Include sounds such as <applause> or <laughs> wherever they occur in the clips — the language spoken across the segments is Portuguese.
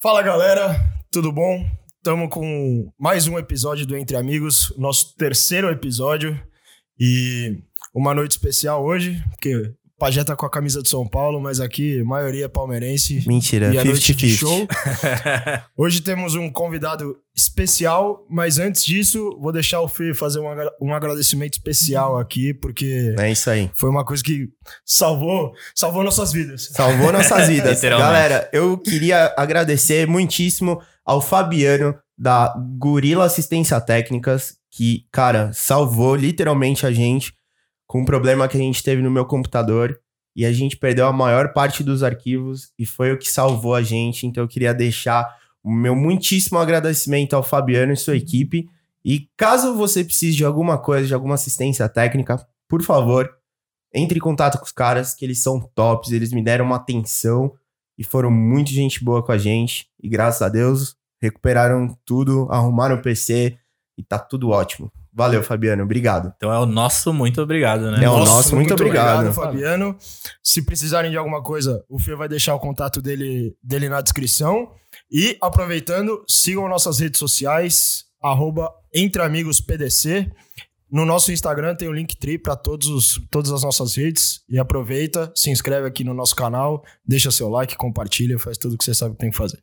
Fala galera, tudo bom? Estamos com mais um episódio do Entre Amigos, nosso terceiro episódio e uma noite especial hoje, porque Pajé tá com a camisa de São Paulo, mas aqui a maioria é palmeirense. Mentira, e a noite de 50-50. show. <laughs> Hoje temos um convidado especial, mas antes disso, vou deixar o Fê fazer um, agra- um agradecimento especial aqui, porque É isso aí. foi uma coisa que salvou, salvou nossas vidas. Salvou nossas <laughs> vidas. Galera, eu queria agradecer muitíssimo ao Fabiano da Gorila Assistência Técnicas, que, cara, salvou literalmente a gente com um problema que a gente teve no meu computador e a gente perdeu a maior parte dos arquivos e foi o que salvou a gente. Então eu queria deixar o meu muitíssimo agradecimento ao Fabiano e sua equipe. E caso você precise de alguma coisa, de alguma assistência técnica, por favor, entre em contato com os caras, que eles são tops, eles me deram uma atenção e foram muito gente boa com a gente. E graças a Deus, recuperaram tudo, arrumaram o PC e tá tudo ótimo. Valeu, Fabiano, obrigado. Então é o nosso muito obrigado, né? É o nosso, muito obrigado. Fabiano. Se precisarem de alguma coisa, o Fê vai deixar o contato dele, dele na descrição. E, aproveitando, sigam nossas redes sociais, arroba EntreAmigosPDC. No nosso Instagram tem o Linktree para todos todas as nossas redes. E aproveita, se inscreve aqui no nosso canal, deixa seu like, compartilha, faz tudo que você sabe que tem que fazer.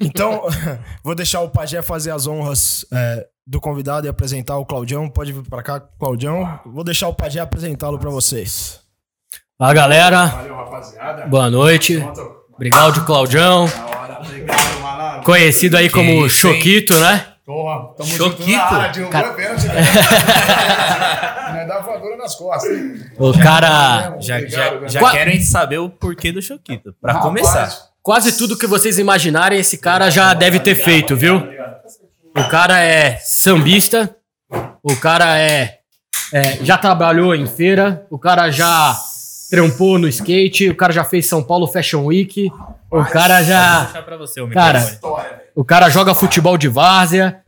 Então, <laughs> vou deixar o Pajé fazer as honras é, do convidado e apresentar o Claudião. Pode vir para cá, Claudião. Vou deixar o Pajé apresentá-lo para vocês. Fala galera, Valeu, rapaziada. boa noite. Obrigado, Claudião. Conhecido aí como? Choquito, né? Porra, tamo Choquito. junto na área, derrubou Cara- a pênalti. né? <laughs> Não dá voadora nas costas. O cara. Já, já, já querem saber o porquê do Choquito. Pra Rapaz, começar. Quase tudo que vocês imaginarem, esse cara já deve ter feito, viu? O cara é sambista, o cara é, é, já trabalhou em feira, o cara já trampou no skate, o cara já fez São Paulo Fashion Week, o cara já. você o Cara. O cara joga futebol de várzea.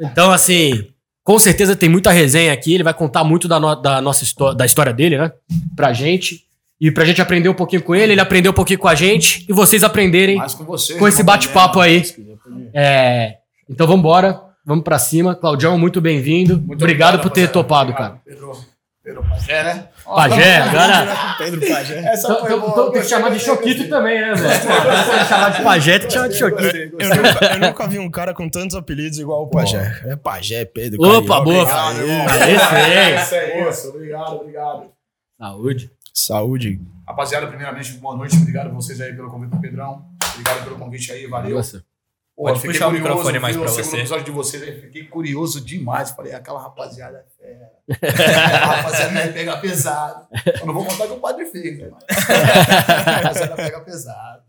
Então, assim, com certeza tem muita resenha aqui. Ele vai contar muito da, no- da nossa da história dele, né? Pra gente. E pra gente aprender um pouquinho com ele, ele aprendeu um pouquinho com a gente. E vocês aprenderem com você. com esse bate-papo problema. aí. É, então vambora. Vamos pra cima. Claudião, muito bem-vindo. Muito Obrigado por ter topado, Obrigado, cara. Pedro, Pedro Pajé, né? Pajé, agora. Pedro Pajé. <laughs> Essa foi boa, então tem que gostei, chamar de Choquito também, né, velho? <laughs> Chamar de Pajé, tem que chamar de Choquito. Eu nunca, eu nunca vi um cara com tantos apelidos igual o Pajé. É Pajé, Pedro. Opa, boa. Obrigado, irmão. Esse é. É isso. Obrigado, obrigado. Saúde. Saúde. Rapaziada, primeiramente, boa noite. Obrigado a vocês aí pelo convite Pedrão. Obrigado pelo convite aí, valeu. Nossa. Pô, Pode fiquei puxar o curioso, microfone mais segundo você. episódio de vocês aí, fiquei curioso demais. Falei, aquela rapaziada é <laughs> a rapaziada vai pegar pesado. Eu não vou contar que o padre fez, né? <laughs> A rapaziada pega pesado.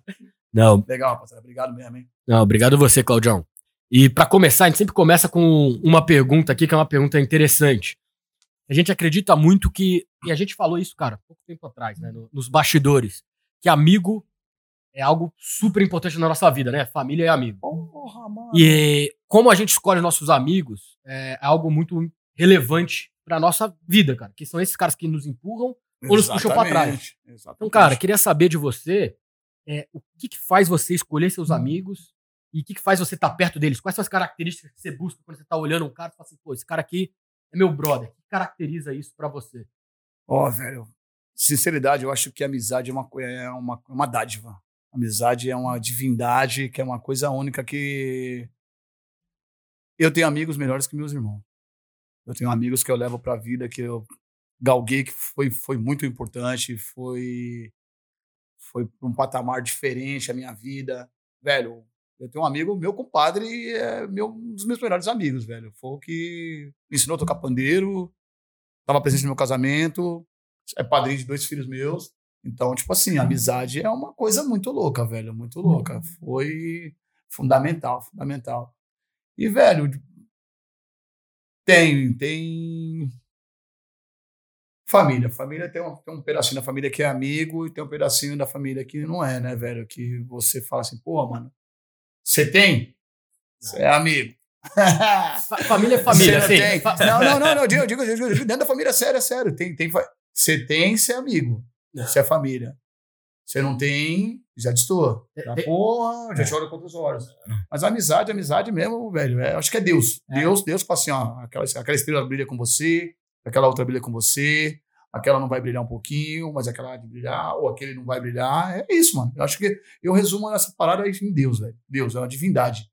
Não, Legal, rapaziada. Obrigado mesmo, hein? Não, obrigado a você, Claudião. E pra começar, a gente sempre começa com uma pergunta aqui, que é uma pergunta interessante. A gente acredita muito que, e a gente falou isso, cara, pouco tempo atrás, né, no- nos bastidores, que amigo é algo super importante na nossa vida, né? Família é amigo. Porra, mano. E como a gente escolhe nossos amigos, é algo muito relevante pra nossa vida, cara, que são esses caras que nos empurram ou nos puxam pra trás. Exatamente, exatamente. Então, cara, queria saber de você é, o que, que faz você escolher seus amigos e o que, que faz você estar perto deles? Quais são as características que você busca quando você tá olhando um cara e fala assim, pô, esse cara aqui é meu brother. O que caracteriza isso pra você? Ó, velho, sinceridade, eu acho que a amizade é uma, é uma, uma dádiva. Amizade é uma divindade, que é uma coisa única que. Eu tenho amigos melhores que meus irmãos. Eu tenho amigos que eu levo pra vida, que eu galguei, que foi, foi muito importante, foi. Foi um patamar diferente a minha vida. Velho, eu tenho um amigo, meu compadre, é meu, um dos meus melhores amigos, velho. Foi o que me ensinou a tocar pandeiro, tava presente no meu casamento, é padrinho de dois filhos meus. Então, tipo assim, a amizade é uma coisa muito louca, velho, muito louca. Foi fundamental, fundamental. E, velho, tem, tem família. Família tem um, tem um pedacinho da família que é amigo e tem um pedacinho da família que não é, né, velho? Que você fala assim, pô, mano, você tem? Você é amigo. Fa- família é família, Você assim. tem. Não, não, não, não, <laughs> eu digo, eu digo, eu digo, digo, dentro da família, é sério, é sério. Tem, tem, você tem, você é amigo. Não. Você é família. Você não tem, já destoa. Já, Tem- porra, já te olha com outros olhos. Mas amizade, amizade mesmo, velho, é, acho que é Deus. É. Deus, Deus fala assim, ó, aquela, aquela estrela brilha com você, aquela outra brilha com você, aquela não vai brilhar um pouquinho, mas aquela vai brilhar, ou aquele não vai brilhar. É isso, mano. Eu acho que eu resumo essa parada aí em Deus, velho. Deus, é uma divindade.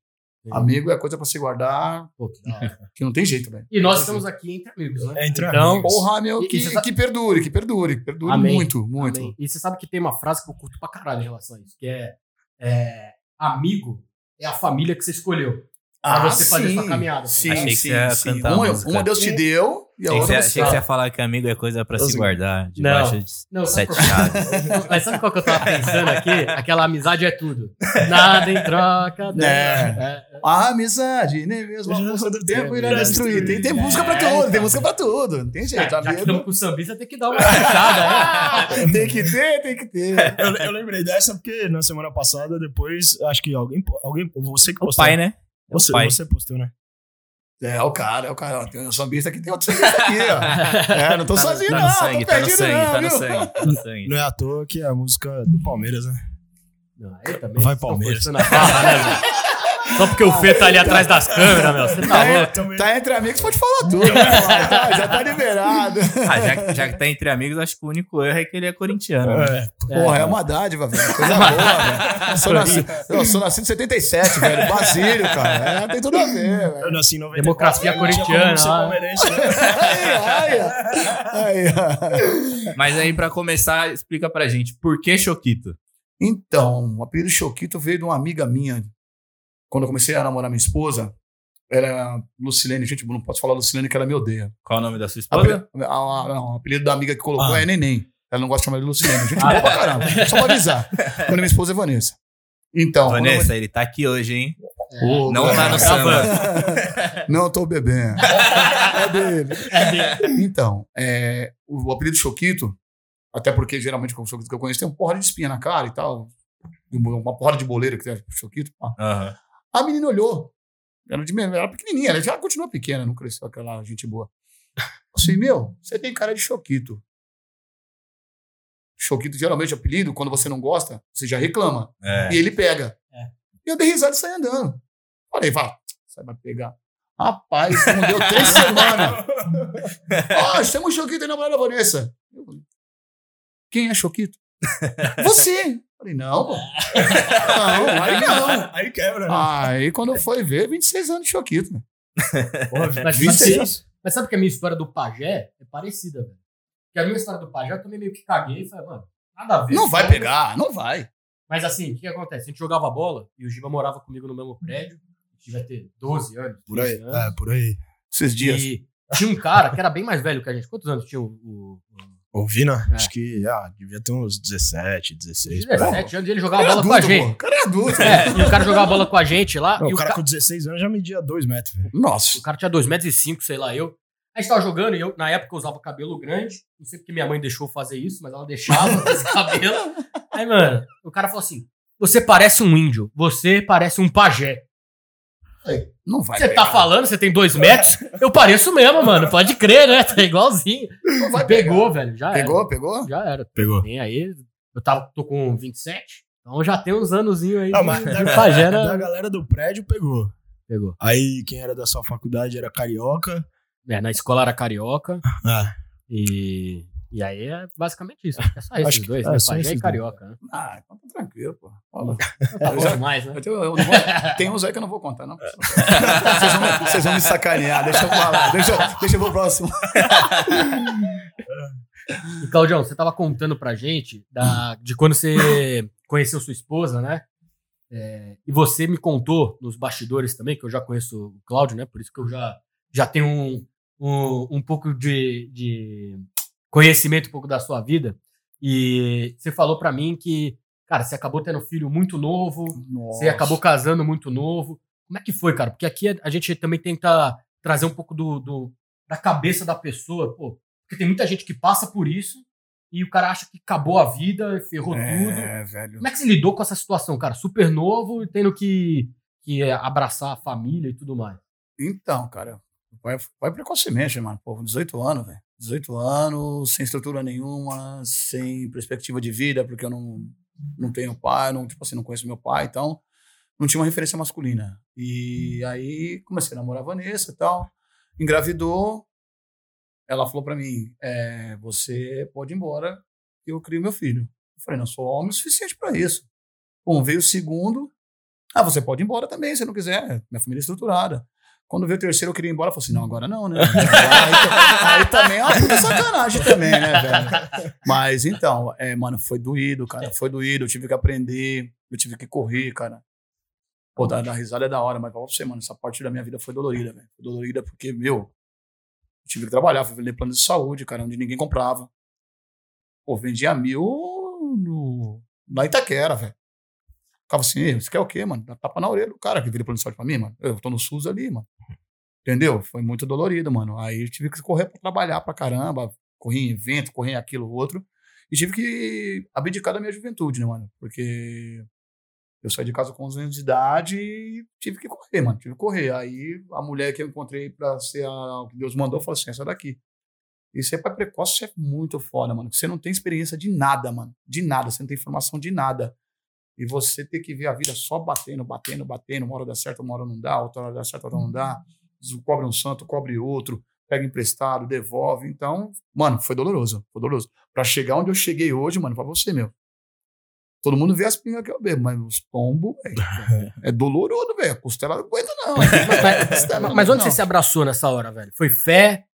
Amigo é coisa pra se guardar, Pô, que hora. <laughs> que não tem jeito, velho. E nós estamos aqui entre amigos, né? É, entre então, amigos. Porra, meu, E- que, sabe- que perdure, que perdure, que perdure Amém. muito, muito. Amém. E você sabe que tem uma frase que eu curto pra caralho em relação a isso, que é, é, amigo é a família que você escolheu. Pra você fazer sua caminhada. Ah, Sim, Achei que sim, você ia sim. cantar Uma, uma Deus te deu e a Achei que, você, outra achei que você ia falar que amigo é coisa pra se Assim, guardar debaixo de Não, sete qual- chaves. <laughs> Mas sabe qual que eu tava pensando aqui? Aquela amizade é tudo. <laughs> Nada em troca. dela. É. A amizade, nem mesmo a Já força do tempo tem, irá né? destruir. Tem, tem É, música pra tudo, tem música pra tudo. Não tem Já, jeito, já que amigo. estamos com o sambista, tem que dar uma fechada, né? <laughs> Tem que ter, tem que ter. Eu, eu lembrei dessa porque na semana passada, depois, acho que alguém, alguém você que O postou. pai, né? É Você, pai. você postou, né? É, o cara, é o cara. Tem um sambista aqui, tem outro sambista aqui, ó. <laughs> É, não tô sozinho, Tá não. no sangue, tô tá no perdido, sangue, não, tá no sangue, tá no sangue. Não é à toa que é a música do Palmeiras, né? Não, aí também. Vai, tão Palmeiras. forçando a barra, né? <laughs> Só porque o Fê tá ali atrás das câmeras, meu. Você tá É, louco. Tá entre amigos, pode falar tudo. né? Tá, já tá liberado. Ah, já, já que tá entre amigos, acho que o único erro é que ele é corintiano. né? É, Porra, é uma dádiva, velho. Coisa boa, velho. Eu sou, nasci, eu sou nascido em 77, velho. Basílio, cara. É, tem tudo a ver, eu velho. nasci em 94. Democracia eu corintiana, né? Aí, aí. Mas aí, pra começar, explica pra gente, por que Choquito? Então, o apelido Choquito veio de uma amiga minha. Quando eu comecei a namorar minha esposa, era Lucilene. Gente, não posso falar Lucilene que ela me odeia. Qual o nome da sua esposa? a- a- não, o apelido da amiga que colocou Ah. é Neném. Ela não gosta de chamar de Lucilene. Gente boa pra caramba. Só pra avisar. <laughs> Quando minha esposa é Vanessa. Então. quando eu- Vanessa, ele tá aqui hoje, hein? Não tá no cara. samba. <laughs> Não tô bebendo. É <laughs> dele. É dele. Então, é, o, o apelido Choquito, até porque geralmente com o Choquito que eu conheço tem uma porra de espinha na cara e tal. Uma porra de boleira que tem Choquito. pá. Aham. A menina olhou. Era, de, menor, era pequenininha, ela já continua pequena, não cresceu aquela gente boa. Eu Assim, meu, você tem cara de Choquito. Choquito, geralmente, é apelido, quando você não gosta, você já reclama. É. E ele pega. É. E eu dei risada e saí andando. Falei, vá, você vai pegar. Rapaz, não deu três <laughs> semanas. Ó, chama o Choquito aí na mulher da Vanessa. Eu falei, Quem é Choquito? Você. Falei, não, pô. Não, aí não. Aí quebra, né? Aí quando foi ver, 26 anos de Choquito. né? Porra, <laughs> Mas, 26. sabe, mas sabe que a minha história do pajé é parecida, velho? Porque a minha história do pajé eu também meio que caguei e falei, mano, nada a ver. Não vai pegar, não vai. Mas assim, o que, que acontece? A gente jogava bola e o Giba morava comigo no mesmo prédio. A gente vai ter 12 anos. Por aí. 13 anos. É, por aí. Esses dias. E tinha um cara que era bem mais velho que a gente. Quantos anos tinha o. o, Ouvina? É. Acho que ah, devia ter uns 17, o 16. por aí. 17 anos e ele jogava cara é bola com a adulto, pô. gente. O cara é adulto. É, e o cara jogava bola com a gente lá. Não, e o o, cara ca- com 16 anos já media 2 metros, velho. Nossa. o cara tinha 2,5 metros, e cinco, sei lá, eu. A gente tava jogando e eu, na época, eu usava cabelo grande. Não sei porque minha mãe deixou fazer isso, mas ela deixava esse <laughs> cabelo. Aí, mano, o cara falou assim: Você parece um índio, você parece um pajé. Não vai Você pegar. tá falando, você tem dois metros? Eu pareço mesmo, mano. Pode crer, né? Tá igualzinho. Não vai Pegou, pegar. velho. Já Pegou, pegou? era. Já era. Pegou. Tem aí. Eu tava, tô com 27. Então já tem uns anozinhos aí. Não, de- mas de da, pajé, da galera do prédio pegou. Pegou. Aí quem era da sua faculdade era carioca. É, na escola era carioca. Ah, E, e aí é basicamente isso. É só <laughs> esses Acho que- dois, é, né? só Pajé esses e carioca, né? Ah, então tá tranquilo, pô. Fala. Tá <laughs> bom demais, né? Eu tenho- eu vou- tem uns aí que eu não vou contar, não. <laughs> Vocês vão, me- vocês vão me sacanear. Deixa eu falar. Deixa, eu- deixa eu pro próximo. E, Claudião, você tava contando pra gente da, de quando você conheceu sua esposa, né? É, e você me contou nos bastidores também, que eu já conheço o Cláudio, né? Por isso que eu já, já tenho um, um, um pouco de, de conhecimento um pouco da sua vida. E você falou pra mim que, cara, você acabou tendo filho muito novo, você acabou casando muito novo. Como é que foi, cara? Porque aqui a gente também tenta trazer um pouco do, do- da cabeça da pessoa, pô. Porque tem muita gente que passa por isso e o cara acha que acabou a vida, ferrou tudo. É, velho. Como é que você lidou com essa situação, cara? Super novo e tendo que, que abraçar a família e tudo mais. Então, cara, vai, vai precocemente, mano. Pô, 18 anos, velho. 18 anos, sem estrutura nenhuma, sem perspectiva de vida, porque eu não, não tenho pai, não, tipo assim, não conheço meu pai, então não tinha uma referência masculina. E aí comecei a namorar a Vanessa e tal, engravidou, ela falou pra mim, é, você pode ir embora, eu crio meu filho. Eu falei, não sou homem o suficiente pra isso. Bom, veio o segundo, ah, você pode ir embora também, se não quiser, minha família é estruturada. Quando veio o terceiro, eu queria ir embora. Eu falei assim: não, agora não, né? <laughs> aí, aí também é uma puta sacanagem também, né, velho? Mas então, é, mano, foi doído, cara. Foi doído. Eu tive que aprender, eu tive que correr, cara. Pô, dar, risada é da hora, mas pra você, mano, essa parte da minha vida foi dolorida, velho. Foi dolorida porque, meu, eu tive que trabalhar, fui vender plano de saúde, cara, onde ninguém comprava. Pô, vendia mil no, na Itaquera, velho. Ficava assim, você quer o quê, mano? Dá tapa na orelha do cara que vira plano pra mim, mano. Eu tô no SUS ali, mano. Entendeu? Foi muito dolorido, mano. Aí eu tive que correr pra trabalhar pra caramba, correr em evento, correr em aquilo, outro. E tive que abdicar da minha juventude, né, mano? Porque eu saí de casa com 11 anos de idade e tive que correr, mano. Tive que correr. Aí a mulher que eu encontrei pra ser a, que Deus mandou falou assim: essa daqui. E ser pai precoce é muito foda, mano. Você não tem experiência de nada, mano. De nada. Você não tem informação de nada. E você ter que ver a vida só batendo, batendo, batendo, uma hora dá certo, uma hora não dá, outra hora dá certo, outra não dá. Cobre um santo, cobre outro, pega emprestado, devolve. Então, mano, foi doloroso, foi doloroso. Pra chegar onde eu cheguei hoje, mano, pra você, meu. Todo mundo vê as pingas que eu bebo, mas os pombos, é doloroso, velho. A costela não aguenta, não. <laughs> mas, mas onde você se abraçou nessa hora, velho? Foi fé?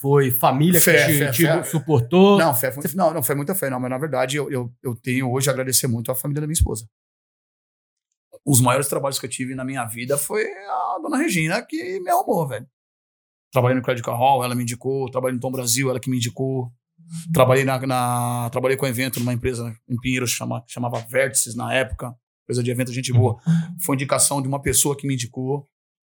Foi família Fé, que te, fé, te fé. suportou? Não, fé foi, não, não foi muita fé, não. Mas na verdade, eu, eu, eu tenho hoje a agradecer muito a família da minha esposa. Os maiores trabalhos que eu tive na minha vida foi a dona Regina que me arrumou, velho. Trabalhei no Credit Hall, ela me indicou. Trabalhei no Tom Brasil, ela que me indicou. Trabalhei, na, na- trabalhei com evento numa empresa em Pinheiros chama, chamava Vértices na época. Empresa de evento, gente boa. Foi indicação de uma pessoa que me indicou.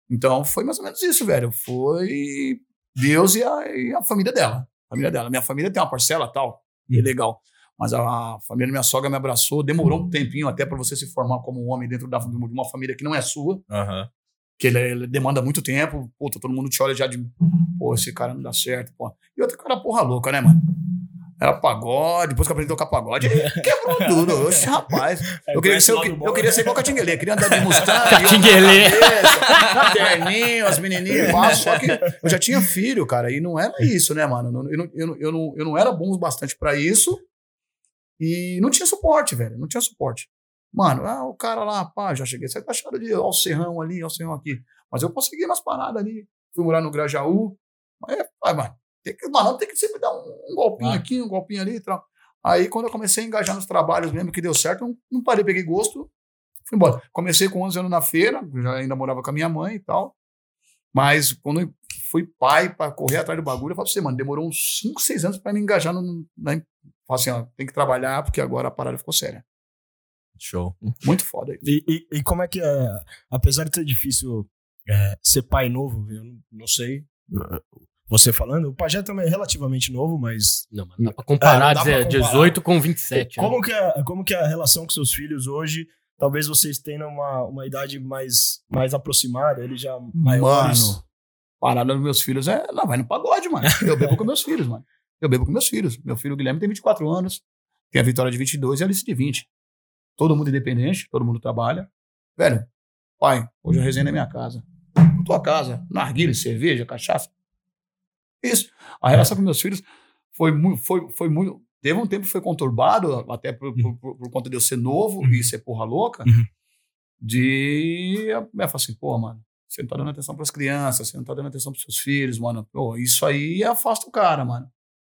Então foi mais ou menos isso, velho. Foi Deus e a, e a família dela. A família dela. Minha família tem uma parcela tal, e é legal. Mas a família da minha sogra me abraçou. Demorou um tempinho até para você se formar como um homem dentro da, de uma família que não é sua Aham. que ele, ele demanda muito tempo. Puta, todo mundo te olha já de. Pô, esse cara não dá certo, pô. E outro cara, porra louca, né, mano? Era pagode, depois que eu aprendi a tocar pagode, ele <laughs> quebrou tudo. Oxe, rapaz. Eu queria, ser, eu, eu queria ser igual Catinguelê, queria andar de <laughs> Mustang, Catinguelê. terninho, as menininhas, só que eu já tinha filho, cara, e não era isso, né, mano? Eu não, eu não, eu não, eu não era bom o bastante pra isso e não tinha suporte, velho, não tinha suporte. Mano, ah, o cara lá, pá, já cheguei, você tá achando de Alcerrão ali, Alcerrão aqui. Mas eu consegui umas paradas ali. Fui morar no Grajaú. Mas, é, mano, tem que, mano, tem que sempre dar um, um golpinho Ah. aqui, um golpinho ali e tal. Aí, quando eu comecei a engajar nos trabalhos mesmo, que deu certo, não, não parei, peguei gosto, fui embora. Comecei com 11 anos na feira, já ainda morava com a minha mãe e tal. Mas quando fui pai para correr atrás do bagulho, eu falei pra você, mano, demorou uns 5, 6 anos para me engajar no. Na, falei assim, ó, tem que trabalhar porque agora a parada ficou séria. Show. Muito foda isso. E, e- e como é que é? Apesar de ser difícil é, ser pai novo, eu não sei. Você falando, o Pajé também é relativamente novo, mas. Não, mas dá pra comparar, É, dá pra dizer, comparar. 18 com 27. né? Como que, é, como que é a relação com seus filhos hoje? Talvez vocês tenham uma, uma idade mais, mais aproximada, eles já maiores. Mano, parada dos meus filhos é. Lá vai no pagode, mano. Eu bebo com meus filhos, mano. Eu bebo com meus filhos. Meu filho Guilherme tem 24 anos, tem a Vitória de 22 e a Alice de 20. Todo mundo independente, todo mundo trabalha. Velho, pai, hoje eu resenho na minha casa. Na tua casa, narguilha, cerveja, cachaça. Isso. A relação com meus filhos foi muito. Foi, foi muito teve um tempo que foi conturbado, até por, por- por- por conta de eu ser novo e ser porra louca, Uhum. de. Eu falo assim, pô, mano, você não tá dando atenção pras crianças, você não tá dando atenção pros seus filhos, mano. Pô, isso aí afasta o cara, mano.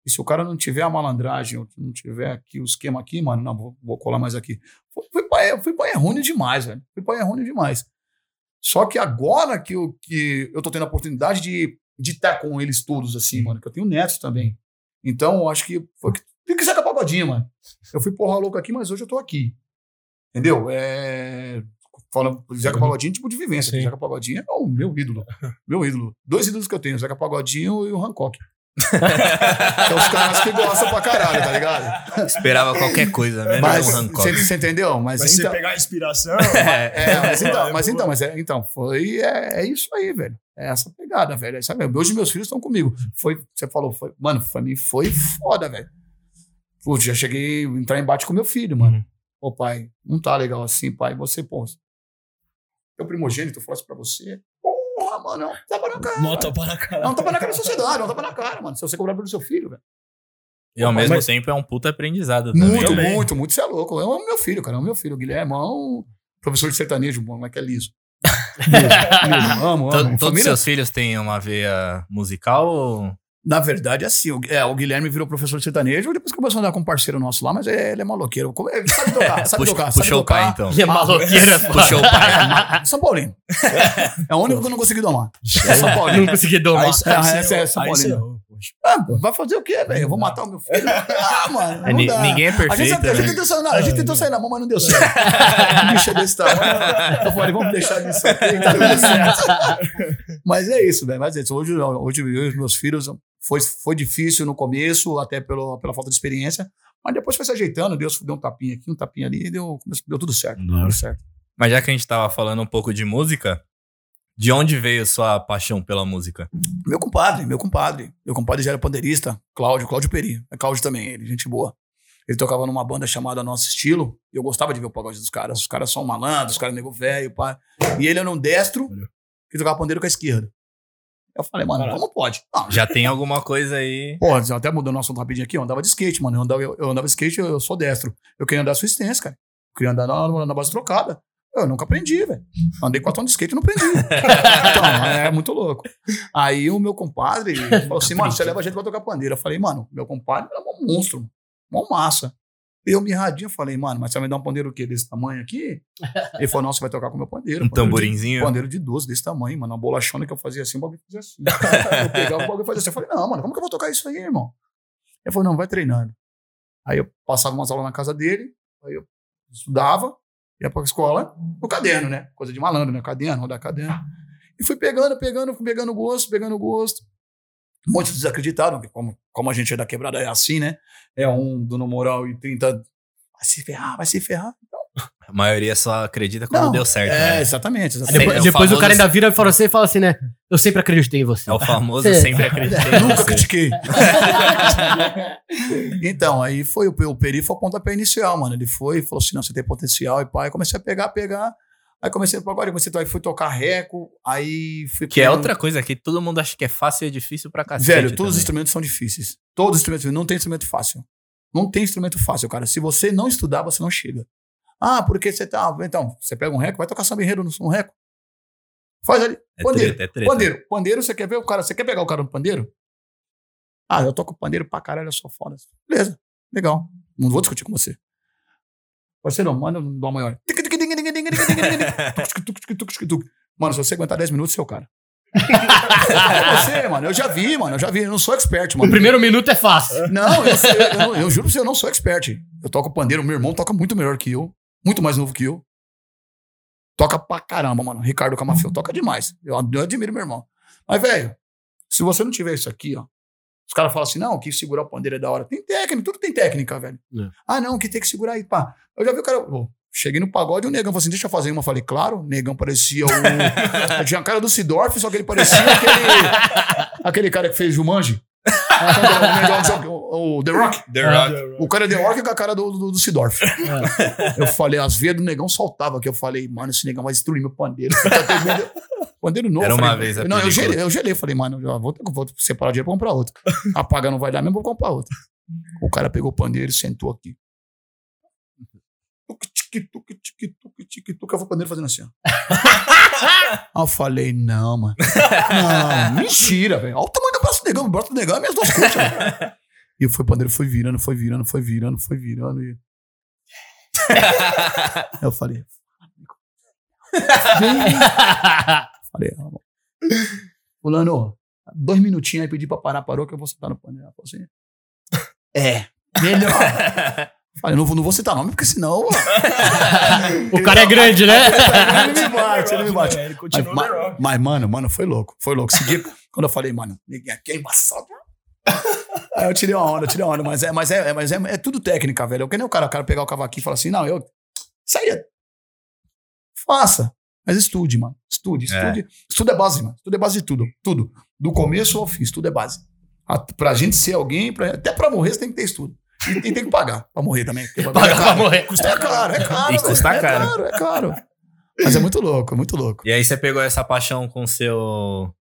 E se o cara não tiver a malandragem, ou não tiver aqui o esquema aqui, mano, não, vou, vou colar mais aqui. Fui, fui, pra, fui pra errôneo demais, velho. Fui pra errôneo demais. Só que agora que eu, que eu tô tendo a oportunidade de de estar com eles todos, assim, mano, que eu tenho netos também. Então, eu acho que foi que tem que ser pagodinho, mano. Eu fui porra louca aqui, mas hoje eu tô aqui. Entendeu? É. Falando Zeca Pagodinho, tipo de vivência. Sim. Zeca Pagodinho é o meu ídolo. Meu ídolo. Dois ídolos que eu tenho, Zeca Pagodinho e o Hancock. <laughs> São os caras que gostam pra caralho, tá ligado? Esperava qualquer coisa, né? Mas um Hancock. você entendeu? Mas Mas então, você pegar a inspiração. <laughs> é, mas então, É, mas então, mas é, então, foi é, é isso aí, velho. É essa pegada, velho. É isso aí mesmo. Hoje meus filhos estão comigo. Foi, você falou, foi, mano, pra mim foi foda, velho. Putz, já cheguei a entrar em embate com meu filho, mano. Pô, pai, não tá legal assim, pai. Você, pô, teu primogênito fala isso pra você. Porra, mano, é um tapa na cara. Mó tapa na cara. É um tapa na cara da sociedade, é um tapa na cara, mano. Se você cobrar pelo seu filho, velho. E ao mesmo Mas- tempo é um puta aprendizado também. Muito, também. muito, muito, você é louco. É o meu filho, cara. É o meu filho. O Guilherme é um professor de sertanejo, é que é liso. <laughs> liso, liso. Amo, amo. Todos os Família, seus filhos têm uma veia musical ou... Na verdade, é assim. O, é, o Guilherme virou professor de sertanejo depois que começou a andar com um parceiro nosso lá, mas é- ele é maloqueiro. Como- Ele sabe tocar, <laughs> sabe Puxa- tocar, sabe puxou o tocar. pai, então. Ele é maloqueiro, é. <laughs> Puxou o pai. <laughs> São Paulino. É o único que eu não consegui domar. É São Paulino. Não consegui domar. Aí, É, aí, essa é aí, São aí Paulino. Poxa. Ah, vai fazer o quê, velho? Eu vou matar o meu filho? Ah, <laughs> mano. É, não ni- dá. ninguém é A gente, perfeito, a gente né? tentou sair, não, a gente tentou sair na mão, mas não deu certo. O bicho é desse tamanho. Eu falei, vamos deixar disso aqui, tá tudo certo. <laughs> Mas é isso, velho. Mas é isso. Hoje, hoje eu e os meus filhos foi, foi difícil no começo, até pelo, pela falta de experiência. Mas depois foi se ajeitando, Deus deu um tapinha aqui, um tapinha ali, e deu, deu tudo certo. Tudo certo. Mas já que a gente tava falando um pouco de música, de onde veio sua paixão pela música? Meu compadre, meu compadre. Meu compadre já era pandeirista, Cláudio, Cláudio Peri. É Cláudio também, ele, gente boa. Ele tocava numa banda chamada Nosso Estilo, e eu gostava de ver o pagode dos caras. Os caras são malandros, os caras nego velho, pá. E ele era um destro que tocava pandeiro com a esquerda. Eu falei, mano, Caralho. como pode? Não, Já tem alguma coisa aí... Pô, até mudando o assunto rapidinho aqui, eu andava de skate, mano. Eu andava, eu, eu andava de skate, eu, eu sou destro. Eu queria andar assistência, cara. Eu queria andar na, na base trocada. Eu nunca aprendi, velho. Andei quatro anos de skate e não aprendi. <laughs> então, é muito louco. Aí o meu compadre falou assim, mano, você leva a gente pra tocar pandeiro. Eu falei, mano, meu compadre era um monstro, mó massa. Eu mirradinho, falei, mano, mas você vai me dar um pandeiro o quê? Desse tamanho aqui? Ele falou, não, você vai tocar com o meu pandeiro. Um Pandeiro de- tamborinzinho? Pandeiro de 12 desse tamanho, mano. Uma bolachona que eu fazia assim, o bagulho fazia assim. eu pegava o bagulho e fazia assim. Eu falei, não, mano, como que eu vou tocar isso aí, irmão? Ele falou, não, vai treinando. Aí eu passava umas aulas na casa dele, aí eu estudava, ia pra escola, no caderno, né? Coisa de malandro, né? Caderno, rodar caderno. E fui pegando, pegando, pegando gosto, pegando gosto. Muitos desacreditaram, como, como a gente é da quebrada, é assim, né? É um do no moral e 30. Vai se ferrar, vai se ferrar. A maioria só acredita quando Não, deu certo, É, né? exatamente, É exatamente. Depois, o depois o famoso- cara ainda vira para você e fala assim, né? Eu sempre acreditei em você. É o famoso Cê- sempre acreditei em <laughs> Nunca você. critiquei. <laughs> então, aí foi o, o Peri foi o pontapé inicial, mano. Ele foi e falou assim: não, você tem potencial, e pai. Comecei a pegar, pegar. Aí comecei a agora, comecei a aí fui tocar reco, aí fui. Que é outra coisa que todo mundo acha que é fácil e é difícil pra cacete. Velho, todos os também. instrumentos são difíceis. Todos os instrumentos, não tem instrumento fácil. Não tem instrumento fácil, cara. Se você não estudar, você não chega. Ah, porque você tá. Então, você pega um reco, vai tocar samba enredo no no reco. Faz ali. É Pandeiro. treta, é treta. Pandeiro. Pandeiro, você quer ver o cara? Você quer pegar o cara no pandeiro? Ah, eu toco pandeiro pra caralho, eu sou foda. Beleza, legal. Não vou discutir com você. Parceiro, manda um dó maior. Mano, se você aguentar 10 minutos, seu cara. É <laughs> você, mano. Eu já vi, mano. Eu já vi. Eu não sou expert, O mano. primeiro minuto é fácil. Não, eu, sei, eu, não- eu juro pra você, eu não sou expert. Eu toco pandeiro, meu irmão toca muito melhor que eu. Muito mais novo que eu. Toca pra caramba, mano. Ricardo Camafeu toca demais. Eu, eu admiro meu irmão. Mas, velho, se você não tiver isso aqui, ó. Os caras falam assim, não, que segurar o pandeiro é da hora. Tem técnica, tudo tem técnica, velho. É. Ah, não, que tem que segurar aí, pá. Eu já vi o cara. pô, cheguei no pagode e o negão falou assim: deixa eu fazer uma. Eu falei, claro, o negão parecia o. <laughs> tinha a cara do Sidorf, só que ele parecia aquele. aquele cara que fez Jumanji. O <laughs> o, o The Rock. The Rock. O cara é The Rock com a cara do, do, do Sidorf. Eu falei, as veias do negão saltava aqui. Eu falei, mano, esse negão vai destruir meu pandeiro. Pandeiro novo. Era uma falei, vez Não, eu gelei, eu gelei. Eu falei, mano, eu vou, ter- vou separar dinheiro pra comprar outro. <laughs> Apagar não vai dar mesmo, vou comprar outro. O cara pegou o pandeiro e sentou aqui. Tuc, tic, tuc, tic, tuc, tic, tuc. Eu vou pandeiro fazendo assim, ó. <laughs> Aí eu falei, não, mano. Não, mentira, velho. Olha o tamanho do braço do negão. O braço do negão é minhas duas coxas, velho. E foi o pandeiro foi virando, foi virando, foi virando, foi virando. E... <laughs> eu falei, falei, ah, bom. fulano, dois minutinhos aí, pedi pra parar, parou que eu vou sentar no pandeiro. Ela falou assim, é, melhor. <laughs> Falei, não vou, não vou citar nome, porque senão... <laughs> O cara é grande, né? ele me bate, ele me bate. Ele Mas, continua ma- The Rock. mas, mano, mano, foi louco. Foi louco. Esse dia, quando eu falei, mano, ninguém aqui é embaçado. <laughs> Aí eu tirei uma onda, eu tirei uma onda, mas é, mas é, é- mas é, é tudo técnica, velho. Eu que nem o cara, o cara pegar o cavaquinho e falar assim, não, eu. Isso aí é. Faça. Mas estude, mano. Estude, É. estude. Estudo é base, mano. Estudo é base de tudo. Tudo. Do começo ao fim, estudo é base. A- Pra gente ser alguém, pra- até pra morrer, você tem que ter estudo. E, e tem que pagar pra morrer também. bagulho Pagar é pra caro. morrer. É caro, é caro. E custa é caro. caro. É caro, Mas é muito louco, é muito louco. E aí você pegou essa paixão com seu.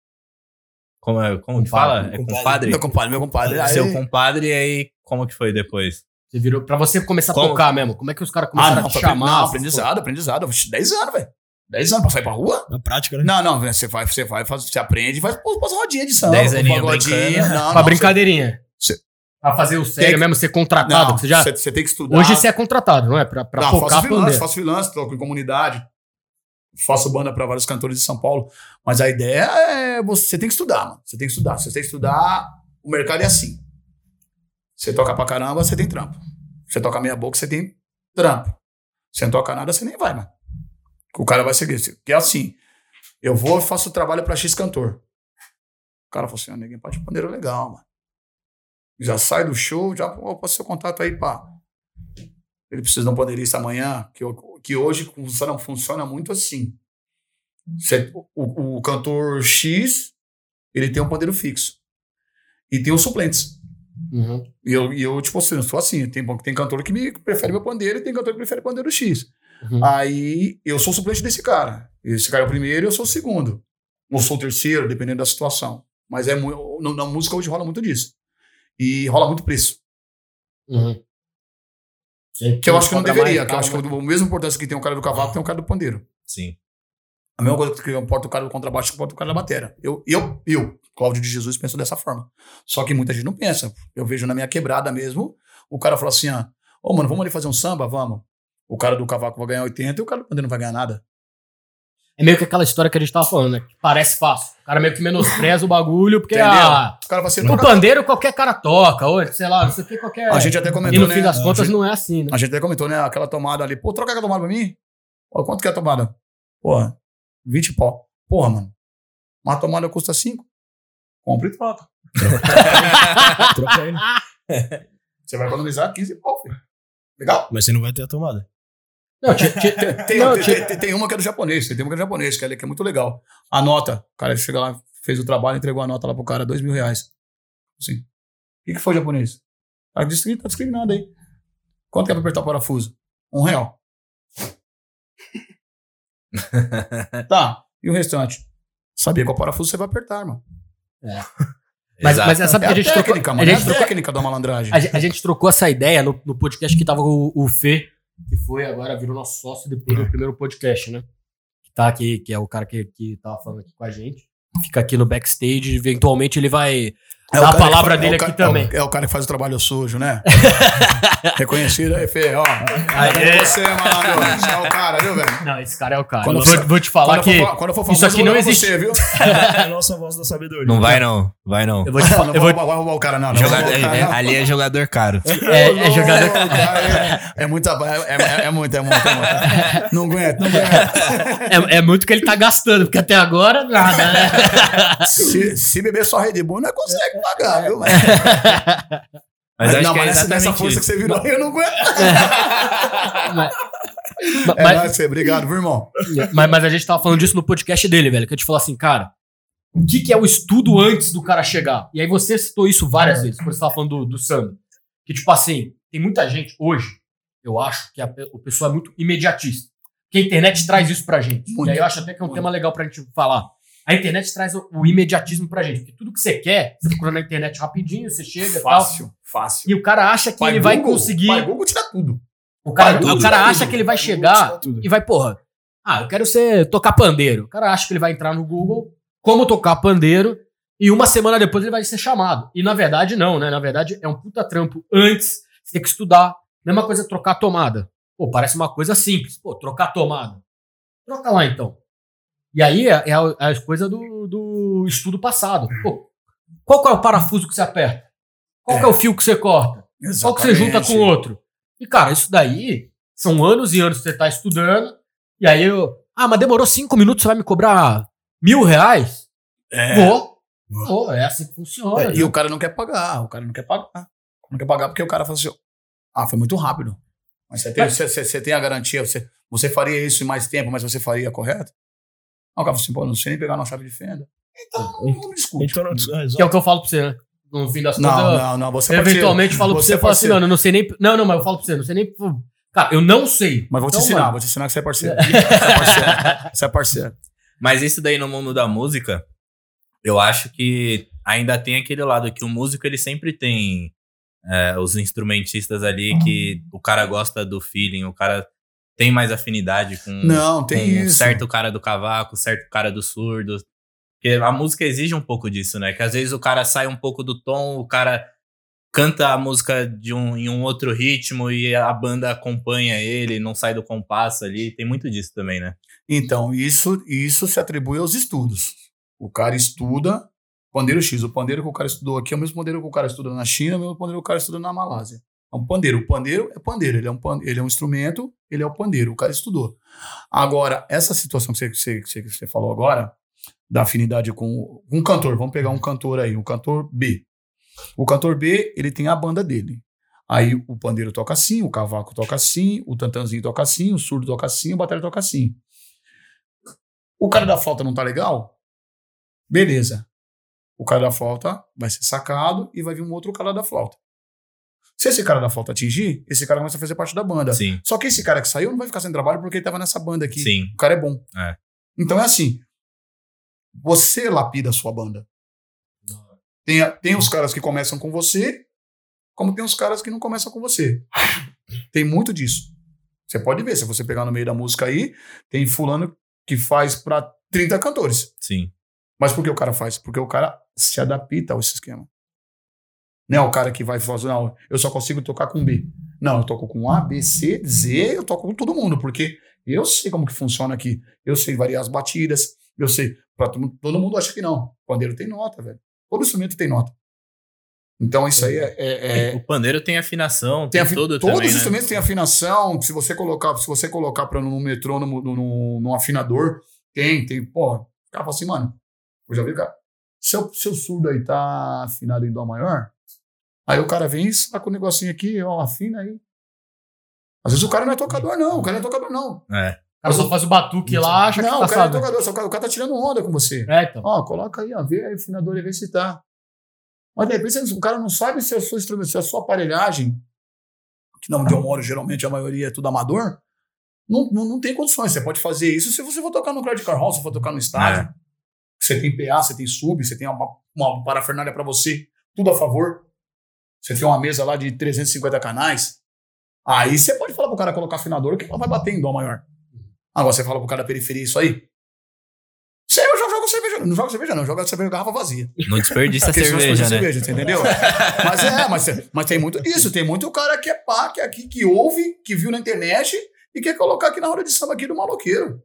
Como, é, como que Compadre, fala? É compadre. Meu compadre, meu compadre. Aí- Seu compadre, e aí como que foi depois? Você virou pra você começar a Como? tocar mesmo. Como é que os caras Ah, começaram não, a te chamar? não, aprendizado, aprendizado. Oxe, 10 anos, velho. 10 anos pra sair pra rua? Na prática, né? Não, não, você vai, você vai, faz- você aprende e faz umas rodinhas de samba. Dez um aninhos Pra não, brincadeirinha. Pra fazer o sério que- mesmo, ser contratado. não, você já... tem que estudar. Hoje você é contratado, não é? Pra, pra não, tocar faço freelance, faço freelance, toco em comunidade. Faço banda pra vários cantores de São Paulo. Mas a ideia é você, tem que estudar, mano. Você tem que estudar. Você tem que estudar. O mercado é assim. Você toca pra caramba, você tem trampo. Você toca meia boca, você tem trampo. Você não toca nada, você nem vai, mano. O cara vai seguir. Que é assim. Eu vou e faço trabalho pra X cantor. O cara falou assim: ó, ninguém pode pandeiro legal, mano. Já sai do show, já passa seu contato aí, pá. Ele precisa de um pandeirista amanhã, que, que hoje funciona, funciona muito assim. Você- o, o cantor X, ele tem um pandeiro fixo. E tem os suplentes. Uhum. E eu, e eu tipo assim, eu sou assim. Tem, tem cantor que me prefere meu pandeiro e tem cantor que prefere pandeiro X. Uhum. Aí eu sou suplente desse cara. Esse cara é o primeiro e eu sou o segundo. Ou sou o terceiro, dependendo da situação. Mas é na música hoje rola muito disso. E rola muito preço. Uhum. Sim, Que eu acho que não deveria. Que eu acho que caro, a mesma importância que tem o cara do cavaco, tem o cara do pandeiro. Sim. A mesma coisa que importa o cara do contrabaixo que importa o cara da bateria. Eu, eu, eu, Cláudio de Jesus, penso dessa forma. Só que muita gente não pensa. Eu vejo na minha quebrada mesmo, o cara fala assim: ah, ô mano, vamos ali fazer um samba? Vamos. O cara do cavaco vai ganhar 80 e o cara do pandeiro não vai ganhar nada. É meio que aquela história que a gente tava falando, né? Que Parece fácil. O cara meio que menospreza o bagulho, porque ah, O cara fala assim: no toca- pandeiro qualquer cara toca, ou sei lá, não sei o que, qualquer. A gente até E comentou, no né? fim das contas gente- não é assim, né? A gente até comentou, né? Aquela tomada ali. Pô, troca aquela tomada pra mim? Pô, quanto que é a tomada? Porra, 20 pau. Porra, mano. Uma tomada custa 5. Compra e troca. <laughs> Troca aí, né? Você vai economizar 15 pau, filho. Legal? Mas você não vai ter a tomada. Não, tinha- tinha- <laughs> Tem, não, tem, tinha- tem- tem uma que é do japonês, tem uma que é do japonês, que é, que é muito legal. A nota, o cara chega lá, fez o trabalho, entregou a nota lá pro cara, dois mil reais. Assim. O que, que foi japonês? Disse, tá discriminado aí. Quanto que é pra apertar o parafuso? Um real. <laughs> tá, e o restante? Sabia qual parafuso você vai apertar, irmão. Mas, Exato. mas é, sabe É que a, a gente trocou. técnica, A mano. É a gente, trocou técnica da malandragem. a, gente- a gente trocou essa ideia no, no podcast que tava o, o Fê, que foi agora, virou nosso sócio depois do primeiro podcast, né? Que tá aqui, que é o cara que, que tava falando aqui com a gente. Fica aqui no backstage, eventualmente ele vai É a palavra dele é o aqui é o- também. É o cara que faz o trabalho sujo, né? <laughs> Reconhecido aí, Fê, ó. Aê. É você, mano. Você é o cara, viu, velho? Não, esse cara é o cara. Quando Eu vou, vou te falar quando, que. for, quando eu for isso famoso, aqui eu vou não existe. Você, viu? <laughs> É a nossa voz da sabedoria. Não vai não, vai não. Eu vou te falar. Não Eu vou vou, roubar, roubar o cara, não. não Jogador- roubar o cara, é- não. ali é jogador caro. é, é jogador. Ô, cara, É, é muita. É, é, é muito, é muito, é muito. Não aguento, não aguento. É, é muito que ele tá gastando, porque até agora nada, né? Se, se beber só Red Bull, não consegue pagar, viu? <laughs> Mas, Mas acho não, que é mas nessa, nessa exatamente força que isso. você virou aí, eu não aguento. <laughs> mas, É mas- nóis. Obrigado, viu, irmão? mas, mas a gente tava falando disso no podcast dele, velho. Que a gente falou assim, cara, o que, que é o estudo antes do cara chegar? E aí você citou isso várias vezes, quando você tava falando do, do samba. Que, tipo assim, tem muita gente hoje, eu acho que a, o pessoal é muito imediatista. Que a internet traz isso pra gente. Muito. E aí eu acho até que é um Muito. tema legal pra gente falar. A internet traz o, o imediatismo pra gente. Porque tudo que você quer, você procura na internet rapidinho, você chega e tal. Fácil, fácil. E o cara acha que ele vai conseguir. Pai Google tira tudo. O cara, o cara acha tudo. que ele vai chegar tudo. e vai, porra. Ah, eu quero ser tocar pandeiro. O cara acha que ele vai entrar no Google como tocar pandeiro e uma semana depois ele vai ser chamado. E na verdade não, né? Na verdade é um puta trampo antes, você tem que estudar. Mesma coisa trocar tomada. Pô, parece uma coisa simples. Pô, trocar tomada. Troca lá então. E aí é, é a, é a coisa do, do estudo passado. Pô, qual é o parafuso que você aperta? Qual que é o fio que você corta? Qual que você junta com o outro? E, cara, isso daí são anos e anos que você tá estudando. E aí eu. Ah, mas demorou cinco minutos, você vai me cobrar mil reais? É. Vou. Vou, é assim que funciona. É, e o cara não quer pagar, o cara não quer pagar. Não quer pagar porque o cara fala assim, ah, foi muito rápido. Mas você tem, você, você- você tem a garantia, você, você faria isso em mais tempo, mas você faria correto? Não, o cara fala assim, pô, não sei nem pegar na chave de fenda. Então, não, não discute. Então não Hum. é, Que é o que eu falo pra você, né? no fim das Não, contas, eu- não, não. Você eventualmente falo pra Você você, é falo assim, parceiro. mano, eu não sei nem. Não, não, mas eu falo pra você, não sei nem. Cara, eu não sei. Mas vou te Então, ensinar, mano, vou te ensinar que você é parceiro. Você é parceiro. Você é parceiro. Mas isso daí no mundo da música, eu acho que ainda tem aquele lado que o músico ele sempre tem é, os instrumentistas ali que o cara gosta do feeling, o cara tem mais afinidade com, Não, tem com certo cara do cavaco, certo cara do surdo. Porque a música exige um pouco disso, né? Que às vezes o cara sai um pouco do tom, o cara canta a música de um, em um outro ritmo e a banda acompanha ele, não sai do compasso ali. Tem muito disso também, né? Então, isso, isso se atribui aos estudos. O cara estuda pandeiro X. O pandeiro que o cara estudou aqui é o mesmo pandeiro que o cara estuda na China, é o mesmo pandeiro que o cara estuda na Malásia. É um pandeiro. O pandeiro é pandeiro. Ele é um, pan- ele é um instrumento, ele é o pandeiro. O cara estudou. Agora, essa situação que você, que você, que você- que você falou agora, da afinidade com um cantor, vamos pegar um cantor aí, um cantor B. O cantor B, ele tem a banda dele. Aí o pandeiro toca assim, o cavaco toca assim, o tantanzinho toca assim, o surdo toca assim, o batalha toca assim. O cara da flauta não tá legal? Beleza. O cara da flauta vai ser sacado e vai vir um outro cara da flauta. Se esse cara da flauta atingir, esse cara começa a fazer parte da banda. Sim, Só que esse cara que saiu não vai ficar sem trabalho porque ele tava nessa banda aqui. sim. O cara é bom. É. Então é assim. Você lapida a sua banda. Tem, tem os caras que começam com você, como tem os caras que não começam com você. Tem muito disso. Você pode ver, se você pegar no meio da música aí, tem fulano que faz pra 30 cantores. Sim. Mas por que o cara faz? Porque o cara se adapta a esse esquema. Não é o cara que vai fazer, não, eu só consigo tocar com B. Não, eu toco com A, B, C, Z, eu toco com todo mundo, porque eu sei como que funciona aqui. Eu sei variar as batidas, eu sei. Pra todo, mundo- todo mundo acha que não. O pandeiro tem nota, velho. Todo instrumento tem nota. Então isso aí é. é- é- O pandeiro tem afinação, tem tem, afi- tudo todos também, os né? instrumentos têm afinação. Se você colocar, se você colocar para num metrônomo, num, num afinador, tem, tem. Pô, o cara fala assim, mano, eu já vi, cara. Seu, seu surdo aí tá afinado em Dó maior. Aí o cara vem e saca o negocinho aqui, ó, afina aí. Às vezes o cara não é tocador, não. O cara não é tocador, não. É. O cara só faz o batuque lá, acha não, que o tá cara não é sabe. tocador, só o cara, o cara tá tirando onda com você. É, então. Ó, coloca aí, ó, vê aí o afinador e vê se tá. Mas de repente o cara não sabe se a sua instrumento, se a sua aparelhagem, que não onde eu moro, geralmente a maioria é tudo amador, não, não, não tem condições. Você pode fazer isso se você for tocar no Credit Car Hall, se for tocar no estádio. Você tem PA, você tem sub, você tem uma, uma parafernália para você, tudo a favor. Você tem uma mesa lá de 350 canais. Aí você pode falar pro cara colocar afinador que ela vai bater em dó maior. Agora você fala pro cara da periferia isso aí. Você eu já jogo cerveja. Não joga cerveja, não. Joga cerveja garrafa vazia. Não desperdiça <laughs> a cerveja, você né? cerveja, entendeu? mas é, mas, mas tem muito disso. Tem muito cara que é pá, que é aqui, que ouve, que viu na internet e quer colocar aqui na hora de samba aqui do maloqueiro.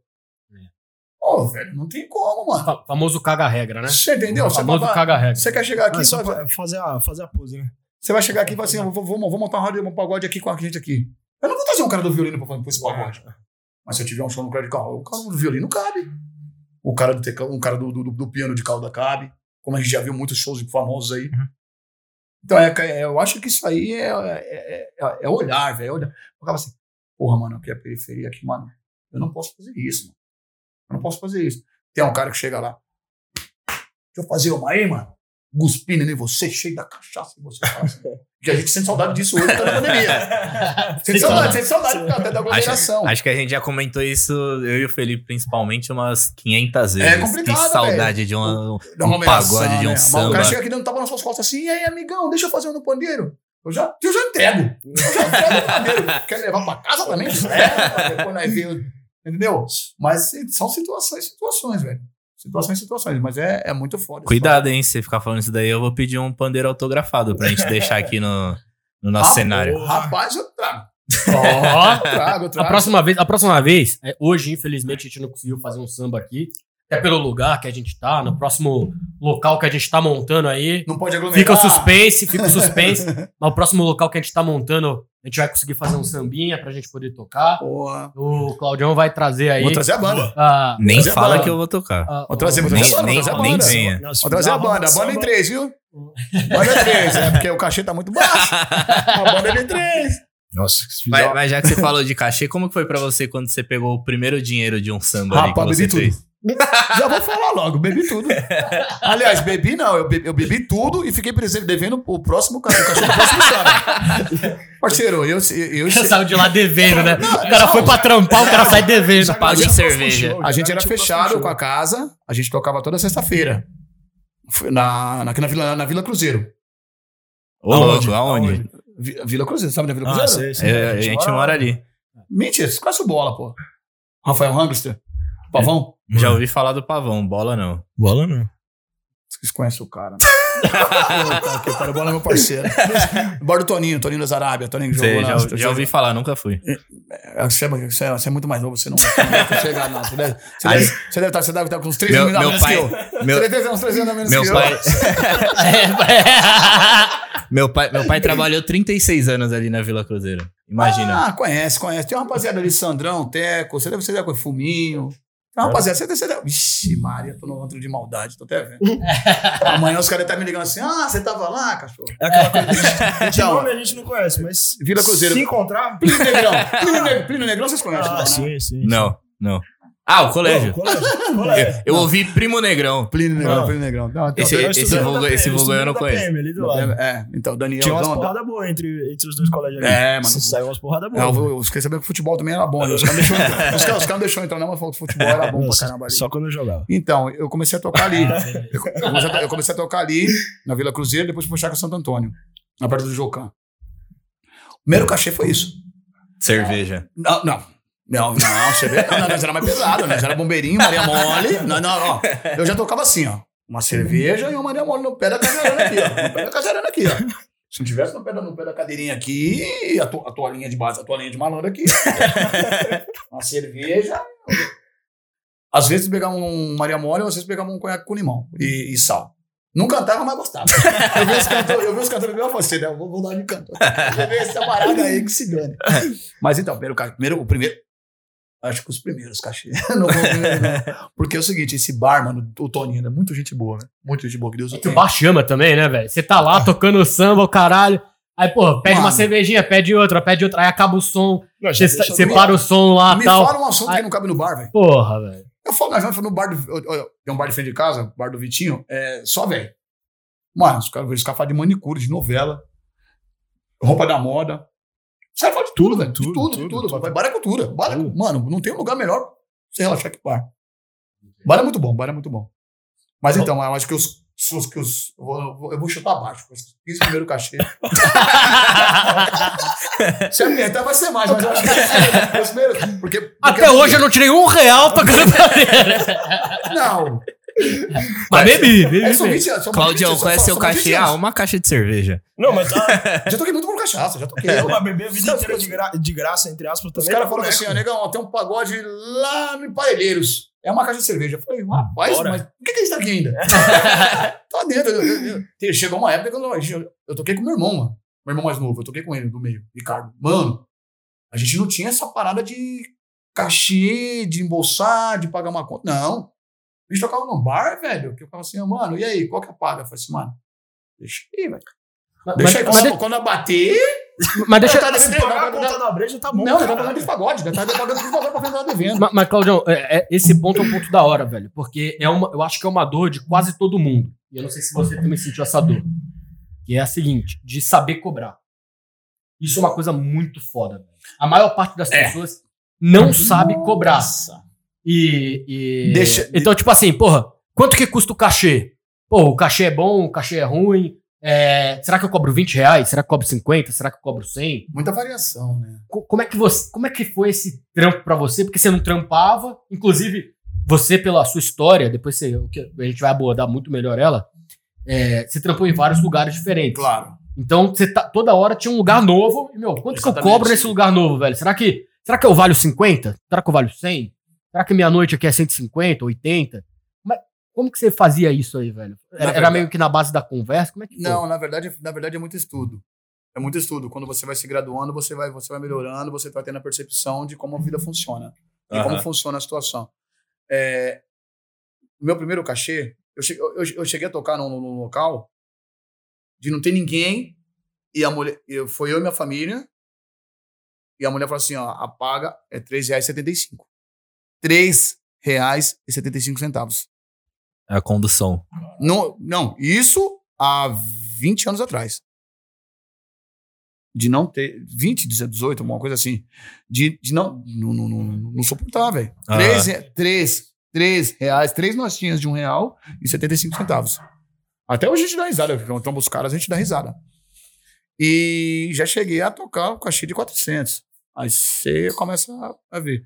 Ô, velho, não tem como, mano. Fa- famoso caga-regra, né? Você entendeu? Você, famoso caga-regra. você quer chegar aqui Ah, e só fazer a, fazer a pose, né? Você vai chegar aqui e falar assim: ó, vou, vou, vou montar de um pagode aqui com a gente aqui. Eu não vou trazer um cara do violino pra fazer esse pagode. Mas se eu tiver um show no Credit Carro, o cara do violino cabe. O cara do, teclado, um cara do, do, do piano de cauda cabe. Como a gente já viu muitos shows famosos aí. Então, é, é- eu acho que isso aí é, é, é- é olhar, velho. é olhar. Eu ficava assim, porra, mano, aqui é a periferia aqui, mano. Eu não posso fazer isso, mano. Eu não posso fazer isso. Tem um cara que chega lá. Deixa eu fazer uma aí, mano. Guspindo em você, cheio da cachaça. E você assim. Porque a gente sente saudade disso hoje tá na pandemia. <laughs> Sente saudade, sente saudade até da aglomeração. Acho que a gente já comentou isso, eu e o Felipe principalmente, umas 500 vezes. É complicado, Que saudade de uma, um aglomeração, pagode, de um né? Samba. O cara chega aqui dando tapa nas suas costas assim, e aí, amigão, deixa eu fazer um no pandeiro. Eu já, eu já entrego. Eu já entrego no pandeiro. <laughs> Quer levar pra casa também? É, depois nós vemos. Entendeu? Mas são situações, situações, velho. Situações, situações. Mas é, é muito foda. Cuidado, hein? Se você ficar falando isso daí, eu vou pedir um pandeiro autografado pra gente <laughs> deixar aqui no, no nosso Ah, cenário. Rapaz, eu trago. <laughs> Ó, Eu trago, eu a trago. próxima vez, a próxima vez, é, hoje, infelizmente, a gente não conseguiu fazer um samba aqui. Até pelo lugar que a gente tá, no próximo local que a gente tá montando aí. Não pode aglomerar. Fica o suspense, fica o suspense. <laughs> Mas o próximo local que a gente tá montando, a gente vai conseguir fazer um sambinha pra gente poder tocar. Porra. O Claudião vai trazer aí. Vou trazer a banda. a- Nem fala banda. que eu vou tocar. a- Vou trazer, vou Nem, trazer a banda, nem, vou trazer a nem banda. venha. Não, se Vou trazer a banda. A banda em samba- três, viu? <laughs> Banda em três, é porque o cachê tá muito baixo. A banda é em três. Nossa, fizer Mas, mas já que você falou de cachê, como que foi pra você quando você pegou o primeiro dinheiro de um samba ali que Rapaz, você bebi tudo. Já vou falar logo, bebi tudo. <laughs> Aliás, bebi não, eu bebi, eu bebi tudo e fiquei presente devendo o próximo cachorro, o cachorro do próximo sábado. <laughs> Parceiro, eu, eu, eu, saiu de lá devendo, né? O cara foi pra trampar, o cara sai devendo. Paga em cerveja. a gente era fechado com a casa, a gente tocava toda sexta-feira. Na, na, aqui na Vila, na Vila Cruzeiro. Ô, aonde? Vi- Vila Cruzeiro, sabe da Vila Ah, Cruzeiro? sei, sei. É, a gente mora ali. Mentira, o Bola, pô. Rafael Hangster, Pavão. Já ouvi falar do pavão, bola não. Bola não. Vocês conhecem o cara. <laughs> Puta que pariu, Bola é meu parceiro. Bora do Toninho, Toninho das Arábia, Toninho que Sei, jogou já, na... já ouvi falar, nunca fui. Você é, você é- você é muito mais novo, você não você ter chegado, não. Você deve, você deve, você deve estar, você deve estar com uns 3 Meu- anos a meu menos pai- que eu. meu- Você deve ter uns 3 anos a menos Meu que pai, É, <laughs> meu pai, meu pai trabalhou 36 anos ali na Vila Cruzeiro. eu. Imagina. Ah, conhece, conhece. Tem uma rapaziada ali, Sandrão, Teco, você deve ser com Fuminho. Uma rapaziada, você ser... Vixe, Maria, tô no antro de maldade, tô até vendo. <laughs> Amanhã os caras estão me ligando assim, ah, você tava lá, cachorro? É aquela coisa. <laughs> De Então, nome a gente não conhece, mas. Vila Cruzeiro. Se encontrar. Plínio Negrão. Plínio, Neg- Plínio Negrão vocês conhecem, Ah, não, né? sim, sim. Não, não. Ah, o colégio. Pô, colégio. <laughs> colégio. Eu ouvi Primo Negrão. Plínio Negrão, Não. Plínio Negrão. Não, então, Esse- Eu esse vulgo- esse vulgo eu não conheço. PM, ali do lado. É, então, Daniel. Tinha umas Dom- porradas boas entre, entre os dois colégios ali. É, mano. Saiu umas porradas boas. eu, eu fiquei sabendo que o futebol também era bom. né? Os caras não deixaram entrar. Os caras, os caras não deixaram entrar, não, mas falou que o futebol era bom pra caramba ali. Só quando eu jogava. Então, eu comecei a tocar ali. Eu, <laughs> eu comecei a, eu tocar ali, na Vila Cruzeiro, depois fui puxar com Santo Antônio, na parte do Jocan. O primeiro cachê foi isso. Cerveja. Não, não. Não, não, você? Não, nós era mais pesado, nós era bombeirinho, Maria Mole. Não, não, ó. Eu já tocava assim, ó. Uma cerveja e uma Maria Mole no pé da cadeirana aqui, ó. No pé da cadeirana aqui, ó. Se não tivesse no pé da, no pé da cadeirinha aqui, a, to, a toalhinha de base, a toalhinha de malandro aqui. <laughs> Uma cerveja. Às vezes pegava um Maria Mole, às vezes pegava um conhaque com limão e, e sal. Não cantava, mas gostava. Eu vi os cantores, eu vi eu falei assim, né, eu vou, vou dar de cantor. Eu vi essa parada aí que se dane. Mas então, primeiro, o primeiro. Acho que os primeiros cachê. <laughs> Não não. Porque é o seguinte, esse bar, mano, o Toninho, é muito gente boa, né? Muito gente boa, que Deus o que o bar chama também, né, velho? Você tá lá <laughs> tocando samba, o caralho. Aí, pô, pede uma Mano. cervejinha, pede outra, pede outra. Aí acaba o som, você separa o som lá Me e tal. fala um assunto Ai. que não cabe no bar, velho. Porra, velho. Eu falo, nós vamos no bar do. Tem um bar de frente de casa, bar do Vitinho, é só velho. Mano, os caras ficam falando de manicure, de novela, roupa da moda. Caras falam de tudo, Tudo, velho. De tudo, tudo, de tudo, tudo. tudo. Vai- Bar é cultura. Bar é- Mano, não tem um lugar melhor pra você relaxar que bar. Bar é muito bom, bar é muito bom. Mas então, eu acho que os. os, que os eu, vou, chutar abaixo. Fiz primeiro cachê. <laughs> Se apertar, vai ser mais, mas eu acho que. os primeiros- porque, porque Até hoje eu não tirei um real tocando pandeira. Não. <laughs> Mas bebi, bebi. É, são bebi. 20 anos, são Claudião, 20 qual é seu são 20 cachê? Ah, uma caixa de cerveja. Não, mas tá. <laughs> Já toquei muito por cachaça, já toquei. Eu uma bebê a vida inteira de, gra- de graça, entre aspas, Os também. caras tá falam boneco. assim, ó, negão, tem um pagode lá no Parelheiros. É uma caixa de cerveja. Eu falei, rapaz, Bora. mas por que, que a gente tá aqui ainda? <laughs> tá dentro. Eu- eu- eu- Chegou uma época que eu, eu, eu toquei com meu irmão, mano. Meu irmão mais novo, eu toquei com ele do meio, Ricardo. Mano, a gente não tinha essa parada de cachê, de embolsar, de pagar uma conta. Não. A gente tocava num bar, velho, que eu falava assim, mano, e aí, qual que é a paga? Eu falei assim, mano, deixa aí, velho. Mas, Deixa aí, mas, quando, mas, quando eu bater, mas deixa. tá Se pagar a conta da breja, tá bom. não, cara. tá pagando de pagode, já tá pagando de pagode pra frente devendo. Mas, mas Claudião, é- é- esse ponto é um ponto da hora, velho. Porque é uma, eu acho que é uma dor de quase todo mundo. E eu não sei se você também sentiu essa dor. Que é a seguinte, de saber cobrar. Isso é uma coisa muito foda, velho. A maior parte das É. pessoas não sabe cobrar. E, e- Deixa- Então, tipo assim, porra, quanto que custa o cachê? Pô, o cachê é bom, o cachê é ruim. É, será que eu cobro 20 reais? Será que eu cobro 50? Será que eu cobro 100? Muita variação, né? Co- Como é que você, como é que foi esse trampo pra você? Porque você não trampava, inclusive você pela sua história, depois você, a gente vai abordar muito melhor ela. é, você trampou em vários lugares diferentes. Claro. Então você tá, toda hora tinha um lugar novo. E, meu, quanto que eu Exatamente. cobro nesse lugar novo, velho? Será que será que eu valho 50? Será que eu valho 100? Será que meia noite aqui é 150, 80? Mas como que você fazia isso aí, velho? Era, era meio que na base da conversa? Como é que Não, foi? na verdade, na verdade é muito estudo. É muito estudo. Quando você vai se graduando, você vai, você vai melhorando, você vai tendo a percepção de como a vida funciona. Uhum. E como funciona a situação. É, meu primeiro cachê, eu cheguei, eu, eu cheguei a tocar num, num, local de não ter ninguém e a mulher, foi eu e minha família e a mulher falou assim, ó, apaga, é R$3,75. R$3,75. É a condução. Não, não, isso há 20 anos atrás. De não ter. 20, 18, alguma coisa assim. De, de não, não, não, não, não suportar, velho. Ah. 3, 3, 3 reais, 3 notinhas de um real e 75 centavos. Até hoje a gente dá risada, então os caras, a gente dá risada. E já cheguei a tocar o cachê de 400. Aí você começa a ver.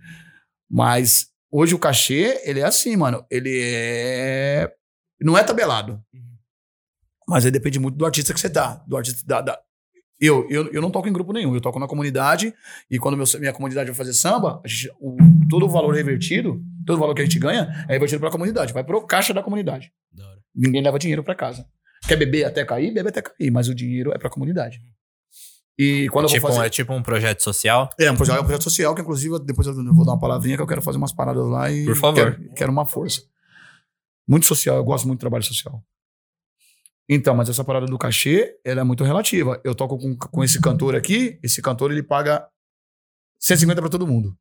Mas hoje o cachê, ele é assim, mano. Ele é. Não é tabelado. Mas aí depende muito do artista que você tá. Do artista da. da- Eu, eu, eu não toco em grupo nenhum, eu toco na comunidade. E quando meu, minha comunidade vai fazer samba, a gente- o- todo o valor revertido, todo o valor que a gente ganha, é revertido pra comunidade. Vai pro caixa da comunidade. Ninguém leva dinheiro pra casa. Quer beber até cair? Bebe até cair, mas o dinheiro é pra comunidade. E quando eu Tipo, vou fazer. É tipo um projeto social. É, um projeto, é um projeto social que, inclusive, depois eu vou dar uma palavrinha que eu quero fazer umas paradas lá e. Por favor. Quero, quero uma força. Muito social, eu gosto muito do trabalho social. Então, mas essa parada do cachê, ela é muito relativa. Eu toco com, com esse cantor aqui, esse cantor ele paga 150 pra todo mundo.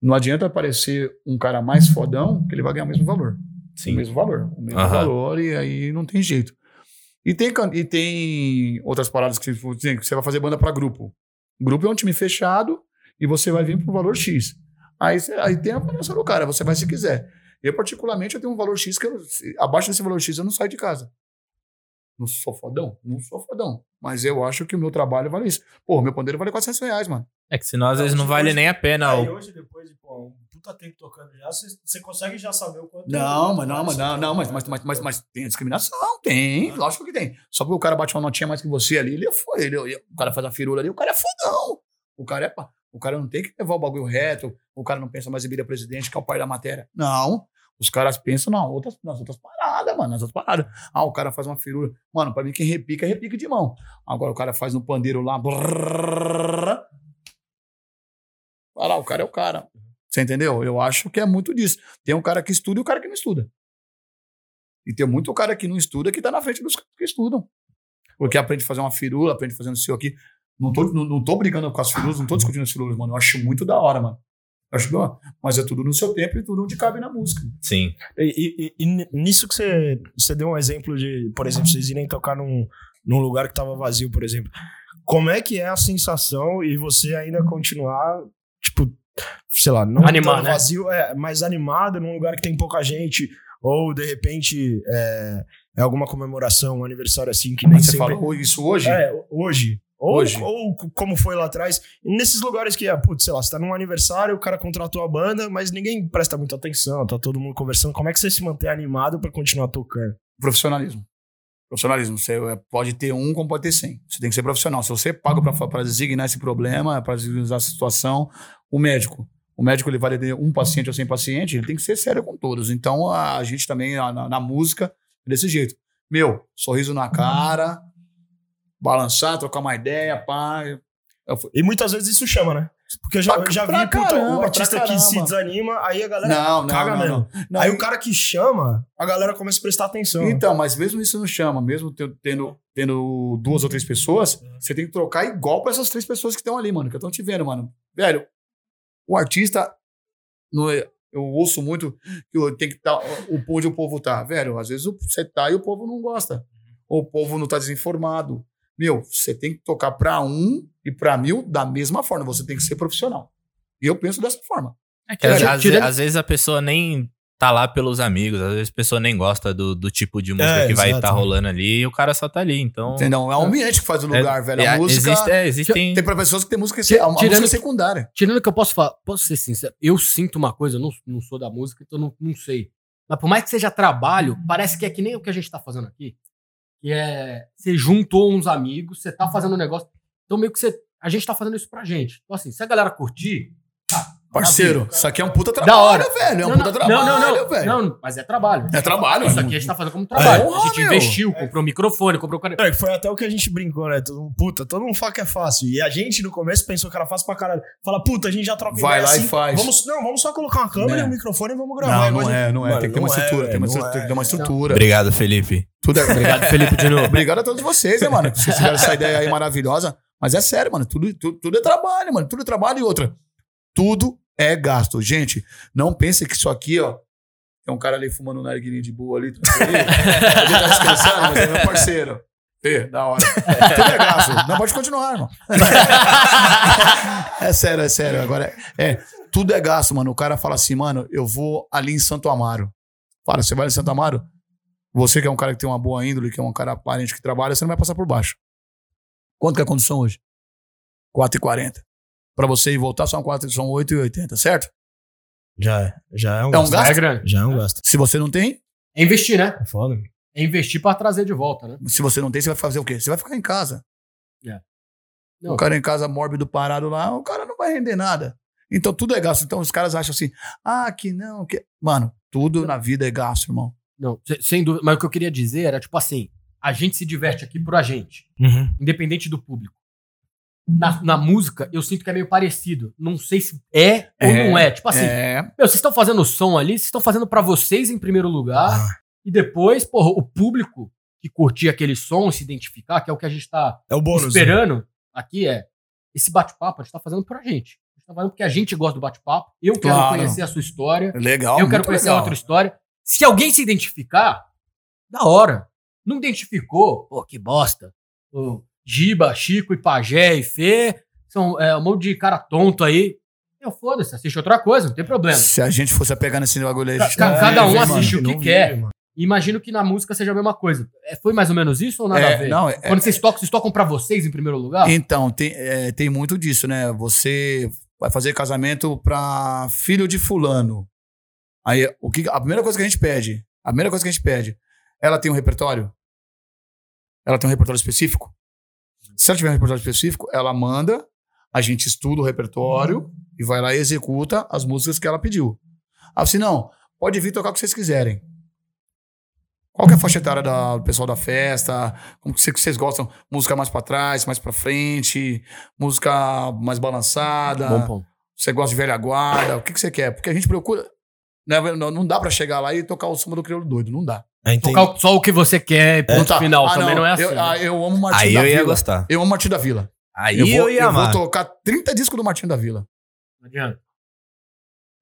Não adianta aparecer um cara mais fodão que ele vai ganhar o mesmo valor. O mesmo valor. O mesmo valor, e aí não tem jeito. E tem, e tem outras paradas que, você vai fazer banda pra grupo. Grupo é um time fechado e você vai vir pro valor X. Aí, aí tem a avaliação do cara, você vai se quiser. Eu, particularmente, eu tenho um valor X que eu, abaixo desse valor X eu não saio de casa. Não sou fodão? Não sou fodão. Mas eu acho que o meu trabalho vale isso. Pô, meu pandeiro vale 400 reais, mano. É que senão às vezes não vale nem a pena. Aí hoje, depois de pô, um puta tempo tocando já, você consegue já saber o quanto. Não, mas não, mas não, não, mas, mas, mas, mas, tem discriminação, tem, lógico que tem. Só porque o cara bate uma notinha mais que você ali, ele foi, ele, o cara faz a firula ali, o cara é fodão. O cara é, o cara não tem que levar o bagulho reto, o cara não pensa mais em vida presidente, que é o pai da matéria. Não, os caras pensam nas outras, nas outras paradas, mano, nas outras paradas. Ah, o cara faz uma firula. Mano, pra mim quem repica, é repica de mão. Agora o cara faz no pandeiro lá, brrr, Olha lá, o cara é o cara. Você entendeu? Eu acho que é muito disso. Tem um cara que estuda e o cara que não estuda. E tem muito cara que não estuda que tá na frente dos caras que estudam. Porque aprende a fazer uma firula, aprende a fazer um seu aqui. Não tô, não, não tô brigando com as firulas, não tô discutindo as firulas, mano. Eu acho muito da hora, mano. Eu acho da hora. Mas é tudo no seu tempo e tudo onde cabe na música. Sim. E, e- e nisso que você, você deu um exemplo de, por exemplo, vocês irem tocar num, num lugar que tava vazio, por exemplo. Como é que é a sensação e você ainda continuar, sei lá, não Animar, tão né? vazio, é, mas animado num lugar que tem pouca gente, ou de repente é, é alguma comemoração, um aniversário assim que nem Você sempre... falou isso hoje? É, hoje. Ou, Hoje. ou como foi lá atrás. Nesses lugares que, é, putz, sei lá, você tá num aniversário, o cara contratou a banda, mas ninguém presta muita atenção, tá todo mundo conversando. Como é que você se mantém animado pra continuar tocando? Profissionalismo. Profissionalismo. Você é, pode ter um, como pode ter cem. Você tem que ser profissional. Se você paga pra designar esse problema, pra designar essa situação, o médico. O médico ele vai atender um paciente ou cem pacientes, ele tem que ser sério com todos. Então a, a gente também, a- na, na música, é desse jeito. Meu, sorriso na cara, balançar, trocar uma ideia, pá. E muitas vezes isso chama, né? Porque eu já, Pra- eu já vi pra puta, caramba, o artista pra que se desanima, aí a galera Não, não, caga não, mesmo. não. Aí e- o cara que chama, a galera começa a prestar atenção. Então, mas mesmo isso não chama, mesmo te- tendo, tendo duas ou três pessoas, você tem que trocar igual pra essas três pessoas que estão ali, mano, que estão te vendo, mano. Velho, o artista, não é- eu ouço muito que tem que estar o onde o povo tá. Velho, às vezes você tá e o povo não gosta. Ou o povo não tá desinformado. Meu, você tem que tocar pra um e pra mil da mesma forma. Você tem que ser profissional. E eu penso dessa forma. É que às, às- tirando- às vezes a pessoa nem tá lá pelos amigos, às vezes a pessoa nem gosta do, do tipo de música É, que vai estar rolando ali e o cara só tá ali. Então. Entendeu? É o ambiente que faz o lugar, é, velho. é, A música. existe- é, existem. Tem pra pessoas que tem música, Ti- a, a música tirando é que- secundária. Tirando que eu posso falar, posso ser sincero, eu sinto uma coisa, eu não, não sou da música, então não, não sei. Mas por mais que seja trabalho, parece que é que nem o que a gente tá fazendo aqui. Que é. Você juntou uns amigos, você tá fazendo um negócio. Então meio que você. A gente tá fazendo isso pra gente. Então, assim, se a galera curtir. Parceiro, isso aqui é um puta trabalho, Da hora. velho. É um Não, puta não, trabalho, não, não, não, velho. não, mas é trabalho. É trabalho, Isso é aqui a gente tá fazendo como trabalho. porra, a gente investiu, comprou microfone, comprou. É, foi até o que a gente brincou, né? Todo mundo, puta, todo mundo fala que é fácil. E a gente, no começo, pensou que era fácil pra caralho. Fala, puta, a gente já troca Vai lá e assim, faz. Vamos, não, vamos só colocar uma câmera Né. e um microfone e vamos gravar. Não, não é, não é. Mano, Tem que ter uma é, estrutura, tem, uma velho, estrutura não tem que ter uma é. estrutura. Obrigado, Felipe. Tudo é, Obrigado, <laughs> Felipe, de novo. Obrigado a todos vocês, né, mano? que Vocês tiveram essa ideia aí maravilhosa. Mas é sério, mano. Tudo, tudo, tudo é trabalho, mano. Tudo é trabalho e outra. Tudo é gasto. Gente, não pense que isso aqui, ó. Tem um cara ali fumando um narguilhinho de boa ali. tranquilo. <laughs> Ele tá descansando, mas é meu parceiro. Fê, da hora. Tudo é gasto. Não, pode continuar, irmão. <laughs> é sério, é sério. Agora, é, tudo é gasto, mano. O cara fala assim, mano, eu vou ali em Santo Amaro. Fala, você vai em Santo Amaro? Você que é um cara que tem uma boa índole, que é um cara aparente que trabalha, você não vai passar por baixo. Quanto que é a condição hoje? 4,40. Pra você ir voltar são 4, são 8,80, certo? Já é. Já é um É um gasto. gasto? É grande. Já é um gasto. Se você não tem, É investir, né? É foda. É investir pra trazer de volta, né? se você não tem, você vai fazer o quê? Você vai ficar em casa. Não. O cara em casa mórbido parado lá, o cara não vai render nada. Então tudo é gasto. Então os caras acham assim, ah, que não, que. Mano, tudo na vida é gasto, irmão. Não, se- sem dúvida. Mas o que eu queria dizer era, tipo assim, a gente se diverte aqui por a gente, Uhum. independente do público. Na, na música, eu sinto que é meio parecido. Não sei se é ou É, não é. Tipo assim, é. meu, vocês estão fazendo som ali, vocês estão fazendo pra vocês em primeiro lugar, Ah. e depois, porra, o público que curtir aquele som, se identificar, que é o que a gente tá É o bônus. esperando aqui, é esse bate-papo a gente tá fazendo pra gente. A gente tá fazendo porque a gente gosta do bate-papo. Eu quero Claro. conhecer a sua história. Legal. eu quero conhecer legal. a outra história. Se alguém se identificar, da hora. Não identificou, pô, que bosta. O Giba, Chico e Pajé e Fê são é, um monte de cara tonto aí. Eu foda-se, assiste outra coisa, não tem problema. Se a gente fosse pegar nesse bagulho aí, a gente Ca- cada um mano. assiste o que quer. mano. Imagino que na música seja a mesma coisa. É, foi mais ou menos isso ou nada É, a ver? não, é- Quando vocês tocam, vocês tocam pra vocês em primeiro lugar? Então, tem, é, tem muito disso, né? Você vai fazer casamento pra filho de fulano. Aí, o que, a primeira coisa que a gente pede, a primeira coisa que a gente pede, ela tem um repertório? Ela tem um repertório específico? Se ela tiver um repertório específico, ela manda, a gente estuda o repertório e vai lá e executa as músicas que ela pediu. Ah, assim, não, pode vir tocar o que vocês quiserem. Qual que é a faixa etária da- do pessoal da festa? Como que vocês- gostam? Música mais pra trás, mais pra frente? Música mais balançada? Bom ponto. Você gosta de velha guarda? O que, que você quer? Porque a gente procura. Né, Não, não dá pra chegar lá e tocar o samba do crioulo doido. Não dá. É, entendi. Tocar só o que você quer e ponto Não tá. final. Ah, Também não, é assim. Eu, né? ah, eu amo o Martinho Aí da eu ia Vila. gostar. Eu amo o Martinho da Vila. Aí eu eu, vou, ia eu vou amar. tocar 30 discos do Martinho da Vila. Não adianta.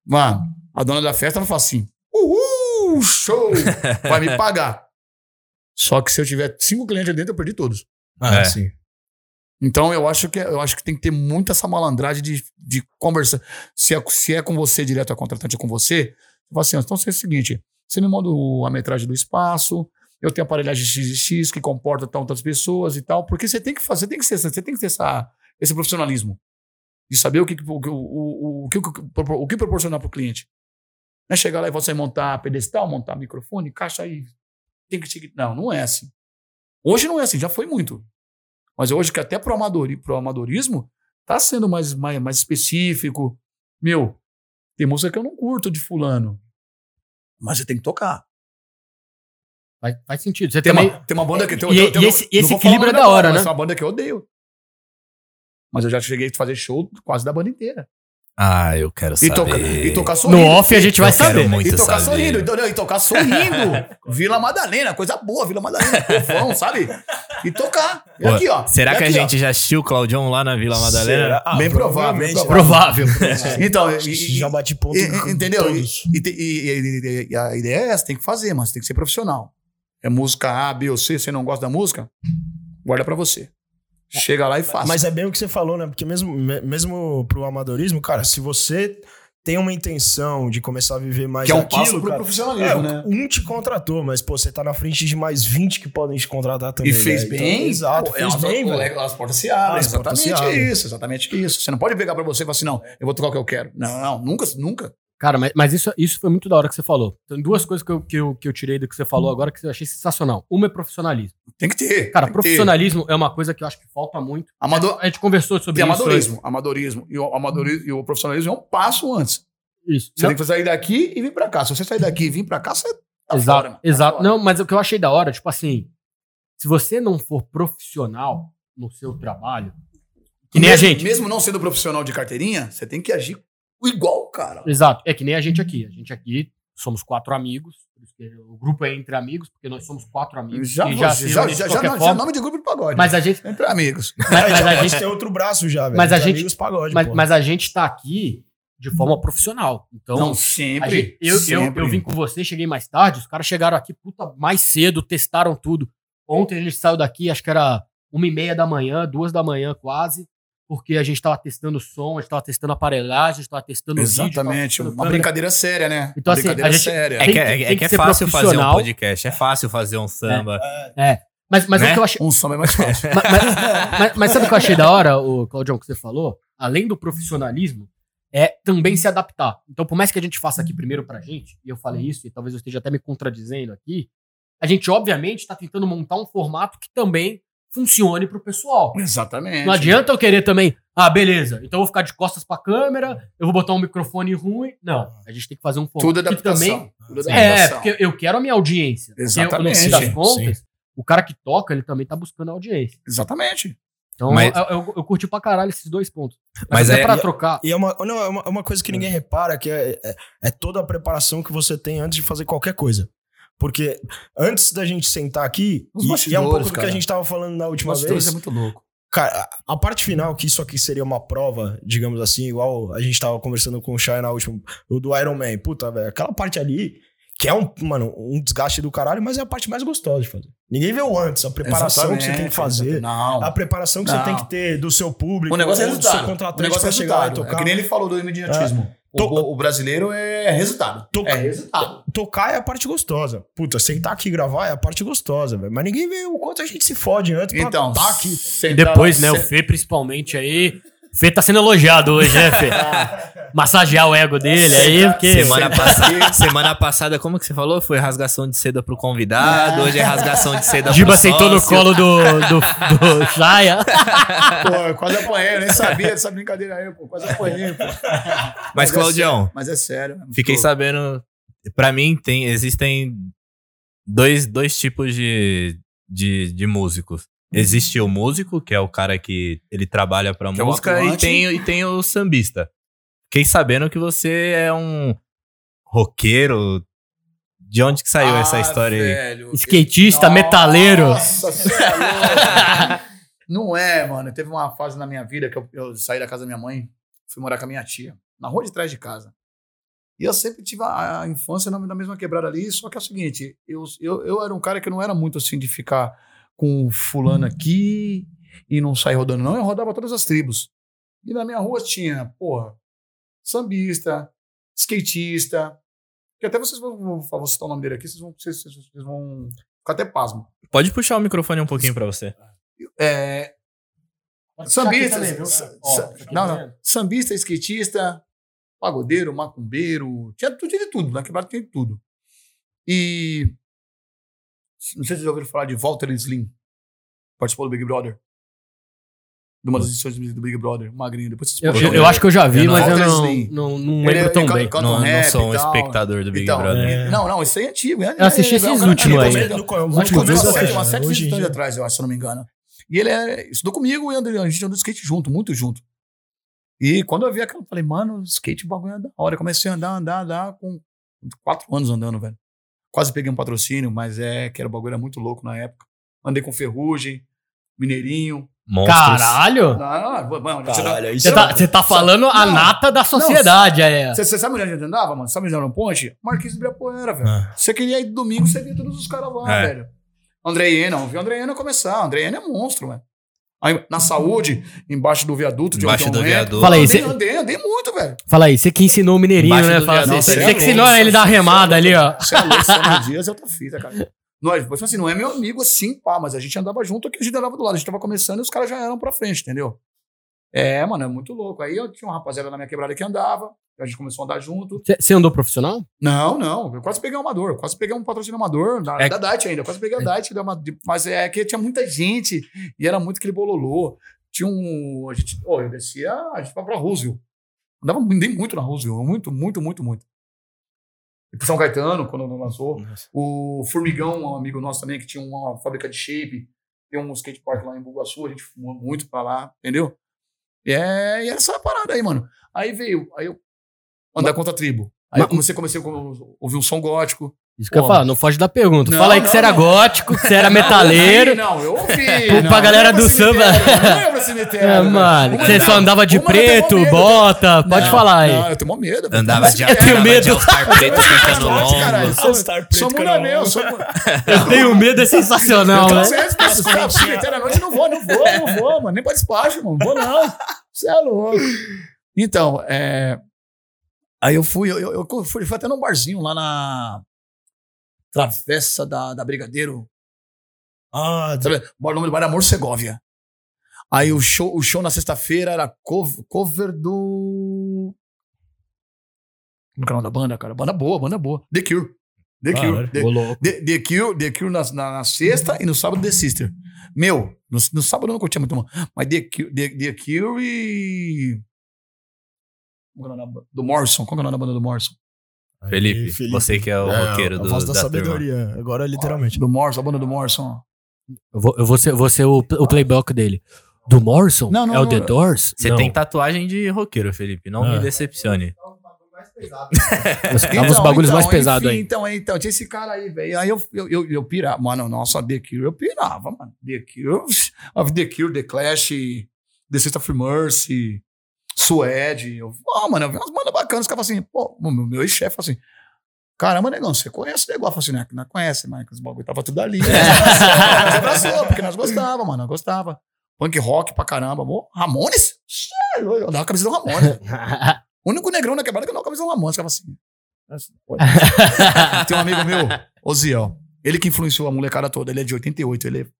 Mano, a dona da festa vai falar assim: Uhul, show! <laughs> Vai me pagar. Só que se eu tiver cinco clientes ali dentro, eu perdi todos. Ah, É. sim. Então eu acho que, eu acho que tem que ter muita essa malandragem de, de conversar. Se é, se é com você direto, a contratante é com você fala assim: então é o seguinte, você me manda o- a metragem do espaço, eu tenho aparelhagem XX que comporta tantas pessoas e tal, porque você tem que fazer, tem que ser, você tem que ter essa, esse profissionalismo de saber o que, o, o, o, o, que, o que proporcionar para o cliente. Não é chegar lá e você montar pedestal, montar microfone, caixa aí. Tem que. Não, não é assim. Hoje não é assim, já foi muito. Mas hoje que até pro, amadori, pro amadorismo tá sendo mais, mais, mais específico. Meu, tem música que eu não curto de fulano. Mas você tem que tocar. Faz, faz sentido. Você Tem, também. uma, tem uma banda que... Tem, E- tem- e esse- esse equilíbrio é da hora, banda, né? Mas é uma banda que eu odeio. Mas eu já cheguei a fazer show quase da banda inteira. Ah, eu quero E, saber. toca, e tocar sorrindo. No off a gente vai Eu quero saber. muito e tocar saber. sorrindo, entendeu? E tocar sorrindo. <laughs> Vila Madalena, coisa boa, Vila Madalena, <laughs> povão, sabe? E tocar. E Pô, aqui, ó. Será E que a ó. gente já assistiu o Claudião lá na Vila Madalena? Será? Ah, Bem provável, bem provavelmente. Provável. <laughs> Então, e- e- Já bate ponto E- e- entendeu? E, e, e- e- e a ideia é essa, tem que fazer, mas tem que ser profissional. É música A, B ou C, você não gosta da música? Guarda pra você. Chega lá e faz. Mas é bem o que você falou, né? Porque mesmo, me- mesmo pro amadorismo, cara, se você tem uma intenção de começar a viver mais que é um aquilo, passo pro cara, profissionalismo, é, né? um te contratou, mas, pô, você tá na frente de mais 20 que podem te contratar também. E fez né? bem. Então, exato, pô, fez bem, velho. As portas se abrem. Portas se exatamente abrem. isso, exatamente isso. Você não pode pegar pra você e falar assim, não, eu vou tocar o que eu quero. Não, não, nunca, nunca. Cara, mas, mas isso, isso foi muito da hora que você falou. Tem duas coisas que eu, que, eu, que eu tirei do que você falou agora que eu achei sensacional. Uma é profissionalismo. Tem que ter. Cara, que ter. profissionalismo é uma coisa que eu acho que falta muito. Amador, A gente conversou sobre tem isso. amadorismo. Amadorismo. E o, amadorismo. e o profissionalismo é um passo antes. Isso. Você Não, tem que sair daqui e vir pra cá. Se você sair daqui e vir pra cá, você tá exato, fora. Tá exato. fora. Não, mas o que eu achei da hora, tipo assim, se você não for profissional no seu trabalho, que nem a mesmo, gente. Mesmo não sendo profissional de carteirinha, você tem que agir igual, cara. Exato. É que nem a gente aqui. A gente aqui somos quatro amigos. o grupo é entre amigos, porque nós somos quatro amigos. Já, já, já, já, já, já nome de grupo de pagode. Mas a gente. Entre amigos. <laughs> Mas, mas já a gente ter outro braço já, velho. Mas a Entre gente- amigos, pagode, mas, mas a gente tá aqui de forma profissional. Então, Não, sempre. gente- eu, eu, sempre. eu vim com você, cheguei mais tarde, os caras chegaram aqui, puta, mais cedo, testaram tudo. Ontem a gente saiu daqui, acho que era uma e meia da manhã, duas da manhã quase, porque a gente tava testando som, a gente tava testando aparelhagem, a gente tava testando vídeo, Exatamente. testando Uma câmera. brincadeira séria, né? Então, assim, brincadeira a gente- séria. É Tem que, que- é, tem é que que é ser fácil fazer um profissional. podcast, é fácil fazer um samba. É, mas, mas o Né? que eu achei... Um som é mais fácil. mas, <laughs> mas- mas- mas sabe o que eu achei da hora, o Claudião, que você falou? Além do profissionalismo, é também se adaptar. Então, por mais que a gente faça aqui primeiro pra gente, e eu falei isso, e talvez eu esteja até me contradizendo aqui, a gente, obviamente, tá tentando montar um formato que também funcione pro pessoal. Exatamente. Não adianta eu querer também, ah, beleza, então eu vou ficar de costas pra câmera, eu vou botar um microfone ruim. Não, a gente tem que fazer um formato Tudo que adaptação. também... Tudo É, adaptação. porque eu quero a minha audiência. Porque eu, no fim Exatamente, das contas, o cara que toca, ele também tá buscando a audiência. Exatamente. Então, Mas- eu, eu, eu curti pra caralho esses dois pontos. Mas, Mas é- pra e- trocar. E é uma, não, é uma, é uma coisa que ninguém repara, que é, é, é toda a preparação que você tem antes de fazer qualquer coisa. Porque antes da gente sentar aqui, Os e, e é um pouco do que cara. a gente tava falando na Os última bastidores vez. é muito louco. Cara, a parte final, que isso aqui seria uma prova, digamos assim, igual a gente tava conversando com o Shai na última, o do Iron Man. Puta, velho, aquela parte ali, que é um, mano, um desgaste do caralho, mas é a parte mais gostosa de fazer. Ninguém vê o antes, a preparação que você tem que fazer. Não. A preparação que Não. você tem que ter do seu público, O negócio é ou do seu resultado. O contratante negócio pra é chegar lá e resultado. É tocar. que nem ele falou do imediatismo. To- O, o brasileiro é resultado. To- É resultado. Tocar é a parte gostosa. Puta, sentar aqui e gravar é a parte gostosa, velho. Mas ninguém vê o quanto a gente se fode antes pra Então, tá aqui. E sentar depois, né, o se- Fê principalmente aí. O Fê tá sendo elogiado hoje, né, Fê? <laughs> Massagear o ego dele aí, porque. Semana, passada, semana passada, como que você falou? Foi rasgação de seda pro convidado, hoje é rasgação de seda <laughs> Giba pro sentou no colo do, do, do. <laughs> Pô, eu quase apanhei, eu nem sabia dessa brincadeira aí, pô. Quase apanhei, pô. Mas, é Claudião, sério, Mas é sério. fiquei Pô, sabendo. Pra mim, tem, existem dois, dois tipos de, de, de músicos. Existe o músico, que é o cara que ele trabalha pra Que é música, e atuante. tem, e tem o sambista. Fiquei sabendo que você é um roqueiro. De onde que saiu essa ah, história aí? velho. Skatista, metaleiro. Nossa, é louco. Não é, mano. Teve uma fase na minha vida que eu, eu saí da casa da minha mãe, fui morar com a minha tia, na rua de trás de casa. E eu sempre tive a, a infância na, na mesma quebrada ali, só que é o seguinte, eu, eu, eu era um cara que não era muito assim de ficar com o fulano aqui e não sair rodando, não. Eu rodava todas as tribos. E na minha rua tinha, porra, sambista, skatista, que até vocês vão, vou, vou citar o nome dele aqui, vocês vão, vocês, vocês- vocês vão ficar até pasmo. Pode puxar o microfone um pouquinho pra você. É, sambista, Também, Ó, não, não, sambista, skatista, pagodeiro, macumbeiro, tinha tudo, tinha de tudo, na quebrada tinha de tudo. E não sei se vocês já ouviram falar de Walter Slim, participou do Big Brother. De uma das edições do Big Brother, magrinho. Depois vocês Eu, eu- eu acho que eu já vi, Eu não- mas eu Walter não, Slim. não, não Ele- lembro tão ele bem. canta Não, não sou um espectador do Big Então, Brother. É. Não, não, isso aí é antigo. É, Eu assisti é, esses é um últimos aí. Acho que é, sete- edições atrás, eu acho, se eu não me engano. E ele é, estudou comigo e a gente andou de skate junto, muito junto. E quando eu vi aquilo, eu falei, mano, skate bagulho é da hora. Eu comecei a andar, andar, andar com quatro anos andando, velho. Quase peguei um patrocínio, mas é que era o bagulho era muito louco na época. Andei com Ferrugem, Mineirinho. Monstros. Caralho! Mano, Você tá, você tá falando a nata da sociedade, é. Você, sabe onde a gente andava, mano? Sabe onde era no ponte? Marquinhos de Ibirapuera, velho. Ah. Você queria ir domingo, você via todos os caras lá, É. velho. André Iena, eu vi o começar. André Iena é monstro, velho. Aí, na saúde, embaixo do viaduto. de Embaixo do eu viaduto. Fala aí, Andei, cê- andei, andei muito, velho. Fala aí, você que ensinou o Mineirinho, Embaixo né? do Fala viaduto, você, é você que louco. ensinou ele da remada ali, ó. Você é louco, Dias <laughs> é outra fita, cara. Nós, tipo assim, não é meu amigo assim, pá, mas a gente andava junto, que a gente andava do lado. A gente tava começando e os caras já eram pra frente, entendeu? É, mano, é muito louco. Aí eu tinha uma rapaziada na minha quebrada que andava, a gente começou a andar junto. Você- andou profissional? Não, não. Eu quase peguei um amador. Quase peguei um patrocínio amador da, É- da DAT ainda. Eu quase peguei a DAT. da uma- Mas é que tinha muita gente e era muito aquele bololô. Tinha um. A gente. Pô, eu descia. A gente foi pra Roosevelt. Andava muito na Roosevelt. Muito, muito, muito, muito. E pro São Caetano, quando lançou. O Formigão, um amigo nosso também, que tinha uma fábrica de shape. Tem um skate park lá em Bugaçu. A gente fumou muito pra lá, entendeu? E, é, e era essa parada aí, mano. Aí veio. Aí eu andar contra a tribo. Aí eu Mas- comecei, comecei a ouvir um som gótico. Isso que eu ia Pô. falar, não foge da pergunta. Não, Fala aí que não, você era não. gótico, que você era <laughs> metaleiro. Não, eu ouvi. Pra não, galera não ia do pra cemitério, samba. Não ia pra cemitério. É, mano, Uma você não, só andava de eu tenho preto, medo. bota, pode falar aí. Não, eu tenho mó medo. Andava de Eu tenho medo. de All-Star preto cantando Pode, caralho. longo. Sou, All-Star preto sou meu. Sou, Eu tenho medo, é sensacional, eu né? tenho pro cemitério à noite eu não vou, não vou, não vou, mano. Nem pra despacho, mano. Não vou, não. Você é louco. Então, é... Aí eu fui, eu, eu, eu fui, fui até num barzinho lá na Travessa da, da Brigadeiro. Ah, Sabe? O nome do bar era Morcegóvia. Aí o show, o show na sexta-feira era cover, cover do. Como é é o nome da banda, cara? Banda boa, banda boa. The Cure. The Cure. hora. The. The, The Cure, The Cure na, na, na sexta e no sábado The Sister. Meu, no, no sábado eu não curtia muito, não. Mas The Cure, The, The Cure e. Do Morrison. Qual que é o nome da banda do Morrison? Felipe, você que é o roqueiro a do, voz da, da turma. sabedoria. Agora, literalmente. Do Morrison, a banda do Morrison. Eu vou, eu vou ser, vou ser o, o playback dele. Do Morrison? Não, não, é o não, The não. Doors? Você Não. tem tatuagem de roqueiro, Felipe. Não Ah. me decepcione. Os, tava os bagulhos <laughs> mais pesados enfim, aí. Então, então, tinha esse cara aí, velho. Aí eu, eu, eu, eu pirava. Mano, nossa, The Cure, eu pirava, mano. The Cure, of <laughs> The Cure, The Clash, The Sister of Mercy, Suede. Eu, ah, mano, eu vi umas bandas bacanas. Os caras falam assim, pô, meu, meu ex-chefe fala assim, caramba, negão, você conhece o negócio? Eu falei assim, não, não conhece, mas os bagulho tava tudo ali. <laughs> Nós abraçou, porque nós gostava, mano, nós gostava. Punk rock pra caramba. Pô, Ramones? É Eu dava a camisa do Ramones. O <laughs> único negrão na quebrada que eu dava a camisa do Ramones. Ficava assim. <laughs> Tem um amigo meu, Oziel. Ele que influenciou a molecada toda. Ele é de 88. Ele é, ele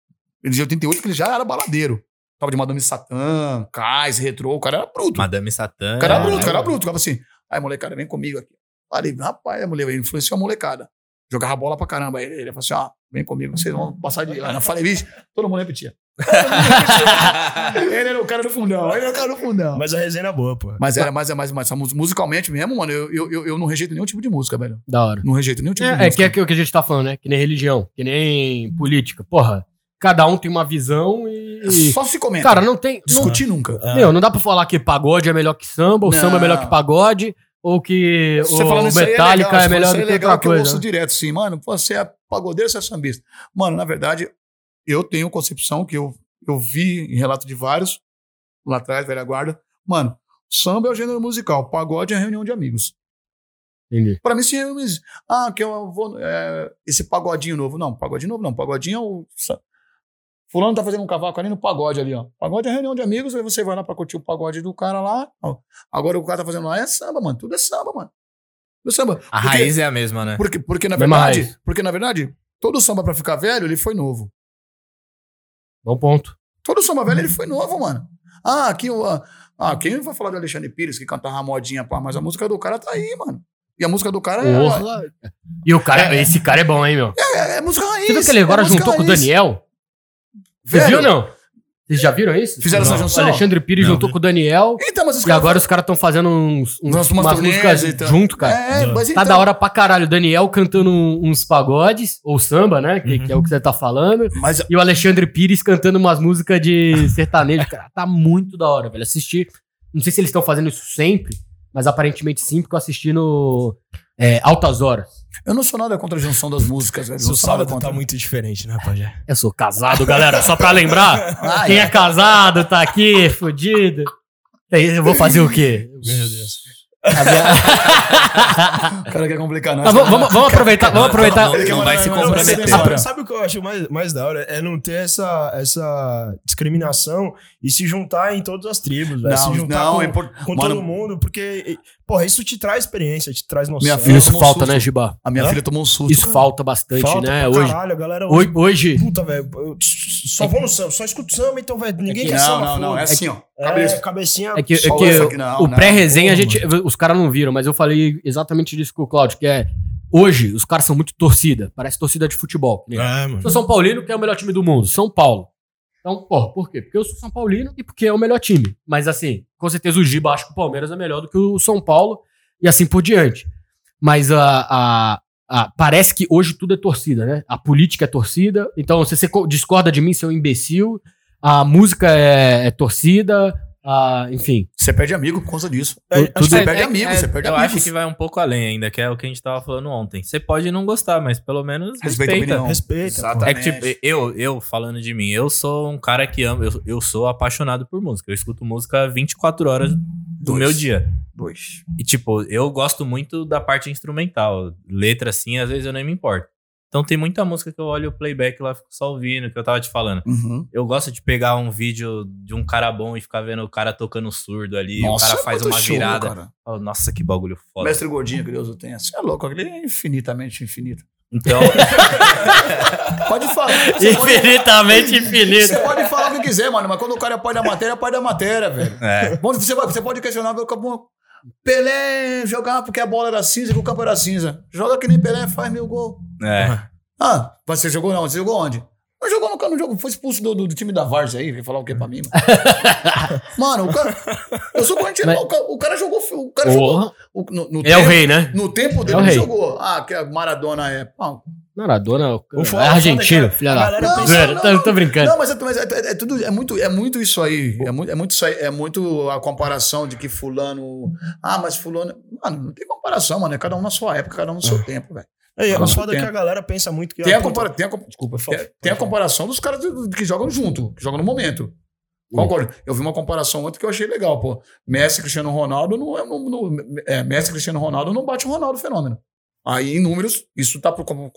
é de 88 porque ele já era baladeiro. Tava de Madame Satã, Kais, Retrô. O cara era bruto. Madame Satã. O cara era é, bruto, o cara era bruto. Ficava assim. Aí, molecada, vem comigo aqui. Falei, rapaz, a mulher ele influenciou a molecada. Jogava bola pra caramba. Aí ele, ele falou assim: ó, vem comigo, vocês vão passar de ano. Eu falei, bicho, todo mundo repetia. <laughs> ele era o cara do fundão, ele era o cara do fundão. Mas a resenha é boa, pô. Mas era mais, mais, mais mus- musicalmente mesmo, mano, eu, eu, eu, eu não rejeito nenhum tipo de música, velho. Da hora. Não rejeito nenhum tipo de É, é música. que é aquilo que a gente tá falando, né? Que nem religião, que nem política. Porra, cada um tem uma visão e. Só se comenta. Cara, não tem. Não, discutir nunca. Ah, meu, não dá pra falar que pagode é melhor que samba, ou Não. samba é melhor que pagode, ou que Você o aí Metallica legal, é, melhor do aí que legal outra que eu coisa. ouço direto, assim, mano, você é pagodeiro, você é sambista. Mano, na verdade, eu tenho concepção que eu, eu vi em relato de vários, lá atrás, velha guarda. Mano, samba é o gênero musical, pagode é reunião de amigos. Entendi. Pra mim, se reúne. Ah, que eu vou. é, esse pagodinho novo. Não, pagodinho novo não. Pagodinho é o. Fulano tá fazendo um cavaco ali no pagode ali, ó. Pagode é reunião de amigos, aí você vai lá pra curtir o pagode do cara lá. ó. Agora o cara tá fazendo lá é samba, mano. Tudo é samba, mano. Tudo é samba. A Porque- raiz é a mesma, né? porque, porque na Mesma verdade, raiz. porque na verdade, todo samba pra ficar velho, ele foi novo. Bom ponto. Todo samba velho, ele foi novo, mano. Ah, aqui o ah, ah, quem vai falar do Alexandre Pires que cantava a modinha, pá, mas a música do cara tá aí, mano. E a música do cara é. E o cara, esse cara é bom, hein, meu? é, é música raiz. Você viu que ele agora é juntou com o raiz. Daniel? Você Velho, viu ou não? Vocês já viram isso? Fizeram essa junção? O Alexandre Pires Não, juntou com o Daniel. Então, mas os E caras agora os caras estão fazendo uns, uns, Umas- umas umas turnês músicas e tal. junto, cara. É, mas Tá então, da hora pra caralho. O Daniel cantando uns pagodes, ou samba, né? Que, Uhum. que é o que você tá falando. Mas E o Alexandre Pires cantando umas músicas de sertanejo. Cara, tá muito da hora, velho. Assisti. Não sei se eles estão fazendo isso sempre, mas aparentemente sim, porque eu assisti no é, Altas Horas. Eu não sou nada contra a junção das músicas, velho. Seu Não sábado contra. tá muito diferente, né, Pajé? Eu sou casado, galera. Só pra lembrar. <laughs> Ah, Quem é. é casado tá aqui, fudido. Aí Eu vou fazer o quê? Meu Deus. Minha- <laughs> O cara quer complicar, não. Tá, vamos, vamos- vamos aproveitar. Vamos aproveitar. Não, não vai se Não, mas comprometer. sabe, sabe o que eu acho mais, mais da hora? É não ter essa, essa discriminação e se juntar em todas as tribos, velho. Se Não, juntar não, com, é por- com Mano, todo mundo, porque, porra, isso te traz experiência, te traz noção. Minha filha Isso falta, susto. né, Giba? A minha Hã? filha tomou um susto. Isso falta bastante, Falta né? pra Hoje, caralho, galera hoje. hoje, Puta, velho, eu só vou no samba, só escuto samba, então, velho, ninguém quer Não, samba. não, não. É assim, ó. É, Cabeça. cabecinha. É que, é que aqui, não, o não. pré-resenha, a gente, os caras não viram, mas eu falei exatamente disso com o Claudio, que é hoje os caras são muito torcida, parece torcida de futebol. né? É, mano. Sou São Paulino, que é o melhor time do mundo, São Paulo. Então, por quê? Porque eu sou São Paulino e porque é o melhor time. Mas assim, com certeza o Giba acha que o Palmeiras é melhor do que o São Paulo e assim por diante. Mas a, a, a- parece que hoje tudo é torcida, né? A política é torcida. Então, se você co- discorda de mim, você é um imbecil. A música é, é torcida. A- enfim. Você perde amigo por causa disso. É, tudo- Você É, perde é- amigos, é- você perde eu amigos. acho que vai um pouco além ainda, que é o que a gente tava falando ontem. Você pode não gostar, mas pelo menos Respeita a respeita. opinião. Respeita. Exatamente. É que, tipo, eu, eu, falando de mim, eu sou um cara que ama, eu, eu sou apaixonado por música. Eu escuto música 24 horas do Dois. meu dia. Dois. E, tipo, eu gosto muito da parte instrumental. Letra, assim, às vezes eu nem me importo. Então tem muita música que eu olho o playback lá, fico só ouvindo, que eu tava te falando. Uhum. Eu gosto de pegar um vídeo de um cara bom e ficar vendo o cara tocando surdo ali. Nossa, o cara é faz uma show, virada. cara. Falo, Nossa, que bagulho foda. Mestre Gordinho, que Deus o tenha. Você é louco, aquele é infinitamente infinito. Então, <laughs> Pode falar. Você pode, Infinitamente infinito. você pode falar o que quiser, mano, mas quando o cara é pai da matéria, é pai da matéria, velho. é. Bom, você, vai- você pode questionar, bom, Pelé jogava porque a bola era cinza e o campo era cinza. Joga que nem Pelé, faz mil gol. É. Ah, você jogou não? Você jogou onde? Não jogou no, no jogo, foi expulso do, do- do time da Várzea aí, veio falar o que pra mim, mano. <laughs> mano, o cara. Eu sou corintiano, Mas- o, cara, o cara jogou. O cara jogou. Porra. o- no, no É o tempo- rei, né? No tempo dele, É o ele jogou. Ah, que a Maradona é. Maradona O é argentino, o é filha da pensa- não, tô, não. tô brincando. Não, mas, é, mas é, é- é tudo, é, muito, é muito isso aí. É muito, é muito isso aí. É muito a comparação de que fulano. Ah, mas fulano. Mano, não tem comparação, mano. É cada um na sua época, cada um no seu tempo, velho. É, o foda é que a galera pensa muito que. Tem a, puta, compara tem, a, desculpa, tem, tem a comparação dos caras que jogam junto, que jogam no momento. Concordo. Eu vi uma comparação ontem que eu achei legal, pô. Messi Cristiano Ronaldo não é. não- não- é, Messi Cristiano Ronaldo não bate o Ronaldo fenômeno. Aí, em números, isso tá por como.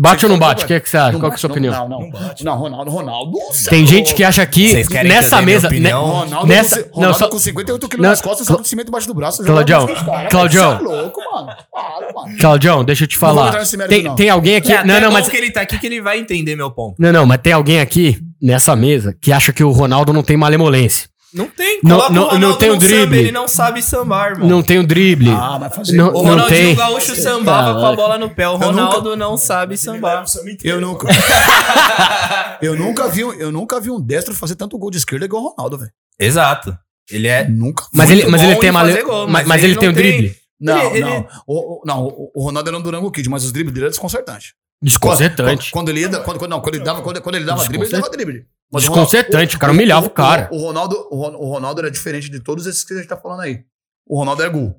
Bate ou não bate? O que, é que você acha? Não Qual que é a bate, sua não, opinião? Não, não. Não bate. Não, Ronaldo, Ronaldo. Tem gente que acha que Vocês querem nessa mesa. opinião? ne- Ronaldo, nessa, com, não, Ronaldo só, com 58 quilos nas costas, só com cimento embaixo do braço. Claudião, caras, Claudião. Você é louco, mano. Para, mano. Claudião, deixa eu te falar. mérito, Tem, não. tem alguém aqui. É, não, não, mas. que ele tá aqui que ele vai entender meu ponto. Não, não, mas tem alguém aqui nessa mesa que acha que o Ronaldo não tem malemolência. Não tem. Não- não- o Ronaldo não tem o no samba, drible. ele não sabe sambar, irmão. Não tem o drible. Ah, mas fazer. Não- O não Ronaldinho tem. Gaúcho sambava com a bola no pé. O nunca- Ronaldo não sabe sambar. Eu nunca. <laughs> eu nunca vi, um- eu nunca vi um destro fazer tanto gol de esquerda igual o Ronaldo, velho. Exato. Ele é. Nunca. Mas ele, mas ele tem em male... gol, mas, mas ele ele tem o tem- drible. Não, Ele- não. ele- O, o- não, o- o Ronaldo era um Durango Kid, mas os dribles dele eram desconcertantes. Desconcertante. Quando, quando ele ia, quando, quando, não, quando ele dava, quando, quando ele dava drible, ele dava drible. Mas o Desconcertante, o cara humilhava o cara. O, Ronaldo, o, Ron- o Ronaldo era diferente de todos esses que a gente tá falando aí. O Ronaldo era gol.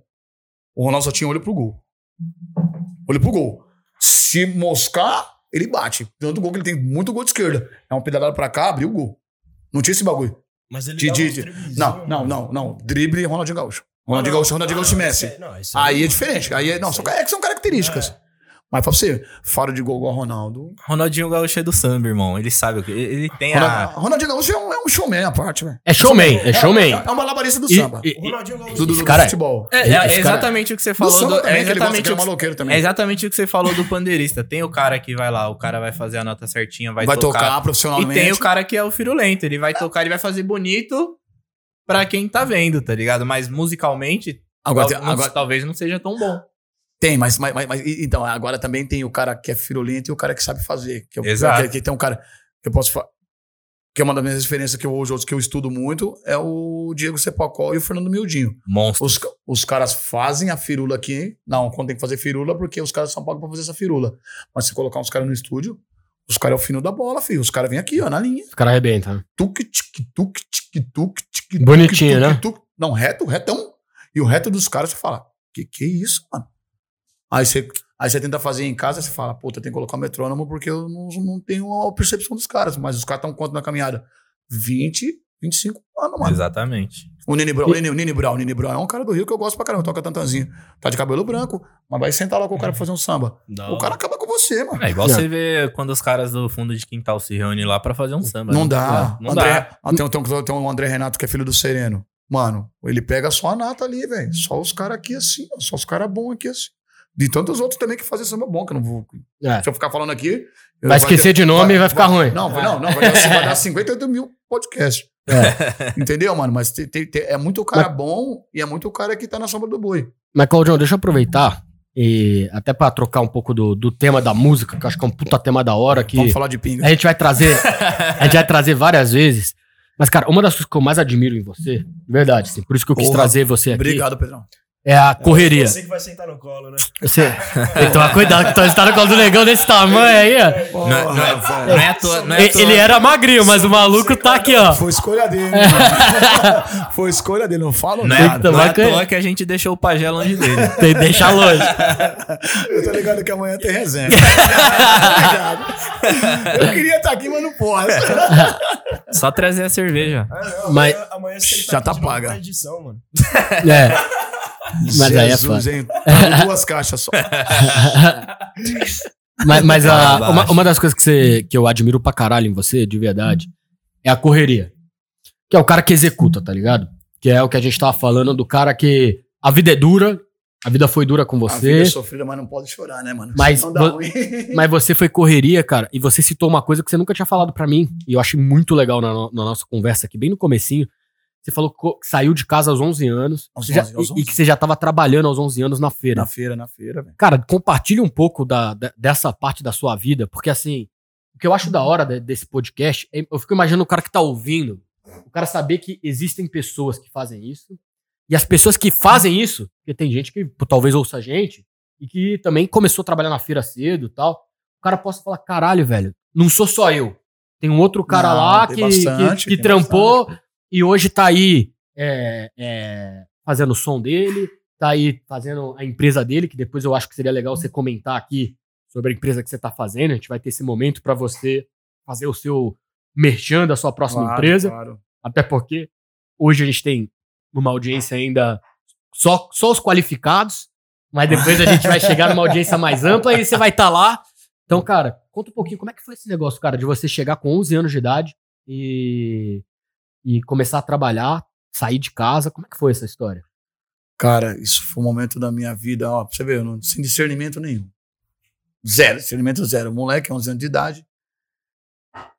O Ronaldo só tinha olho pro gol. Olho pro gol. Se moscar, ele bate. Tanto gol que ele tem muito gol de esquerda. É um pedalado pra cá, abriu o gol. Não tinha esse bagulho. Mas ele De- de- Não, não, não, não. Drible Ronaldinho Gaúcho. Ronaldinho Gaúcho, Ronaldinho Gaúcho e Messi. Aí é diferente. Aí é, não, são, é que são características. Mas pra você, fora de gol igual Ronaldo. Ronaldinho Gaúcho é do samba, irmão. Ele sabe o que. Ele tem a. Ronaldinho Gaúcho é um, é um showman à parte, velho. É showman, é showman. É, é um malabarista do E- samba. e- O Ronaldinho Gaúcho. do, do, do cara é- futebol. É, é Esse cara- exatamente o que você falou. samba do- também, é, que ele gosta, exatamente que ele é o que- maloqueiro também. é exatamente o que você falou do pandeirista. Tem o cara que vai lá, o cara vai fazer a nota certinha, vai, Vai, tocar. tocar E profissionalmente. tem o cara que é o firulento. Ele vai tocar, ele vai fazer bonito pra quem tá vendo, tá ligado? Mas musicalmente, Agora, tal- tem- agora- talvez não seja tão bom. Tem, mas, mas, mas, mas- então, agora também tem o cara que é firulento e o cara que sabe fazer. Que, eu- Exato. que, que tem um cara que eu posso falar. Que é uma das minhas referências que eu hoje outros que eu estudo muito é o Diego Cepacol e o Fernando Mildinho. Monstro. Os, os caras fazem a firula aqui. Não, quando tem que fazer firula, porque os caras são pagos pra fazer essa firula. Mas se colocar uns caras no estúdio, os caras é o fino da bola, filho. Os caras vêm aqui, ó, na linha. Os caras arrebentam. Tuc, tic, tuc, tic, tuc, tic, Bonitinho, tuc, né? tuc. Não, reto, retão. E o reto dos caras, você fala, que que é isso, mano? Aí você, aí você tenta fazer em casa, você fala, puta, tem que colocar o metrônomo porque eu não, não tenho a percepção dos caras. Mas os caras estão quanto na caminhada? 20, 25 anos, mano. Exatamente. O Nini Brown, o Nini, o Nini Brown, o Nini Brown é um cara do Rio que eu gosto pra caramba, toca tantanzinho. Tá de cabelo branco, mas vai sentar lá com o cara pra fazer um samba. O cara acaba com você, mano. É igual Não. você vê quando os caras do fundo de quintal se reúnem lá pra fazer um samba. Não né? dá. Não André, dá. Ah, tem, tem, tem um André Renato que é filho do Sereno. Mano, ele pega só a nata ali, velho. Só os caras aqui assim, ó, só os caras bons aqui assim. De tantos outros também que fazem samba bom, que eu não vou. É. Se eu ficar falando aqui. eu- Vai esquecer de nome e vai ficar ruim. Não, vai- não, não, vai dar, <laughs> vai dar 58 mil podcasts. <laughs> Entendeu, mano? Mas tem- tem- tem- é muito cara bom e é muito cara que tá na sombra do boi. Mas, Claudião, deixa eu aproveitar e até pra trocar um pouco do, do tema da música, que eu acho que é um puta tema da hora que Vamos falar de pinga. a gente vai trazer, <laughs> a gente vai trazer várias vezes. Mas, cara, uma das coisas que eu mais admiro em você, de verdade, assim, por isso que eu quis Porra. trazer você aqui, Obrigado, Pedrão. É a correria. Você que vai sentar no colo, né? Você <laughs> tem que tomar cuidado, que você tá no colo do negão desse tamanho aí, ó. Não, é- não é- não é à toa- não é toa- ele era magrinho, mas o maluco tá aqui, ó. Foi escolha dele. mano. <laughs> Foi escolha dele, não falo Não Tem é, que não tomar é à toa que a gente deixou o pajé longe dele. <laughs> Tem que deixar longe. Eu tô ligado que amanhã tem resenha. Obrigado. Eu queria estar aqui, mas não posso. Só trazer a cerveja. Ah, não, Mas- amanhã, amanhã você Já aqui tá novo paga. edição, mano. É. Mas aí é Jesus, foda. hein? Pago duas <laughs> caixas só. <laughs> Mas, mas a- uma, uma das coisas que, você, que eu admiro pra caralho em você, de verdade, é a correria. Que é o cara que executa, tá ligado? Que é o que a gente tava falando do cara que. A vida é dura, a vida foi dura com A vida você, é sofrida, mas não pode chorar, né, mano? Mas vo- ruim. <laughs> mas você foi correria, cara, e você citou uma coisa que você nunca tinha falado pra mim, e eu achei muito legal na, no- na nossa conversa aqui, bem no comecinho. Você falou que saiu de casa aos 11 anos, Aos já- 11, aos e- e 11. que você já tava trabalhando aos 11 anos na feira. Na feira, na feira, velho. Cara, compartilhe um pouco da, da- dessa parte da sua vida, porque assim, o que eu acho da hora de- desse podcast, é- eu fico imaginando o cara que tá ouvindo, o cara saber que existem pessoas que fazem isso, e as pessoas que fazem isso, porque tem gente que talvez ouça a gente, e que também começou a trabalhar na feira cedo e tal, o cara possa falar, caralho, velho, não sou só eu. Tem um outro cara Não, lá que, bastante, que, que trampou e hoje tá aí é, é, fazendo o som dele, tá aí fazendo a empresa dele, que depois eu acho que seria legal você comentar aqui sobre a empresa que você tá fazendo. A gente vai ter esse momento para você fazer o seu merchan da sua próxima Claro, empresa. claro. Até porque hoje a gente tem uma audiência ainda só, só os qualificados, mas depois a gente vai <laughs> chegar numa audiência mais ampla e você vai estar lá. Então, cara, conta um pouquinho como é que foi esse negócio, cara, de você chegar com 11 anos de idade e, e começar a trabalhar, sair de casa. Como é que foi essa história? Cara, isso foi um momento da minha vida, ó, pra você ver, não, sem discernimento nenhum. Zero, discernimento zero. Moleque, 11 anos de idade.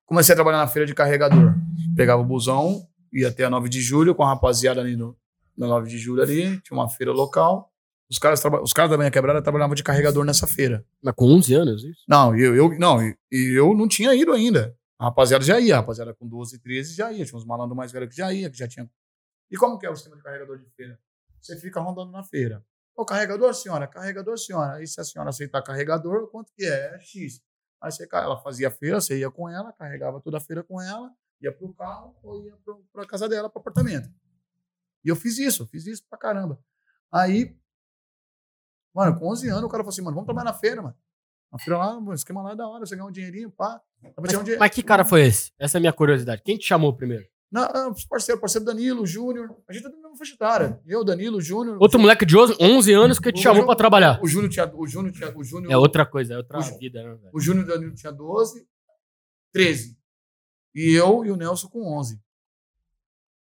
Comecei a trabalhar na feira de carregador. Pegava o busão, ia até a 9 de julho com a rapaziada ali no, na 9 de julho ali, tinha uma feira local. Os caras, os caras da minha quebrada trabalhavam de carregador nessa feira. Mas com 11 anos, isso? Não, eu, eu, não, eu não tinha ido ainda. Rapaziada já ia, a rapaziada com 12, 13 já ia. Tinha uns malandros mais velhos que já ia, que já tinha. E como que é o sistema de carregador de feira? Você fica rondando na feira. Ô, carregador, senhora, carregador, senhora. Aí se a senhora aceitar carregador, quanto que é? É X. Aí você, ela fazia feira, você ia com ela, carregava toda a feira com ela, ia pro carro ou ia pro, pra casa dela, pro apartamento. E eu fiz isso, fiz isso pra caramba. Aí, mano, com 11 anos, o cara falou assim, mano, vamos trabalhar na feira, mano. Na feira lá, mano, esquema lá é da hora, você ganha um dinheirinho, pá. Tirar um dinheiro. Mas que cara foi esse? Essa é a minha curiosidade. Quem te chamou primeiro? Não, os parceiro, parceiro Danilo, Júnior. A gente é da mesma faixa etária. Eu, Danilo, Júnior. Outro moleque de 11 anos que te O chamou Júnior- pra trabalhar. O Júnior tinha. O Júnior tinha. O Júnior, É outra coisa, é outra O- vida, né, velho? O Júnior e o Danilo tinha 12, 13. E eu e o Nelson com 11.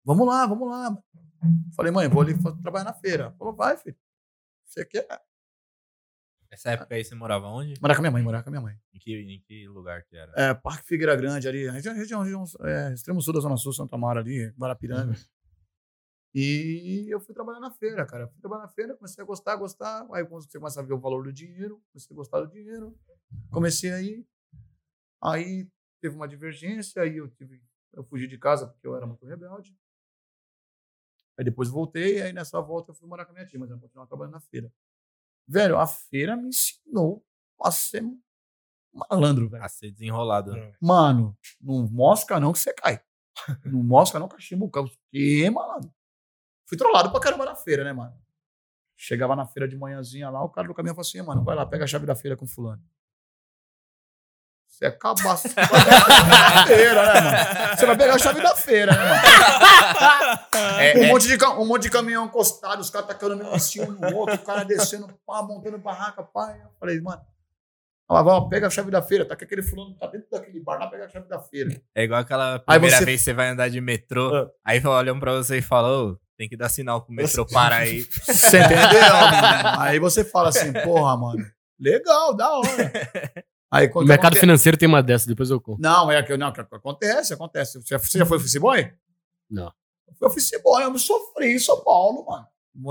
Vamos lá, vamos lá. Falei, mãe, vou ali trabalhar na feira. Falou, vai, filho. Você quer? Essa época aí você morava onde? Morar com a minha mãe, morar com a minha mãe. Em que, em que lugar que era? É, Parque Figueira Grande ali, região, região, região é, extremo sul da Zona Sul, Santa Mara ali, Guarapiranga. E eu fui trabalhar na feira, cara. Fui trabalhar na feira, comecei a gostar, gostar. Aí você começa a ver o valor do dinheiro, comecei a gostar do dinheiro. Comecei aí. Aí teve uma divergência, aí eu tive. Eu fugi de casa porque eu era muito rebelde. Aí depois voltei, aí nessa volta eu fui morar com a minha tia, mas eu continuava trabalhando na feira. Velho, a feira me ensinou a ser malandro, velho. A ser desenrolado. Mano, não mosca não que você cai. <laughs> Não mosca não cachimbo o Que, mano. Fui trollado pra caramba na feira, né, mano? Chegava na feira de manhãzinha lá, o cara do caminhão falou assim, mano, vai lá, pega a chave da feira com fulano. Você é cabaço. Você vai pegar a chave <laughs> da feira, né, mano? Você vai pegar a chave da feira, né, mano? É, um, é, Monte de, um monte de caminhão encostado, os caras tacando um no outro, o cara descendo, pá, montando barraca, pá. Eu falei, mano, ó, ó, pega a chave da feira, tá com aquele fulano, tá dentro daquele bar, lá pega a chave da feira. é igual aquela primeira você- vez que você vai andar de metrô, Ah. aí olham pra você e falam, ô, tem que dar sinal pro metrô parar aí. Você entendeu? mano? Aí você fala assim, porra, mano, legal, da hora. <laughs> Aí, O mercado financeiro tem uma dessa, depois eu conto. Não, é que não, que acontece, acontece. Você, você já foi office boy? Não. Eu fui office boy, eu me sofri em São Paulo, mano.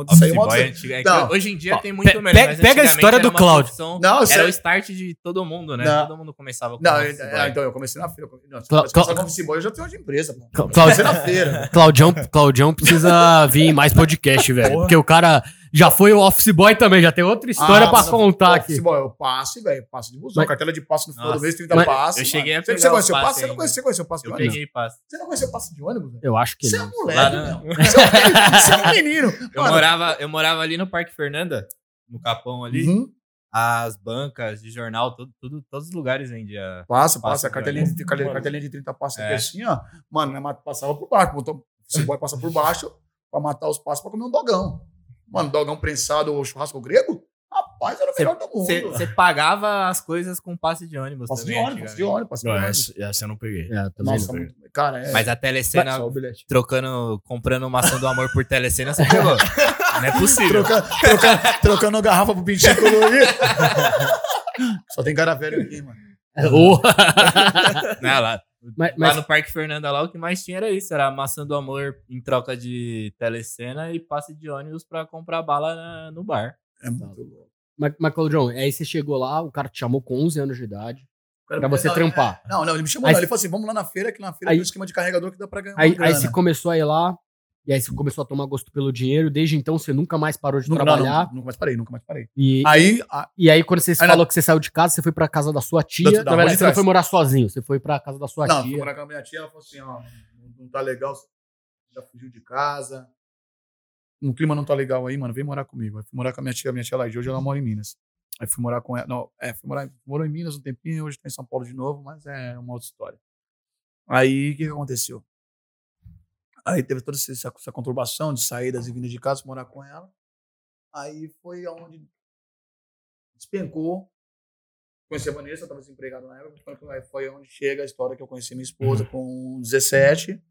Office boy sair. antiga- é Não. Hoje em dia Ó, tem muito pe- melhor. pega a história do Cláudio. profissão- Não, Era sei. o start de todo mundo, né? Não. Todo mundo começava com Não, office é, boy. é, então eu comecei na feira. Não, se Cla- Cla- office boy, eu já tenho de empresa, pô. Cla- Comecei na feira. Claudião, Claudião precisa vir em mais podcast, velho. Porra. Porque o cara Já foi o office boy também, já tem outra história Ah, pra contar Office aqui. boy, eu passe, velho. Passe de busão. Mas- Cartela de passe no final do mês, 30 mas passes. eu cheguei a mano. Você, pegar você conheceu passe? Você não conheceu, conheceu o passe de Eu ônibus? peguei passe. Você não conheceu o passe de ônibus, velho? Eu acho que Você é um não. moleque, meu. Você é um- Você é um menino. <laughs> Eu Mano, morava, eu morava ali no Parque Fernanda, no Capão ali. uhum. As bancas de jornal, tudo, tudo, todos os lugares vendia. Passa, Passa passa. A de cartelinha de, cartelinha, de 30 passos aqui É. assim, ó. Mano, né, passava por baixo. Botou, esse boy passa por baixo pra matar os passos pra comer um dogão. Mano, dogão prensado ou churrasco grego? Rapaz, era o melhor do mundo. Você pagava as coisas com passe de ônibus Passe de ônibus, passe de ônibus, passe de Não, ônibus. essa, essa eu não peguei. É, também Nossa, não. muito, cara, é. Mas a telecena, trocando, comprando maçã do amor por telecena, você pegou. <laughs> Não é possível. Trocando, trocando, trocando garrafa pro pintinho colorido. <laughs> Só tem cara velho aqui, mano. <laughs> Não, lá, mas, lá mas- no Parque Fernanda, lá, o que mais tinha era isso. Era maçã do amor em troca de telecena e passe de ônibus pra comprar bala na- no bar. É muito louco. mas, mas, Claudião, aí você chegou lá, o cara te chamou com 11 anos de idade Cara, pra você não, trampar. Não, não, ele me chamou, Aí- não. Ele falou assim: vamos lá na feira, que na feira Aí- tem um esquema de carregador que dá pra ganhar. uma Aí, aí você começou a ir lá, e aí você começou a tomar gosto pelo dinheiro, desde então você nunca mais parou de Nunca, não, trabalhar. não, nunca mais parei, nunca mais parei. E, Aí, a- e aí, quando você Aí falou que você saiu de casa, você foi pra casa da sua tia. Da- da na verdade, de você não foi morar sozinho, você foi pra casa da sua não, fui tia. morar com a minha tia, ela falou assim: ó, não, não tá legal, já fugiu de casa. O clima não tá legal aí, mano, vem morar comigo. Aí fui morar com a minha tia, a minha tia lá de hoje, ela mora em Minas. Aí fui morar com ela, não, é, fui morar, morou em Minas um tempinho, hoje tá em São Paulo de novo, mas é uma outra história. Aí, o que que aconteceu? Aí teve toda essa, essa conturbação de saídas e vindas de casa, morar com ela. Aí foi onde despencou. Conheci a Vanessa, estava desempregado na época. Aí foi onde chega a história que eu conheci minha esposa com 17.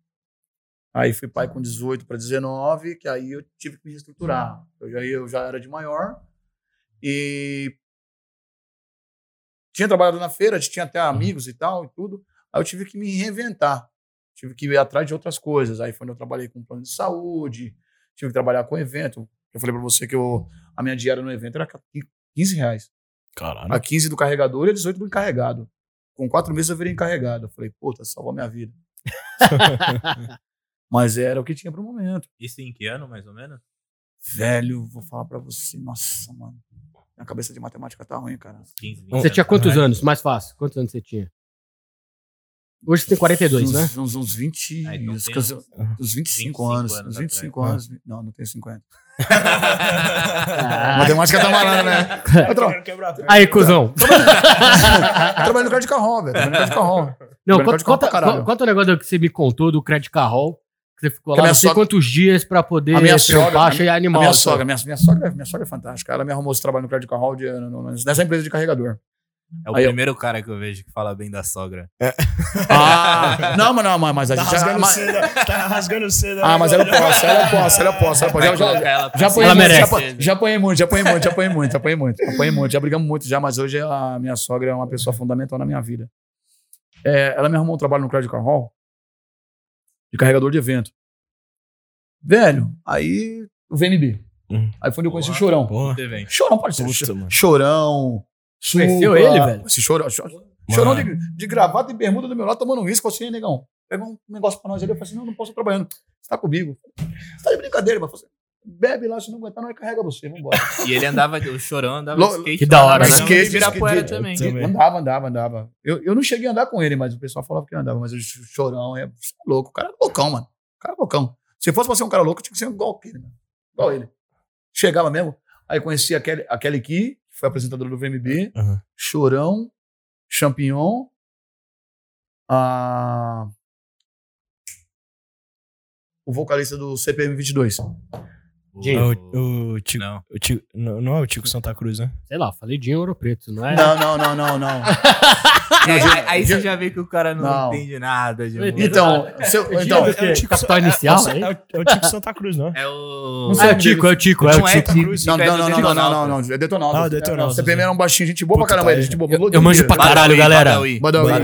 Aí fui pai com 18 para 19, que aí eu tive que me reestruturar. Eu já, eu já era de maior. E tinha trabalhado na feira, tinha até amigos e tal e tudo. Aí eu tive que me reinventar. Tive que ir atrás de outras coisas. Aí foi onde eu trabalhei com plano de saúde, tive que trabalhar com evento. Eu falei para você que eu, a minha diária no evento era 15 reais. Caralho. A 15 do carregador e a 18 do encarregado. Com quatro meses eu virei encarregado. Eu falei, puta, salvou minha vida. <laughs> Mas era o que tinha pro momento. Isso em que ano, mais ou menos? Velho, vou falar pra você. Nossa, mano. Minha cabeça de matemática tá ruim, cara. 15, 20 Você tinha quantos atrás. anos? Mais fácil. Quantos anos você tinha? Hoje você tem 42, uns, né? Uns, uns 20. Ah, então uns, uns, uns 25, 25 anos. anos Uns 25 atrás. anos. Não, não tenho 50. Ah. Matemática tá malando, né? <laughs> Eu tra-. Aí, cuzão. trabalho no Credit Carro, velho. Trabalho no Credit Carro. Não, conta, conta, caralho. conta o negócio que você me contou do Credit Carrol. Que você ficou Que lá não sei sogra- quantos dias pra poder A minha sogra- trampar, a achei A animal. minha sogra, minha, minha, sogra, minha sogra é fantástica. Ela me arrumou esse trabalho no Credit Carro de, no- no- nessa empresa de carregador. É o Aí eu- primeiro cara que eu vejo que fala bem da sogra. Ah, <laughs> não, mas não, mas- mas a Tá gente já. rasgando mas- seda. Tá rasgando seda. ah, mas ela posso, ela posso, ela posso, ela posso. Já, já, ela já apanhei Ela muito, já, merece. apan- já apanhei muito, já apanhei muito, já apanhei muito, já apanhei muito, apanhei muito, já brigamos muito já, mas hoje a minha sogra é uma pessoa fundamental na minha vida. É, ela me arrumou um trabalho no Credit Car Hall de carregador de evento. Velho, aí o VMB. Hum. Aí foi onde eu conheci o Porra. Chorão. Porra. Você vem. Chorão pode ser. Puta, mano. Chorão. Conheceu ele, velho? Esse chorão, chorão, chorão de, de gravata e bermuda do meu lado, tomando um uísque. Falei assim, "Ei, negão, pega um negócio pra nós ali. Eu falei assim, não, não posso estar trabalhando. Você tá comigo. Você tá de brincadeira, mas você bebe lá, se não aguentar, não carrega você, vambora. E ele andava, o chorão andava Lo- skate. que da hora, né? Skate, de Ibirapuera também. também. Andava, andava, andava. Eu, eu não cheguei a andar com ele, mas o pessoal falava que andava. Mas o chorão é, você é louco. O cara é loucão, mano. O cara é loucão. Se fosse pra ser um cara louco, tinha que ser igual aquele, mano. Igual ele. Chegava mesmo. Aí conheci a Kelly, a Kelly Key, que foi apresentadora do VMB. Aham. Chorão, Champignon, a... o vocalista do CPM 22. É o, o Tico, Não. o Tico- não, não é o Tico Santa Cruz, né? Sei lá, falei Dinho Ouro Preto, não é? Não, não, não, não, não. Aí, <laughs> Não, aí- aí você já vê que o cara não, Não. entende nada de Então, música. Então, seu, Dinho então é o Tico- Capital é- Inicial, é, hein? é, o- é o Tico Santa Cruz, não é? É o. Não É o Tico, é o Tico, é o Não é Tico. Não, não, não, não, não, não, não, é detonado. Ah, Detonautas, CPM né? era um baixinho, gente boa pra caramba ele, gente boa. Eu- manjo pra caralho, galera. Badawi.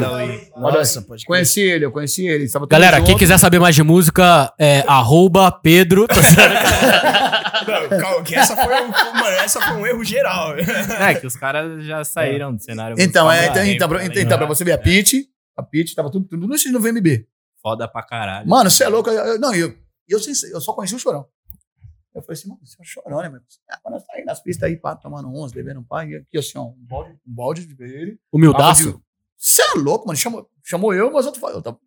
Nossa. Conheci ele, eu conheci ele. Galera, quem quiser saber mais de música, é arroba Pedro. <laughs> Não, calma, que essa foi, um, mano, essa foi um erro geral. É, que os caras já saíram do cenário. Então, é, então, então, pra- tá então, pra você ver, a Pitty, a Pitty tava tudo, tudo no VMB. Foda pra caralho. Mano, você é louco. eu- eu- não, eu, eu, eu só conheci o Chorão. Eu falei assim, mano, você é um chorão, né, mano? Ah, mas nós tá aí nas pistas aí, pá, tomando uns, bebendo um pá, e aqui assim, ó, um balde, um balde de dele. Humildaço. Você é louco, mano. Chamou, chamou eu, mas eu, tô- eu, tava-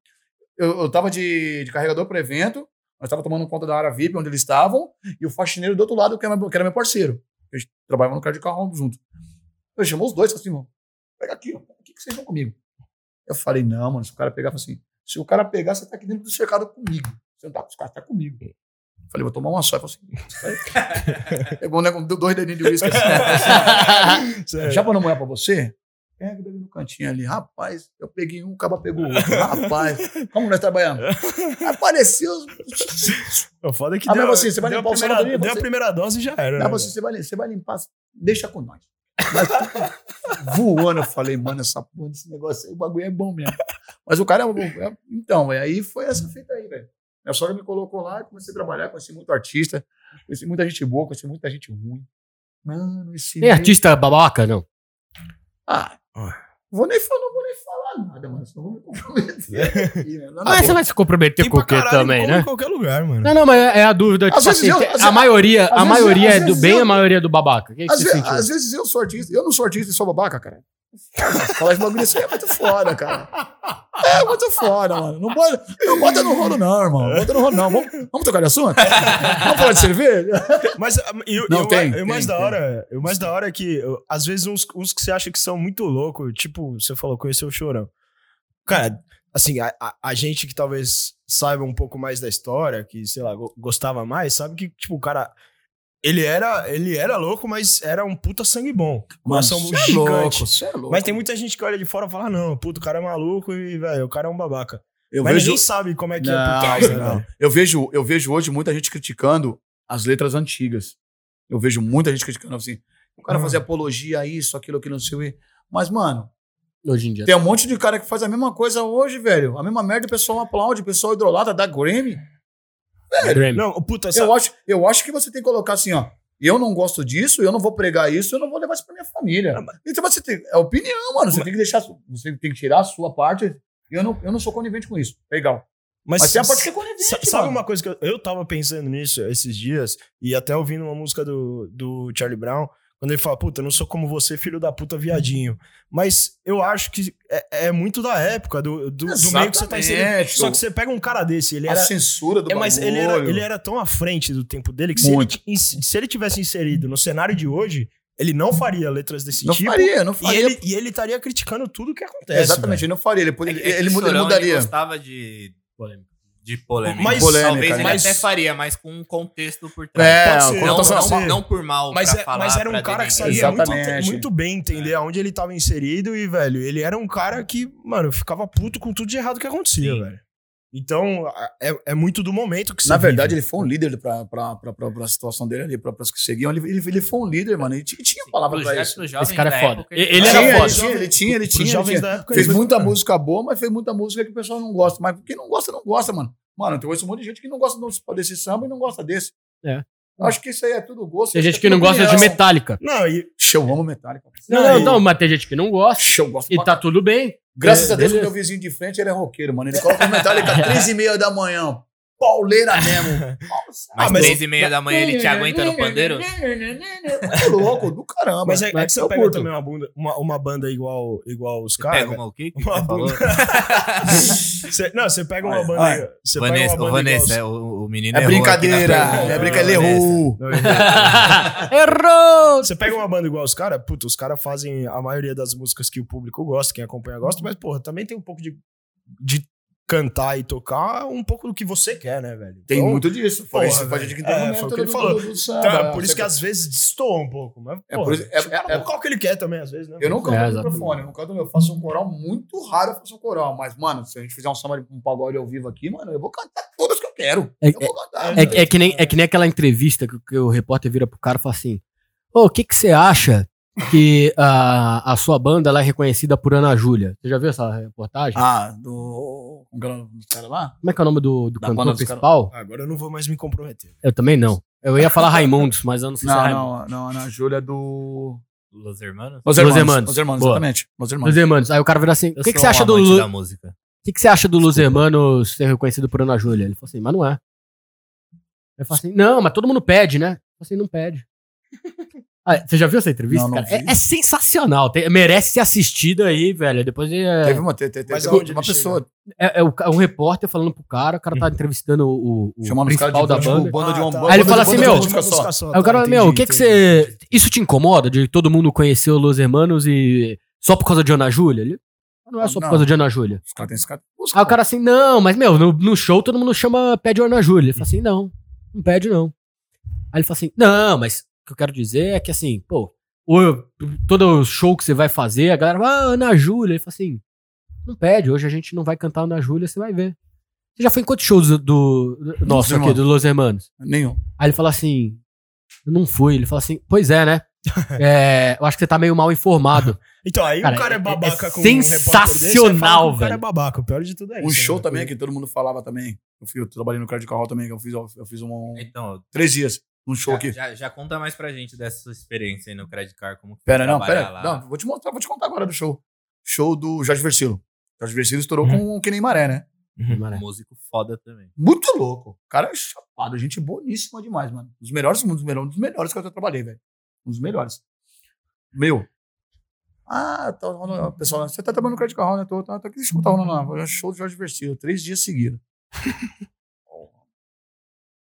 eu, eu tava de, de carregador pro evento, nós tava tomando conta da área VIP onde eles estavam, e o faxineiro do outro lado, que era meu, que era meu parceiro. A gente trabalhava no carro de carro junto. Eu chamou os dois, falei assim, mano, pega aqui, ó, aqui que vocês vão comigo. Eu falei, não, mano, se o cara pegar, assim, se o cara pegar, você tá aqui dentro do cercado comigo. Você não tá com os caras, tá comigo. Falei, vou tomar uma só. Eu falei assim, <laughs> pegou né, com dois dedinhos de uísque assim. <laughs> Sério. Já pra não molhar pra você? Pega bebe no cantinho ali. Rapaz, eu peguei um, o caba pegou o outro. Rapaz, como nós trabalhamos? <laughs> Apareceu. O foda é que Ah, deu, assim, você vai a limpar o primeira, salão também, deu a você- primeira dose e já era. Né, você, você, vai, você vai limpar, deixa com nós. Mas, voando, eu falei, mano, essa porra desse negócio aí, o bagulho é bom mesmo. Mas o cara é. um- é- Então, é, aí foi essa fita aí, velho. Minha sogra me colocou lá e comecei a trabalhar, conheci muito artista, conheci muita gente boa, conheci muita gente ruim. Mano, esse. Tem artista babaca, não? Ah, vou nem falar, não vou nem falar nada, mano. Só vou me comprometer. <laughs> aqui, né? Não, Mas você vai se comprometer com o quê também, né? em qualquer lugar, mano. Não, não, mas é é a dúvida. Tipo assim, eu- a maioria, a maioria é do bem, eu- a maioria é do babaca. O que, que Às, você ve- às vezes eu sou artista, eu não sou artista e sou babaca, cara. Falar esse bagulho assim é muito foda, cara. É muito foda, mano. Não bota, não bota no rolo, não, irmão. Não bota no rolo, não. Vamos, vamos tocar de assunto? Vamos falar de cerveja? Mas ah, e, e Não, o, tem, e o mais tem, da tem. hora, o mais da hora é que às vezes uns, uns que você acha que são muito loucos, tipo, você falou, conheceu o Chorão. Cara, assim, a, a- a gente que talvez saiba um pouco mais da história, que, sei lá, go- gostava mais, sabe que, tipo, o cara, ele era, ele era louco, mas era um puta sangue bom. Coração cê é gigante. louco, cê é louco. Mas tem muita gente que olha de fora e fala, não, puto, o cara é maluco e, velho, o cara é um babaca. eu mas vejo, ninguém sabe como é que é Não, por trás, né, não. eu, vejo, eu vejo hoje muita gente criticando as letras antigas. Eu vejo muita gente criticando assim. O cara Ah. fazia apologia a isso, aquilo, aquilo, não sei o quê. Mas, mano, Hoje em dia. Tem um monte de cara que faz a mesma coisa hoje, velho. A mesma merda, o pessoal aplaude, o pessoal idolatra, dá Grammy. Grammy. Não, puta, essa, Eu acho, eu acho que você tem que colocar assim, ó. Eu não gosto disso, eu não vou pregar isso, eu não vou levar isso pra minha família. Então você tem. É opinião, mano. Você tem que deixar. Você tem que tirar a sua parte. Eu não, eu não sou conivente com isso. Legal. mas, Mas tem a parte que é conivente. Sa- Sabe mano. uma coisa que eu, eu tava pensando nisso esses dias, e até ouvindo uma música do, do Charlie Brown, quando ele fala, puta, eu não sou como você, filho da puta, viadinho. Mas eu acho que é, é muito da época, do, do, do meio que você tá inserido. Só que você pega um cara desse, ele A era. censura do É, mas ele era, ele era tão à frente do tempo dele que se ele, se ele tivesse inserido no cenário de hoje, ele não faria letras desse Não tipo. faria, não E faria. ele, e ele estaria criticando tudo que acontece. Exatamente, velho. ele não faria. Ele, ele, É que- é ele, ele mudaria. gostava de polêmica. De polêmica. Mas- Talvez polêmica, ele mas- até faria, mas com um contexto por trás. É, ser, não, não, ser. não por mal, Mas, pra é- falar, mas era um pra cara que sabia muito, muito bem entender aonde ele tava inserido e, velho, ele era um cara que, mano, ficava puto com tudo de errado que acontecia, Sim. velho. Então, a- é, é muito do momento que você Na verdade, vive. ele foi um líder pra, pra situação dele ali, pra, pras que seguiam. Ele, ele, ele foi um líder, mano. Ele tinha, tinha palavra pra Projeto isso. Esse cara é da foda. época, Ele ele era tinha, foda. Ele tinha, ele tinha, ele tinha. ele tinha. da época, Fez ele- muita música boa, mas fez muita música que o pessoal não gosta. Mas quem não gosta, não gosta, mano. Mano, tem um monte de gente que não gosta desse samba e não gosta desse. É. Eu acho que isso aí é tudo gosto. Tem gente é que não gosta de opinião. Metallica. Não, e Show, amo Metallica. Não, Não, não, não, mas tem gente que não gosta. Show, gosto E tá tudo bem. Graças É, a Deus, meu vizinho de frente, ele é roqueiro, mano. Ele coloca Metallica às <laughs> três e meia da manhã. Pauleira <laughs> mesmo. Nossa. Mas Ah, mas- três e meia da manhã ele te aguenta no pandeiro? É louco, do caramba. mas é, é mas que você pega curto. também uma, bunda, uma, uma banda igual, igual os caras. pega uma o quê? que Uma bunda. Você- <laughs> não, você pega uma banda. olha. Você pega Vanessa, uma ô, banda Vanessa, igual é, o, o menino É brincadeira. É brincadeira. Errou. <laughs> Errou! Você pega uma banda igual os caras, puta, os caras fazem a maioria das músicas que o público gosta, quem acompanha gosta, mas, porra, também tem um pouco de, de cantar e tocar um pouco do que você quer, né, velho? Tem Então, muito disso. Porra, isso, que É, foi o do- que ele do- falou. do- do samba. Então, é por isso que às vezes destoa um pouco, mas, É porra, por isso- é- é- tocar o que ele quer também, às vezes, né? Eu não canto É, no microfone, eu não canto, eu faço um coral muito raro, eu faço um coral. Mas, mano, se a gente fizer um samba, um pagode ao vivo aqui, mano, eu vou cantar todas que eu quero. É- eu vou cantar. É, é que nem, é que nem aquela entrevista que, que o repórter vira pro cara e fala assim: Ô, o que, que você acha que a, a sua banda ela é reconhecida por Ana Júlia? Você já viu essa reportagem? Ah, do. Como é o nome dos caras lá? Como é que é o nome do, do Da cantor banda dos principal? Agora eu não vou mais me comprometer. Eu também não. Eu ia falar Raimundos, mas eu não sei se é Não, Raimundos. não, não, Ana Júlia é do. Los Hermanos? Los Los Hermanos. Los Hermanos, Boa. exatamente. Los Hermanos. Los Hermanos. Aí o cara vira assim: o que, que você acha do Lu- da música. o que, que você acha do Los Hermanos ser reconhecido por Ana Júlia? Ele falou assim: mas não é. Eu falo assim, não, mas todo mundo pede, né? Eu falo assim, não pede. Ah, você já viu essa entrevista? Não, não cara? É, vi. é sensacional. tem- merece ser assistida aí, velho. Depois é, Teve uma, teve aonde uma pessoa é, é um repórter falando pro cara, o cara tá entrevistando o, o chamando principal de da tipo, banda. banda de Ah, tá. banda Aí ele fala assim, meu. Aí o cara, meu, o que que você... Isso te incomoda de todo mundo conhecer o Los Hermanos e... Só por causa de Ana Júlia? Ele, não é só por Não. causa de Ana Júlia. Os caras têm esse cara. Os Aí o cara assim, não, mas, meu, no, no show todo mundo chama, pede o Ana Júlia. Ele fala assim, não, não pede não. Aí ele fala assim, não, mas o que eu quero dizer é que assim, pô, o, todo show que você vai fazer, a galera vai, ah, Ana Júlia. Ele fala assim, não pede, hoje a gente não vai cantar Ana Júlia, você vai ver. Você já foi em quantos shows do, do, nosso aqui, do Los Hermanos? Nenhum. Aí ele fala assim, eu não fui. Ele fala assim, pois é, né? <laughs> É, eu acho que você tá meio mal informado. <laughs> Então, aí Cara, o cara é é- babaca é com um repórter desse, aí fala que sensacional, O cara é velho. babaca, o pior de tudo é isso. Um show né? também que todo mundo falava também. Eu, fui, eu trabalhei no Credit Hall também, que eu fiz, eu fiz um, Então, três dias num show já, aqui. já, já conta mais pra gente dessa sua experiência aí no Credit Card. Como que Pera, não, pera. lá. Não, vou te mostrar, vou te contar agora do show. Show do Jorge Versilo. Jorge Versilo estourou Uhum. com o Que Nem Maré, né? Mano, Músico foda também. Muito louco. O cara é chapado, gente boníssima demais, mano. Um dos melhores, um dos melhores, um dos melhores que eu já trabalhei, velho. Um dos melhores. Meu. Ah, tá rolando. Pessoal, você tá trabalhando no Credit Card, né? Tô, tá, tá aqui, deixa eu tá rolando lá. Foi um Show do Jorge Versilo, três dias seguidos.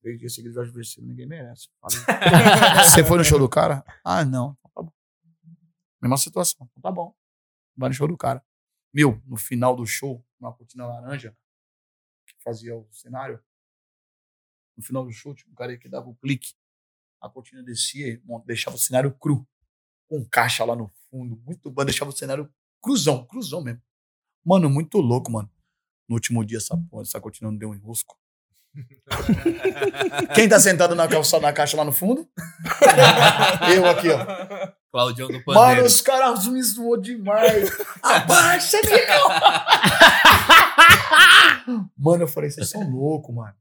Três dias seguidos, Jorge Versilo, ninguém merece. <laughs> Você foi no show do <laughs> cara? Ah, não. Tá bom. Mesma situação. Então Tá bom. Vai no show do cara. Meu, no final do show, uma cortina laranja, que fazia o cenário, no final do show, tinha um cara que dava o clique, a cortina descia e deixava o cenário cru, com caixa lá no fundo, muito bom, deixava o cenário cruzão, cruzão mesmo. Mano, muito louco, mano. No último dia, essa, essa cortina não deu um enrosco. <laughs> Quem tá sentado na, calça, na caixa lá no fundo? <laughs> Eu aqui, ó. Claudião do Mano, Pandeiro. os caras me zoou demais. Abaixa, Miguel! <laughs> mano, eu falei, vocês são loucos, mano.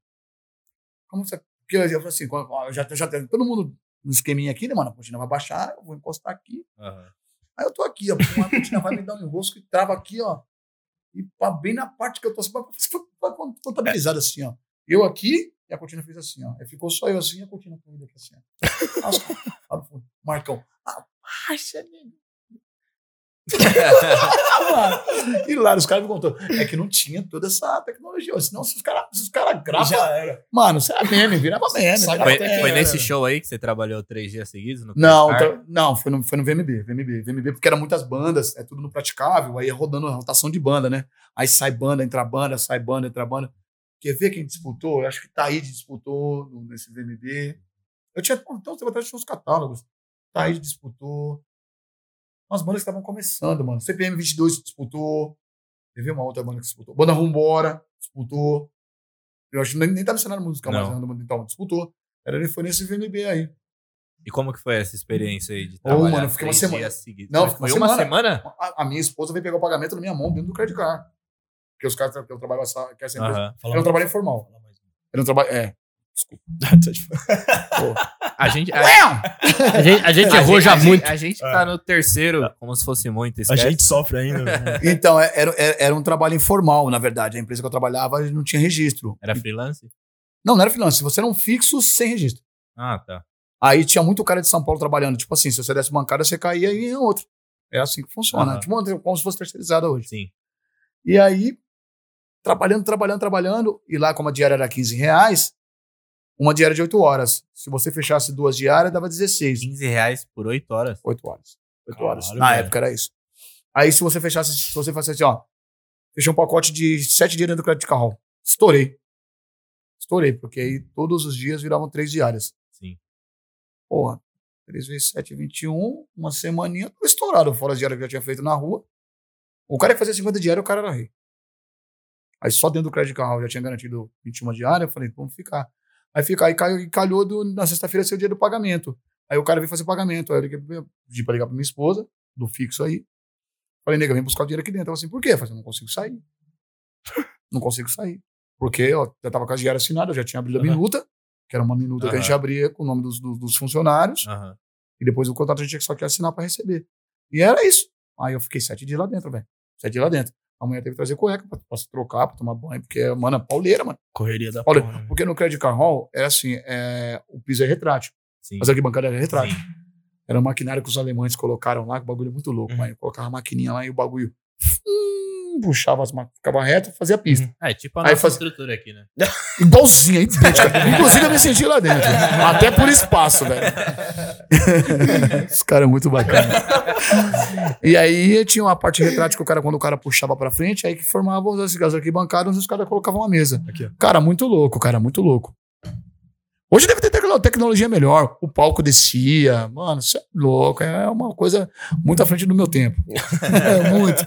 Como você. Porque eu falei assim, já, já tem todo mundo no esqueminha aqui, né, mano? A cortina vai baixar, eu vou encostar aqui. Aham. Aí eu tô aqui, ó. A cortina vai me dar um enrosco e trava aqui, ó. E pá, bem na parte que eu tô assim, contabilizado assim, ó. Eu aqui e a cortina fez assim, ó. Ficou só eu assim e a cortina aqui assim, ó. Caras lá no fundo, Marcão, abaixa, nego. Mano, <laughs> e lá, os caras me contou. É que não tinha toda essa tecnologia. Senão, se os caras cara gravam. Já era. Mano, isso era meme, virava meme. Virava Foi, até- foi nesse show aí que você trabalhou três dias seguidos? No Não, então- não, foi no, foi no VMB, VMB, VMB, porque eram muitas bandas, é tudo no praticável, aí é rodando a rotação de banda, né? Aí sai banda, entra banda, sai banda, entra banda. Quer ver quem disputou? Eu acho que Taíde disputou nesse VMB. Eu tinha, então, você até tinha uns catálogos. Taíde disputou. Umas bandas que estavam começando, mano. CPM 22 disputou. Teve uma outra banda que disputou. Banda Rumbora disputou. Eu acho que nem, nem tá no cenário musical mais, Não. né? então, disputou. Era, foi nesse VMB aí. E como que foi essa experiência aí de trabalhar mano, eu fiquei uma semana. Não, Foi uma semana. semana? A, a minha esposa veio pegar o pagamento na minha mão dentro do credit card. Porque os caras que eu trabalho essa, que essa empresa. Não trabalho informal. Eu não trabalho. É. Desculpa. <laughs> A gente, a, A gente, a gente a errou já a gente- muito. A gente tá no terceiro, como se fosse muito. A Esquece. gente sofre ainda. né? <laughs> Então, é- era, era, era um trabalho informal, na verdade. A empresa que eu trabalhava não tinha registro. Era freelance? Não, não era freelance. Você era um fixo sem registro. Ah, tá. Aí tinha muito cara de São Paulo trabalhando. Tipo assim, se você desse bancada, você caía em outro. É assim que funciona. Aham. Tipo, como se fosse terceirizada hoje. Sim. E aí, trabalhando, trabalhando, trabalhando. E lá, como a diária era 15 reais, uma diária de 8 horas. Se você fechasse duas diárias, dava 16. 15 reais por 8 horas. 8 horas. 8 Caralho, horas. Na velho. época era isso. Aí, se você fechasse, se você fizesse assim, ó, fechei um pacote de 7 dias dentro do crédito carro. Estourei. Estourei, porque aí todos os dias viravam 3 diárias. Sim. Porra, 3 vezes 7, 21, uma semaninha, tô estourado, fora as diárias que eu já tinha feito na rua. O cara que fazia 50 diárias, o cara era rei. Aí só dentro do crédito carro eu já tinha garantido 21 diárias, eu falei, vamos ficar. Aí fica, aí calhou do- na sexta-feira ser o dia do pagamento. Aí o cara veio fazer pagamento. Aí eu liguei, pedi pra ligar pra minha esposa, do fixo aí. Falei, nega, vem buscar o dinheiro aqui dentro. Ela assim, por quê? Eu falei, não consigo sair. <laughs> não consigo sair. Porque ó, já tava com a diária assinada, eu já tinha abrido a Aham. minuta, que era uma minuta que a gente abria com o nome dos, dos, dos funcionários. Aham. E depois o contrato a gente tinha que só que assinar pra receber. E era isso. Aí eu fiquei sete dias lá dentro, velho. Sete dias lá dentro. A mulher teve que trazer cueca pra, pra se trocar, pra tomar banho, porque, mano, é pauleira, mano. Correria da Olha, porra. né? porque no Credit Car Hall é assim, é, o piso é retrátil, Sim. mas aqui bancada é retrátil. Sim. Era um maquinário que os alemães colocaram lá, que o bagulho é muito louco, Uhum. mano. Colocava a maquininha lá e o bagulho puxava as máquinas, ficava reto, fazia a pista. É, tipo a Aí nossa faz- estrutura aqui, né? <laughs> Igualzinha, idêntica. Inclusive eu me senti lá dentro. Até por espaço, velho. <laughs> Os caras muito bacanas. E aí tinha uma parte retrátil que o cara, quando o cara puxava pra frente, aí que formavam as, as arquibancadas e os caras colocavam uma mesa. Aqui. Cara, muito louco, cara, muito louco. Hoje deve ter tecno- tecnologia melhor. O palco descia. Mano, isso é louco. É uma coisa muito à frente do meu tempo. É <laughs> muito.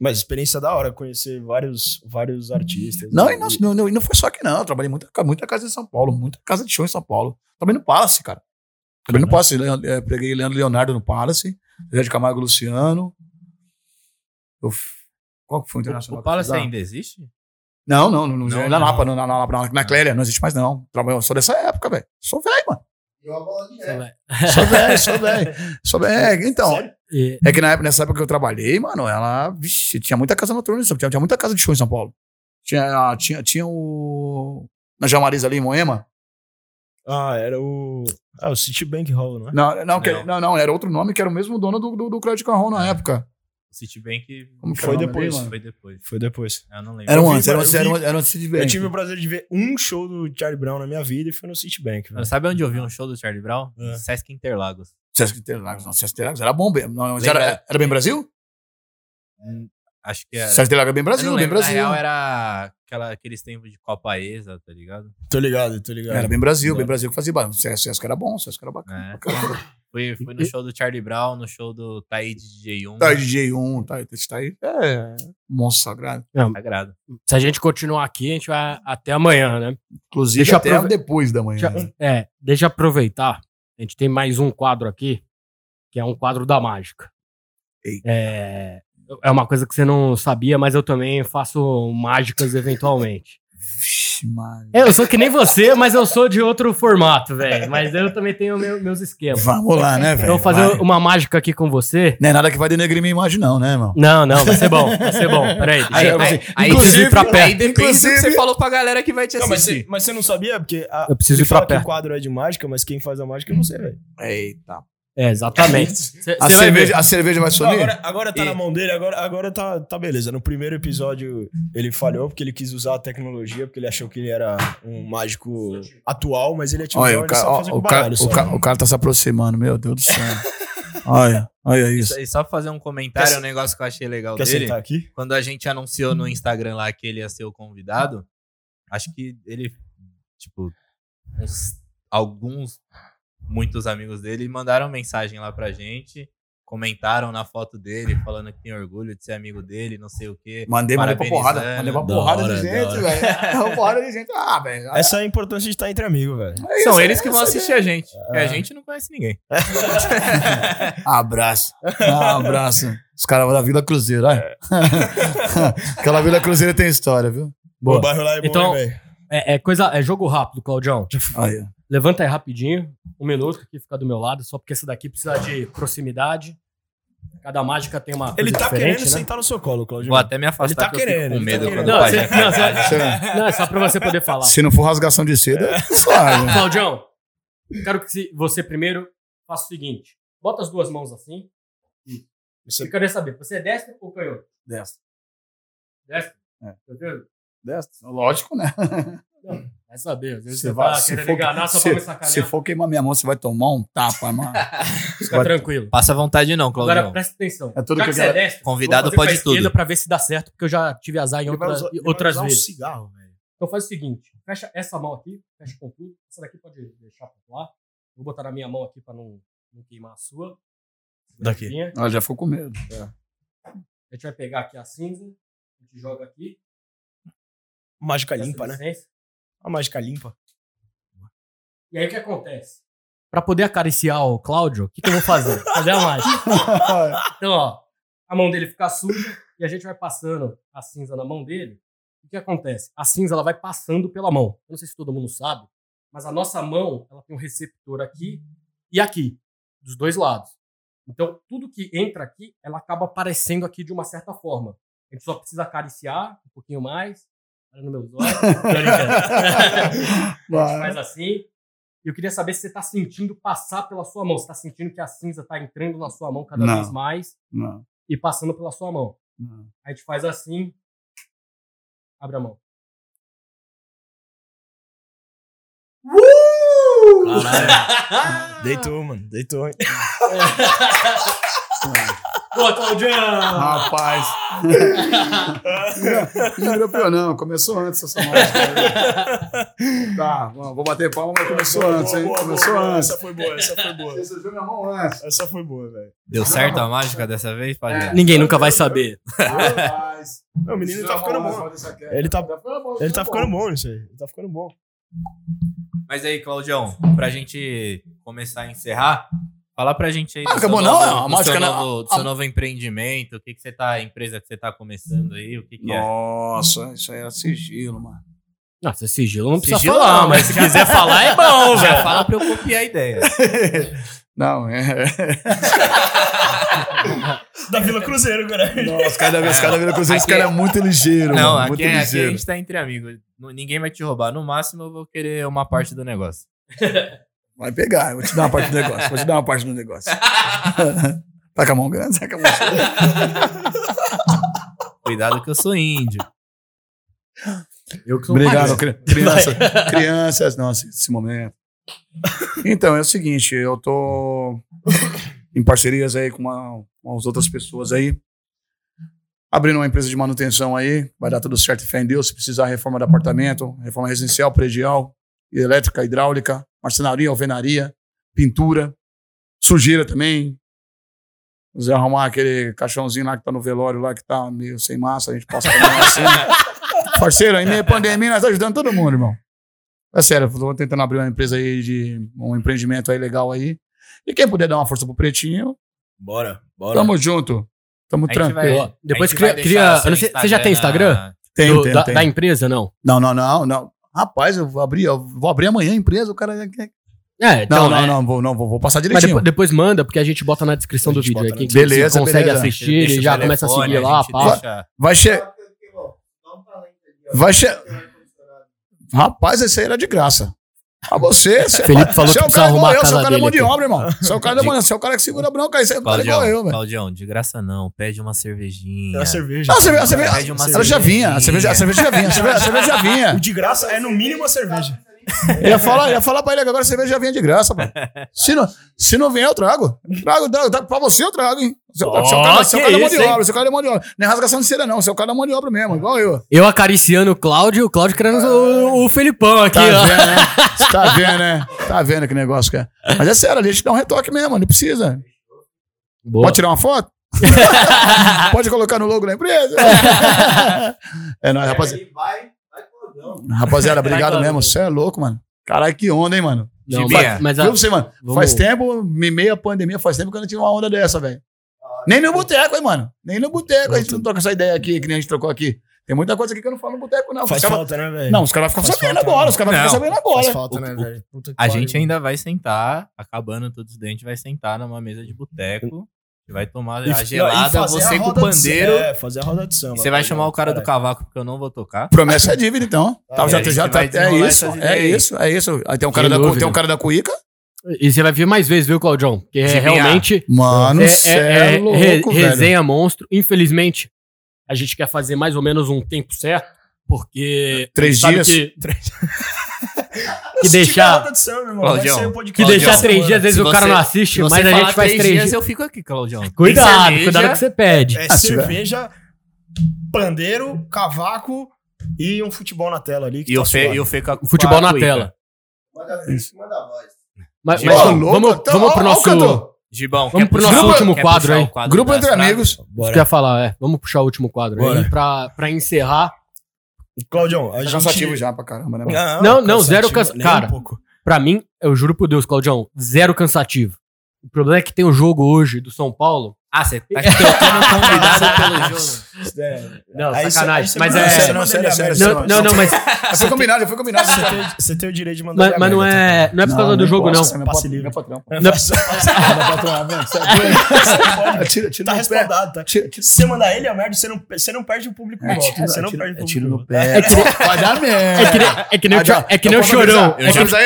Mas experiência da hora, conhecer vários, vários artistas. Não, e não, não, não, não foi só aqui, não. Eu trabalhei muita, muita casa em São Paulo, muita casa de show em São Paulo. Trabalhei no Palace, cara. Trabalhei no Palace. Eh, Preguei Leandro Leonardo no Palace, Zé de Camargo Luciano. Eu Qual que foi o internacional? O eu Palace ainda existe? Não, não, não, não, Não, na não. Napa, na, na, na, na, na Clélia, não existe mais, não. Trabalhei, sou dessa época, velho. Sou velho, mano. Você vai- Sou velho, sou velho. Sou velho. Então, E- é que na época, nessa época que eu trabalhei, mano, ela. Vixe, tinha muita casa noturna, tinha, tinha muita casa de show em São Paulo. Tinha, tinha, tinha o. Na Jamariz ali em Moema. Ah, era o. Ah, o Citibank Hall, não é? Não, não, que- Não. não, não, era outro nome que era o mesmo dono do, do, do Credit Card Hall na época. O Citibank Como que Foi depois, dele, mano? foi depois. Foi depois. Eu não lembro. Era um antes, era um antes, era antes, era antes de Eu tive o prazer de ver um show do Charlie Brown na minha vida e foi no Citibank. velho. Sabe onde eu vi um show do Charlie Brown? É. Sesc Interlagos. Sesc Interlagos, não, Sesc Interlagos era bom, bem- não, era, era bem Brasil? Hum, Acho que era. Sesc Interlagos é bem Brasil, bem lembro, na Brasil. real era aquela, aqueles tempos de Copa ESA, tá ligado? Tô ligado, tô ligado. Era bem Brasil, bem É. Brasil que fazia. Sesc Sesc era bom, Sesc era bacana. É. Fui, fui no show do Charlie Brown, no show do Taíde DJ1. Tá aí, DJ1, tá aí, tá aí. É, monstro sagrado. Sagrado. Se a gente continuar aqui, a gente vai até amanhã, né? Inclusive, Deixa até aprove- depois da manhã. Já- né? é, deixa eu aproveitar. A gente tem mais um quadro aqui, que é um quadro da mágica. É, é uma coisa que você não sabia, mas eu também faço mágicas eventualmente. Vixe, mano. É, eu sou que nem você, mas eu sou de outro formato, velho. Mas eu também tenho meu- meus esquemas. Vamos lá, né, velho? Então, vou fazer Vai. uma mágica aqui com você. Não é nada que vai denegrir minha imagem, não, né, irmão? Não, não, vai ser bom, <laughs> vai ser bom. Peraí. Aí, aí- aí- preciso ir pra perto. Aí depende que você falou pra galera que vai te Não, mas, assistir. você, mas você não sabia? Porque a, Eu preciso ir pra fala que o quadro é de mágica, mas quem faz a mágica é você, velho. Eita. É, exatamente. <laughs> Cê- A cê cerveja, a cerveja vai sumir? agora, agora tá E- na mão dele, agora, agora tá, tá beleza. No primeiro episódio ele falhou porque ele quis usar a tecnologia, porque ele achou que ele era um mágico atual, mas ele é tiozão, Olha, o, cara, só ó, o, baralho. o, só. cara, o cara tá se aproximando, meu Deus do céu. olha, olha isso. E só pra fazer um comentário, Quer- um negócio que eu achei legal Quer dele. sentar aqui? Quando a gente anunciou no Instagram lá que ele ia ser o convidado, acho que ele, tipo, uns- alguns, muitos amigos dele mandaram mensagem lá pra gente, comentaram na foto dele, falando que tem orgulho de ser amigo dele, não sei o quê. Mandei, mandei pra porrada. Mandei pra Da porrada hora, de gente, velho. <laughs> Uma porrada de gente. Ah, velho. Essa é a importância de estar entre amigos, velho. é São isso, eles é que vão assistir a gente. Porque a gente não conhece ninguém. <laughs> Abraço. Ah, abraço. Os caras da Vila Cruzeiro, olha. <laughs> Aquela Vila Cruzeiro tem história, viu? Boa. O bairro lá é bom, Então- hein, velho? É, é coisa, é jogo rápido, Claudião. Aí. Levanta aí rapidinho, um minuto aqui, fica do meu lado, só porque esse daqui precisa de proximidade. Cada mágica tem uma coisa Ele tá diferente, querendo né? sentar no seu colo, Claudio. Vou até me afastar Ele tá que eu fico querendo, com tá medo querendo. quando Não, o pai não, Não, é só pra você poder falar. se não for rasgação de seda, é suave. Claudião, quero que você primeiro faça o seguinte: bota as duas mãos assim. Isso. Você- Eu queria saber, você é destro ou canhoto? Desta. Destro? É. Entendeu? Desta. Lógico, né? Vai saber, às vezes Se você vai- tá se querendo for- enganar só se- pra me sacanear. Se for queimar minha mão, você vai tomar um tapa, mano. <laughs> Fica tranquilo. Passa vontade não, Agora Claudio. presta atenção. É tudo Já que que eu é quero. Convidado pode tudo. pra ver se dá certo, porque eu já tive azar em Ele vai outra- usar- ele vai outras usar um vezes. cigarro, velho. Então faz o seguinte: fecha essa mão aqui, fecha com tudo. Essa daqui pode deixar pra lá. Vou botar na minha mão aqui pra não, não queimar a sua. Daqui. Aqui. Ela já ficou com medo. A gente vai pegar aqui a cinza, a gente joga aqui. Mágica limpa, né? A mágica limpa. E aí o que acontece? Pra poder acariciar o Cláudio, o que, que eu vou fazer? <laughs> fazer a mágica. <laughs> Então, ó, a mão dele fica suja e a gente vai passando a cinza na mão dele. O que acontece? A cinza ela vai passando pela mão. Eu não sei se todo mundo sabe, mas a nossa mão ela tem um receptor aqui e aqui, dos dois lados. Então, tudo que entra aqui, ela acaba aparecendo aqui de uma certa forma. A gente só precisa acariciar um pouquinho mais. Olha no meus olhos. <laughs> <laughs> Faz assim. E eu queria saber se você tá sentindo passar pela sua mão. Você tá sentindo que a cinza tá entrando na sua mão cada Não. vez mais Não, e passando pela sua mão. não. A gente faz assim. Abre a mão. Caralho. <laughs> Deitou, mano. Deitou, hein? Boa, Claudião! Rapaz. não virou pior, não. Começou antes essa mágica. Tá, vamos- vou bater palma, mas começou antes, hein? Boa, boa, Começou boa. antes. Essa foi boa, essa foi boa. Você viu minha mão antes. Essa foi boa, velho. Deu certo a mágica dessa vez, Padilha? Ninguém nunca vai saber. Rapaz. Não, o menino tá ficando bom. Ele tá, ele tá ficando bom nisso aí. Ele tá ficando bom. Mas aí, Claudião, pra gente começar a encerrar, fala pra gente aí Ah, acabou seu não? novo, A do mágica seu não- novo, do a- seu novo empreendimento, o que que você tá, a empresa que você tá começando aí, o que que é? Nossa, isso aí era sigilo, mano. Nossa, sigilo não precisa Sigilo falar, não, mas se quiser <laughs> falar é bom, Já velho. fala pra eu copiar a ideia. <laughs> Não, é. <laughs> Da Vila Cruzeiro, cara. Nossa, cada vez, cada vez Cruzeiro, esse Aqui- cara é muito ligeiro, Não, mano. Muito aqui, é- aqui a ligeiro. gente tá entre amigos. Ninguém vai te roubar. No máximo, eu vou querer uma parte do negócio. Vai pegar, eu vou te dar uma parte do negócio. Vou te dar uma parte do negócio. <laughs> tá com a mão grande? Tá com a mão Cuidado que eu sou índio. Eu que sou Obrigado, cri- criança, <laughs> crianças. Nossa, esse momento. Então, é o seguinte, eu tô em parcerias aí com uma, com as outras pessoas aí. Abrindo uma empresa de manutenção aí, vai dar tudo certo, fé em Deus. Se precisar reforma de apartamento, reforma residencial, predial, elétrica, hidráulica, marcenaria, alvenaria, pintura, sujeira também. Se quiser arrumar aquele caixãozinho lá que tá no velório lá, que tá meio sem massa, a gente passa pra assim. <laughs> Parceiro, aí meio pandemia, nós tá ajudando todo mundo, irmão. É sério, eu tô tentando abrir uma empresa aí de um empreendimento aí legal aí. E quem puder dar uma força pro Pretinho, Bora, bora. tamo junto. Tamo tranquilo. Depois cria- cria- você já tem Instagram? Tem, Do- tem, da, tem. da empresa, não? Não, não, não, não. Rapaz, eu vou abrir, eu vou abrir amanhã a empresa, o cara. É, então, Não, não, é, não, vou, não, vou, vou passar Mas direitinho. depois, depois manda, porque a gente bota na descrição A do vídeo. Aí quem Beleza, consegue beleza. assistir, Deixa ele o já começa a seguir lá, gente pá. deixa- Vai che... Vai che... Rapaz, esse aí era de graça. A você, você Felipe falou você que é o cara igual eu, você é o cara da mão de aqui. obra, irmão. Você é o cara da mão, você é o cara que segura a bronca, aí você é o cara igual eu, velho. Claudião, de graça não. Pede uma cervejinha. É a cerveja. Não, a cerveja, a cerveja, Pede uma ela já vinha, a cerveja, a cerveja já vinha, a cerveja, a cerveja já <laughs> O vinha. de graça é no mínimo a cerveja. Eu <laughs> ia falar, ia falar pra ele que agora a cerveja já vinha de graça, pô. Se não, se não vier, eu trago. Trago, trago, trago. Pra você eu trago, hein. Você é o cara, é cara, é mão de obra, é o cara da mão de obra. Não é rasgação de cera, não. Você é o cara da mão de obra mesmo, igual eu. Eu acariciando o Cláudio, o Cláudio querendo o, o Felipão aqui, Tá ó. vendo, né? <laughs> Tá vendo, né? Tá vendo que negócio que é. Mas é sério, a gente dá um retoque mesmo, não precisa. Boa. Pode tirar uma foto? <laughs> Pode colocar no logo da empresa? é nóis, rapaziada. Rapaziada, obrigado Vai, mesmo. Você é louco, mano. Caralho, que onda, hein, mano. Não, Gibinha, mas, mas a- você, mano? vamos- Faz tempo, me- meia pandemia, faz tempo que eu não tinha uma onda dessa, velho. Nem no boteco, hein, mano? Nem no boteco a gente não troca essa ideia aqui, que nem a gente trocou aqui. Tem muita coisa aqui que eu não falo no boteco, não. Faz Os cara- falta, né, velho? Não, os caras vão ficar Faz sabendo falta, agora. né? Os caras Não, sabendo Faz agora. falta, O- né, o- velho? Puta que A gente ainda vai sentar, acabando todos os dentes, vai sentar numa mesa de boteco. E Vai tomar E- a gelada, você a com o pandeiro. samba, É, fazer a roda de samba. Você vai tá chamar o cara do cavaco porque eu não vou tocar. Promessa é dívida, então. Tá, Ah, já, a já gente tá, vai é isso, é isso, é isso. Aí tem um cara, da, tem um cara da cuíca. E você vai ver mais vezes, viu, Claudião? Porque é realmente Mano, é, é- é, é louco, re- velho. resenha monstro. Infelizmente, a gente quer fazer mais ou menos um tempo certo, porque. Três dias? Que, Se <laughs> <laughs> que deixar, de irmão, Claudião, o podcast que deixar três dias, às vezes Se o cara você- não assiste, mas a gente faz três dias, dias. eu fico aqui, Claudião. <laughs> Cuidado, cerveja, cuidado que você pede. É Ah, cerveja, pandeiro, cavaco e um futebol na tela ali. que E o tá Fê, suave. e o Fê a- Futebol a na tela. Mas, Gibão, mas Ó, louco, vamos, então, vamos ó, pro o nosso. Gibão, Vamos quer pro puxar- nosso último quer quadro aí. o quadro Grupo entre amigos. Isso Bora. que eu ia falar, é. Vamos puxar o último quadro Bora. aí pra, pra encerrar. Claudião, a Tá gente... cansativo já pra caramba, né? mano? Não, não, zero cansativo, cara. Um pouco. Pra mim, eu juro por Deus, Claudião, zero cansativo. O problema é que tem o jogo hoje do São Paulo Ah, você tá <laughs> trocando convidado <laughs> pelo jogo. Não, Aí sacanagem. cê mas é. sério, manda sério, sério. Não, não, não, mas, foi combinado, já foi combinado. Você tem, você tem o direito de mandar mas, ele mas não aberto é. Não é por causa do jogo, não. Você é Passe livre. patrão. Não- Meu patrão, você é doido. <laughs> Tira, tira Tá respaldado, tá? Se você mandar ele, é merda, você não, você não perde o público É volta. Você é não perde o é público tiro no pé. Vai dar merda. É que nem, é que nem, o, é posso chorão. Eu É já posso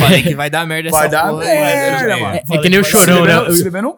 falei que vai dar merda Vai essa dar porra, merda, mano. é que nem o chorão, né? Não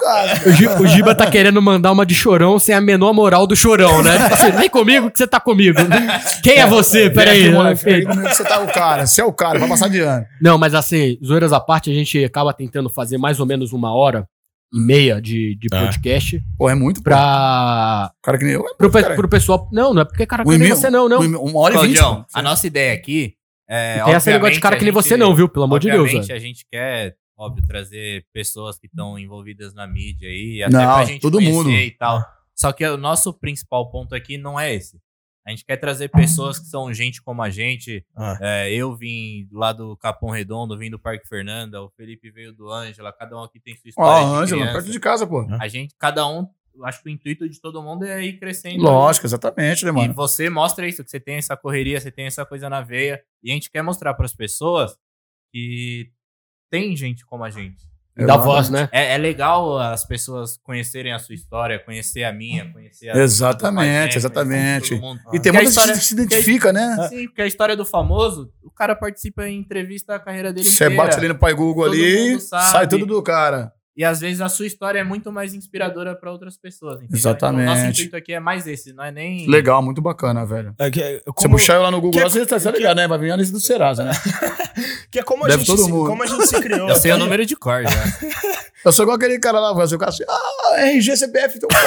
o Giba tá <laughs> querendo mandar uma de chorão sem a menor moral do chorão, né? Tipo assim, vem comigo que você tá comigo. <laughs> Quem é você? Peraí. Vem aqui, moleque, vem comigo que Você tá o cara. Você é o cara, vai passar de ano. Não, mas assim, zoeiras à parte, a gente acaba tentando fazer mais ou menos uma hora e meia de, de É. podcast Pô, é muito, pô. pra. Cara que nem eu. É Pro, muito, pe- pro pessoal. Não, não é porque cara que Um nem você, não, não. Uma hora e vinte. Pô. a nossa ideia aqui é. Tem esse negócio de cara que nem você, não, viu? Pelo amor de Deus, Obviamente, a gente quer, óbvio, trazer pessoas que estão envolvidas na mídia aí, até Não, pra gente todo mundo. e tal. Só que o nosso principal ponto aqui não é esse. A gente quer trazer pessoas que são gente como a gente. Ah. É, eu vim lá do Capão Redondo, vim do Parque Fernanda, o Felipe veio do Ângela, cada um aqui tem sua Ó, história. de Ângela, criança. perto de casa, pô. A gente, cada um, acho que o intuito de todo mundo é ir crescendo. Lógico, exatamente, né, E mano? você mostra isso, que você tem essa correria, você tem essa coisa na veia. E a gente quer mostrar para as pessoas que tem gente como a gente. Dá voz, né? É, é legal as pessoas conhecerem a sua história, conhecer a minha, conhecer a Exatamente, exatamente. conhecer. E tem muita história- gente que se identifica, né? Sim, porque a história do famoso, o cara participa em entrevista a carreira dele Você inteira. bate ali no Pai Google Todo ali, sai tudo do cara. E às vezes a sua história é muito mais inspiradora para outras pessoas. entendeu? Exatamente. Então, nosso intuito aqui é mais esse, não é nem. Legal, muito bacana, velho. É que, é Você como, puxar eu lá no Google, que- lá, você tá tá ligado, né? Vai vir a lista do Serasa, né? <laughs> que é como a, Deve gente todo se, mundo. como a gente se criou. Eu sei o número de cor já. Eu sou igual aquele cara lá, fazer o cara assim, ah, RG, CPF, então <laughs>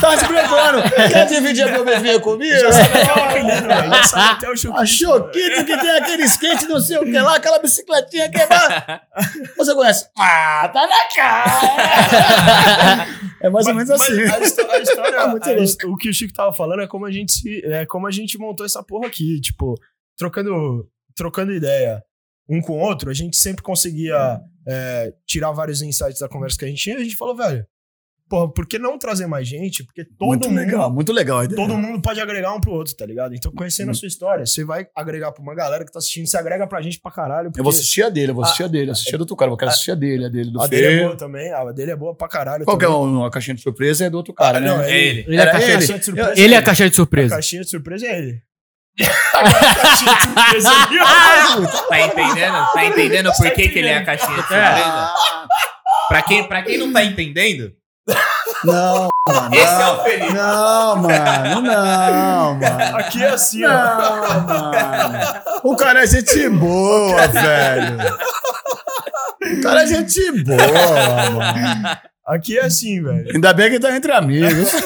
Tá se preparando. Quer dividir a biometria comigo? Já sabe até o apelido, velho. Já sabe até o chuquinho. A que tem aquele skate, não sei o que lá, aquela bicicletinha quebrada. Você conhece? Ah, tá na cara! <laughs> É mais ou menos Mas- assim. mas A, histó- a história, É muito a o que o Chico tava falando é como a gente se, é como a gente montou essa porra aqui, tipo, trocando, trocando ideia um com o outro, a gente sempre conseguia é, tirar vários insights da conversa que a gente tinha, e a gente falou, velho, porra, por que não trazer mais gente? Porque todo muito mundo, legal, muito legal a ideia. todo mundo pode agregar um pro outro, tá ligado? Então, conhecendo a sua história, você vai agregar pra uma galera que tá assistindo, você agrega pra gente pra caralho. Eu vou assistir a dele, eu vou assistir a dele, assistir a do outro cara, eu quero assistir a dele, a dele do a dele é Fê. boa também, a dele é boa pra caralho. Qual que é também. o- a caixinha de surpresa? É do outro cara, Ah, né? não, É ele. Ele é a caixinha, ele. Caixinha de surpresa ele é a ele. caixinha de A surpresa. é ele. a caixinha de surpresa é ele. Tá entendendo? Tá entendendo por que, que ele é a caixinha de surpresa? Pra quem, pra quem não tá entendendo, Não, mano. esse é o Felipe. Não, mano, não, mano. Aqui é assim, ó. Não, mano. O cara é gente boa, velho. O cara é gente boa, mano. Aqui é assim, velho. Ainda bem que tá entre amigos. <laughs>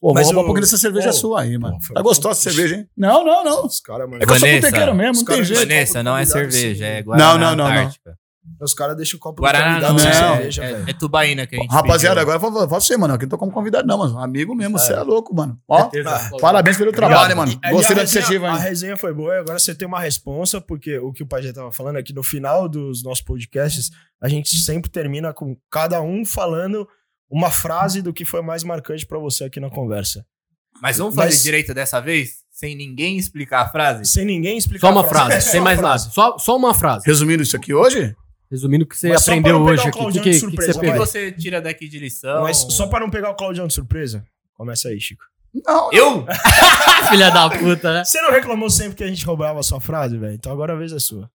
Pô, Mas vou roubar um pouquinho dessa cerveja Pô, sua aí, mano. pô, Tá gostosa essa cerveja, hein? Não, não, não. Os caras, mano. É que eu sou botequeiro mesmo, não tem jeito. Vanessa, não é cerveja, sim. é Guaraná Não, não, não, não. Antártica. Os caras deixam o copo Guaraná convidado não, sem não. cerveja, é, velho. é tubaína que a gente Rapaziada, pediu. agora eu vou, vou você, mano. Aqui não tô como convidado, não, mano. Amigo mesmo, você é louco, mano. Ó, Certeza. parabéns pelo trabalho, mano. E- Gostei a da iniciativa, A hein? resenha foi boa e agora você tem uma responsa, porque o que o Pajé tava falando é que no final dos nossos podcasts, a gente sempre termina com cada um falando uma frase do que foi mais marcante pra você aqui na conversa. Mas vamos Mas- fazer direito dessa vez? Sem ninguém explicar a frase? Sem ninguém explicar Só uma a frase. frase, É sem mais nada. Só, só uma frase. Resumindo isso aqui hoje, Resumindo o que você Mas aprendeu hoje o aqui. O que, Claudião que, de que que surpresa, você O que você tira daqui de lição? Mas só pra não pegar o Claudião de surpresa, começa aí, Chico. não. Eu? <laughs> Filha da puta, né? Você não reclamou sempre que a gente roubava a sua frase, velho? Então agora a vez é sua.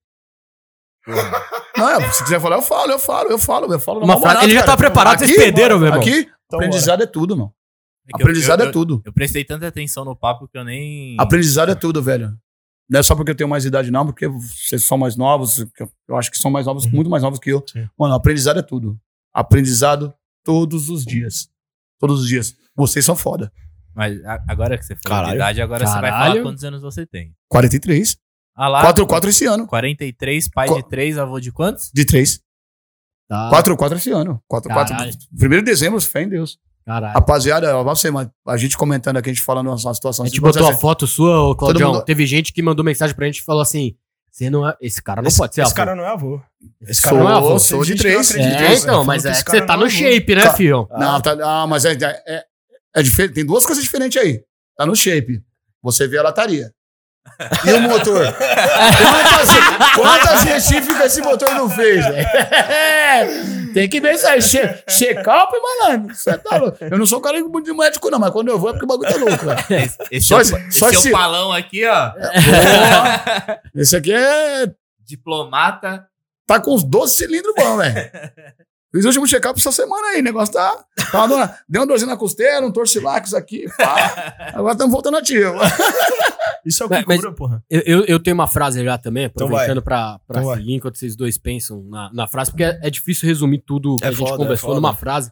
Não, é, se quiser falar, eu falo, eu falo, eu falo, eu falo. Uma frase. barato, Ele já cara. tá preparado, vocês perderam, meu irmão. Aqui, Então, aprendizado é tudo, mano. É que eu- Aprendizado eu- é tudo. Eu prestei tanta atenção no papo que eu nem. Aprendizado é tudo, velho. Não é só porque eu tenho mais idade, não, porque vocês são mais novos. Eu eu acho que são mais novos, muito mais novos que eu. Sim. Mano, aprendizado é tudo. Aprendizado todos os dias. Todos os dias. Vocês são foda. Mas agora que você falou Caralho. de idade, agora você vai Caralho. falar quantos anos você tem. 43. Ah lá. 4, 4 esse ano. 43, pai Qu- de 3, avô de quantos? De 3. Tá. 4, 4 esse ano. 4, 4. Caralho. 1 de dezembro, fé em Deus. Caralho. Rapaziada, você, a gente comentando aqui, a gente falando uma situação A gente assim, botou a foto sua, ô Claudião. mundo- Teve gente que mandou mensagem pra gente e falou assim: Você não é, esse cara não esse, pode ser esse avô. cara não é avô. Esse Sou- cara não é avô. sou de três. É, nisso, né? então, mas Falando é esse que você cara tá no é shape, né, Ca- filho? Não, tá, ah, mas é, é, é diferente. Tem duas coisas diferentes aí. Tá no shape. Você vê a lataria. E o motor? quantas, quantas recíficas esse motor não fez? <laughs> Tem que ver isso aí. Che, check-up, malandro. Você tá louco. Eu não sou cara de médico, não, mas quando eu vou é porque o bagulho tá louco. <laughs> Esse, esse Só é o- esse- esse só é o palão aqui, ó. Porra. Esse aqui é. Diplomata. Tá com uns 12 cilindros bons, velho. Fiz o último check-up essa semana aí. O negócio tá. tá uma dor- deu uma dorzinha na costela, um torcilax aqui. Pá. <laughs> Agora estamos voltando ativo. Isso é o que Mas- mas- cura, porra. Eu, eu, tenho uma frase já também, Então aproveitando pra, pra Então vai. seguir enquanto vocês dois pensam na, na frase, porque é, é difícil resumir tudo que É a gente foda, conversou é numa frase.